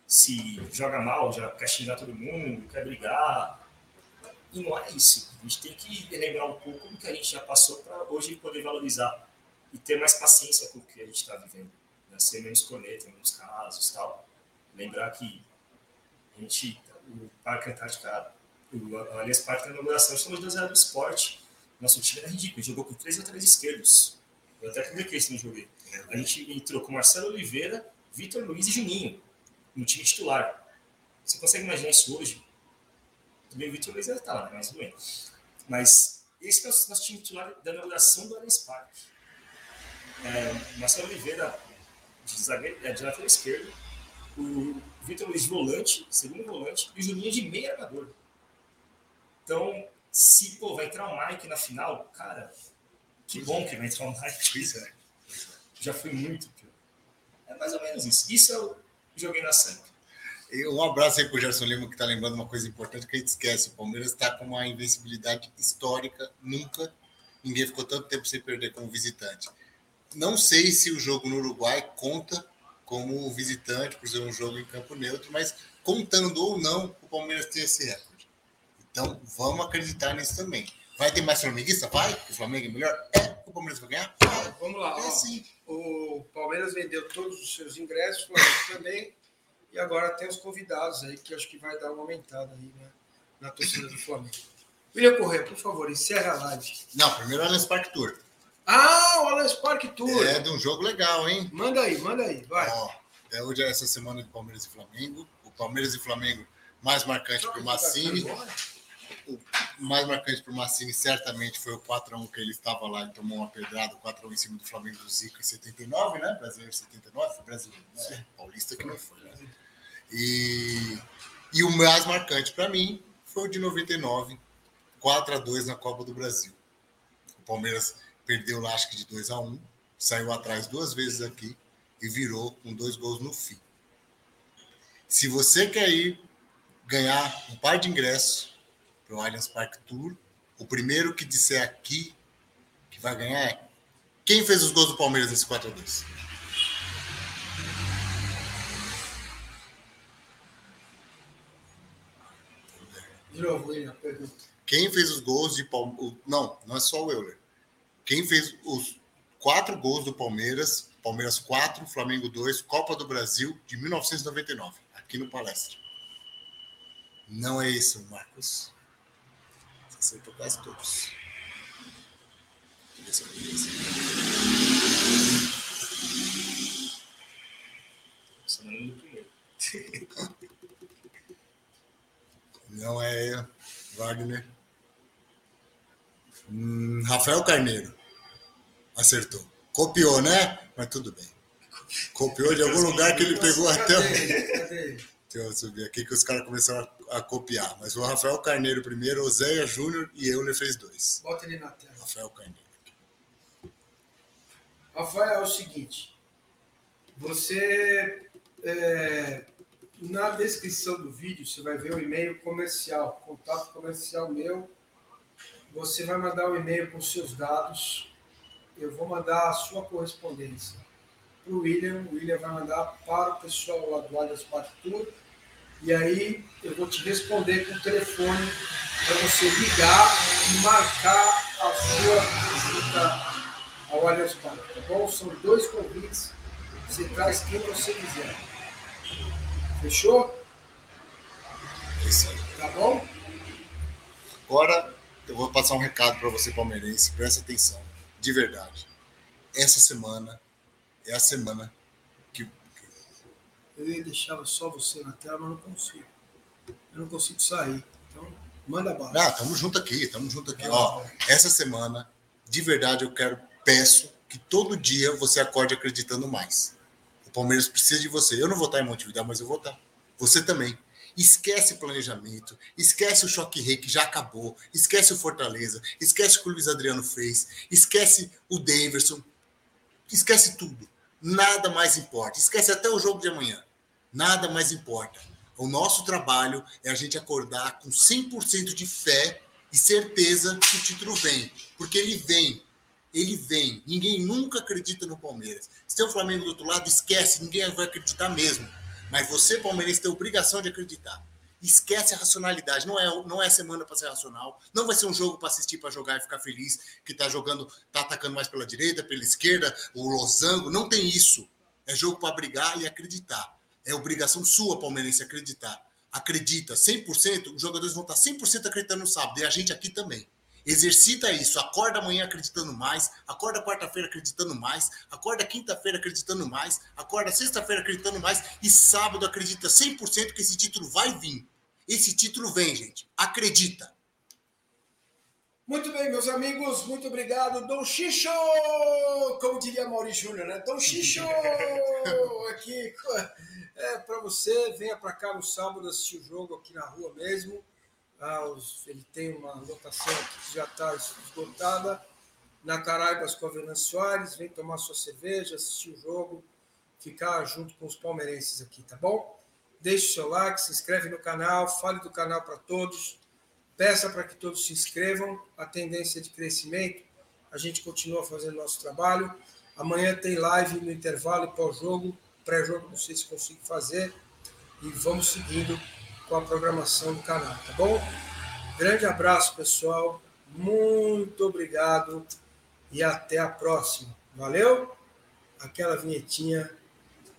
Se joga mal, já quer xingar todo mundo, quer brigar. E não é isso. A gente tem que lembrar um pouco do que a gente já passou para hoje poder valorizar e ter mais paciência com o que a gente está vivendo. Né? Ser menos corneta em alguns casos tal. Lembrar que a gente, o Parque Antártica, o Aliás Parque na inauguração, estamos dois do esporte. Nosso time era ridículo, jogou com três laterais esquerdos. Eu até publiquei isso no jogo. A gente entrou com Marcelo Oliveira, Vitor Luiz e Juninho no time titular. Você consegue imaginar isso hoje? Também o Vitor Luiz ainda tá lá, né? mas tudo bem. Mas esse é o nosso time titular da inauguração do Allianz Parque. É, Marcelo Oliveira de, zagueiro, é, de lateral esquerdo, o Vitor Luiz de volante, segundo volante, e o Juninho de meio armador. Então, se pô, vai entrar o Mike na final, cara, que bom que vai entrar o Mike. Pois é. Já foi muito. É mais ou menos isso. Isso é o joguei na Samp. E um abraço aí pro Gerson Lima, que está lembrando uma coisa importante que a gente esquece. O Palmeiras está com uma invencibilidade histórica. Nunca ninguém ficou tanto tempo sem perder como visitante. Não sei se o jogo no Uruguai conta como visitante, por ser um jogo em campo neutro, mas contando ou não, o Palmeiras tem esse recorde. Então, vamos acreditar nisso também. Vai ter mais flamenguista? Vai? O Flamengo é melhor? É. O Palmeiras vai ganhar? Vai. Vamos lá. É sim. O Palmeiras vendeu todos os seus ingressos, o Flamengo também. E agora tem os convidados aí, que acho que vai dar uma aumentada aí né, na torcida do Flamengo. William Corrêa, por favor, encerra a live. Não, primeiro olha esse Park Tour. Ah, o Allianz Parque Tour. É de um jogo legal, hein? Manda aí, manda aí, vai. Ó, é hoje é essa semana de Palmeiras e Flamengo. O Palmeiras e Flamengo mais marcante que o Massini. Vai embora. mais marcante para o Massini certamente foi o 4x1 que ele estava lá e tomou uma pedrada, 4x1 em cima do Flamengo do Zico em 79, né? Brasileiro 79, foi brasileiro, né? Paulista que não foi, né? E, e o mais marcante para mim foi o de 99, 4x2 na Copa do Brasil. O Palmeiras perdeu lá, acho que de 2x1, saiu atrás duas vezes aqui e virou com dois gols no fim. Se você quer ir ganhar um par de ingressos para o Allianz Parque Tour, o primeiro que disser aqui que vai ganhar é quem fez os gols do Palmeiras nesse 4 x 2 De novo, William, pergunta. Quem fez os gols de Palmeiras? Não, não é só o Euler. Quem fez os quatro gols do Palmeiras? Palmeiras 4, Flamengo 2, Copa do Brasil de 1999, aqui no Palestra. Não é isso, Marcos. Acertou quase todos. Só não lembro do primeiro. [laughs] Não é Wagner. Hum, Rafael Carneiro. Acertou. Copiou, né? Mas tudo bem. Copiou de algum lugar que ele pegou até. Deixa eu subir aqui que os caras começaram a, a copiar. Mas o Rafael Carneiro primeiro, Oséia Júnior e Euler fez dois. Bota ele na tela. Rafael Carneiro. Rafael, é o seguinte. Você, é, na descrição do vídeo, você vai ver o e-mail comercial, contato comercial meu. Você vai mandar o e-mail com seus dados. Eu vou mandar a sua correspondência para o William. O William vai mandar para o pessoal lá do Parque Tour. E aí eu vou te responder com o telefone para você ligar e marcar a sua visita ao Allianz Parque, tá bom? São dois convites, você traz quem você quiser. Fechou? Tá bom? Agora eu vou passar um recado para você, palmeirense. Presta atenção. De verdade. Essa semana é a semana. Eu ia deixar só você na tela, mas não consigo. Eu não consigo sair. Então, manda bala. Ah, tamo junto aqui, tamo junto aqui. Ó, essa semana, de verdade, eu quero, peço que todo dia você acorde acreditando mais. O Palmeiras precisa de você. Eu não vou estar em Montevideo, mas eu vou estar. Você também. Esquece planejamento, esquece o choque rei que já acabou, esquece o Fortaleza, esquece o que o Luiz Adriano fez, esquece o Daverson, esquece tudo. Nada mais importa. Esquece até o jogo de amanhã. Nada mais importa. O nosso trabalho é a gente acordar com 100% de fé e certeza que o título vem. Porque ele vem. Ele vem. Ninguém nunca acredita no Palmeiras. Se tem o Flamengo do outro lado, esquece. Ninguém vai acreditar mesmo. Mas você, palmeirense, tem a obrigação de acreditar. Esquece a racionalidade. Não é, não é semana para ser racional. Não vai ser um jogo para assistir, para jogar e ficar feliz que tá jogando, tá atacando mais pela direita, pela esquerda, o losango. Não tem isso. É jogo para brigar e acreditar. É obrigação sua, palmeirense, acreditar. Acredita, 100%, os jogadores vão estar 100% acreditando no sábado, e a gente aqui também. Exercita isso, acorda amanhã acreditando mais, acorda quarta-feira acreditando mais, acorda quinta-feira acreditando mais, acorda sexta-feira acreditando mais, e sábado acredita 100% que esse título vai vir. Esse título vem, gente. Acredita. Muito bem, meus amigos, muito obrigado. Dom Xixo! Como diria Maurício Júnior, né? Dom Xixo! [laughs] Aqui, é, para você, venha para cá no sábado assistir o jogo aqui na rua mesmo. Ah, os- ele tem uma lotação aqui que já está esgotada. Na Caraibas com a Venâncio Soares, vem tomar sua cerveja, assistir o jogo, ficar junto com os palmeirenses aqui, tá bom? Deixe o seu like, se inscreve no canal, fale do canal para todos. Peça para que todos se inscrevam. A tendência de crescimento. A gente continua fazendo nosso trabalho. Amanhã tem live no intervalo e pós-jogo. Pré-jogo, não sei se consigo fazer. E vamos seguindo com a programação do canal, tá bom? Grande abraço, pessoal. Muito obrigado e até a próxima. Valeu? Aquela vinhetinha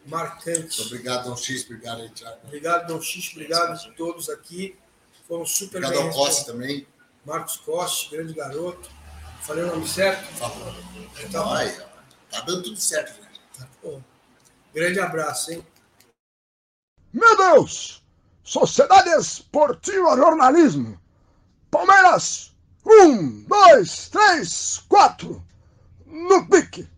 marcante. Obrigado, Dom X. Obrigado Thiago. Obrigado, Dom X. Obrigado a todos aqui. Foram super Obrigado bem Costa respondidos. também. Marcos Costa, grande garoto. Falei o nome certo? Falou. Tá bom. Aí, ó. Tá dando tudo certo, gente. Pô, grande abraço, hein? Meu Deus! Sociedade Esportiva Jornalismo. Palmeiras, um, dois, três, quatro, no pique.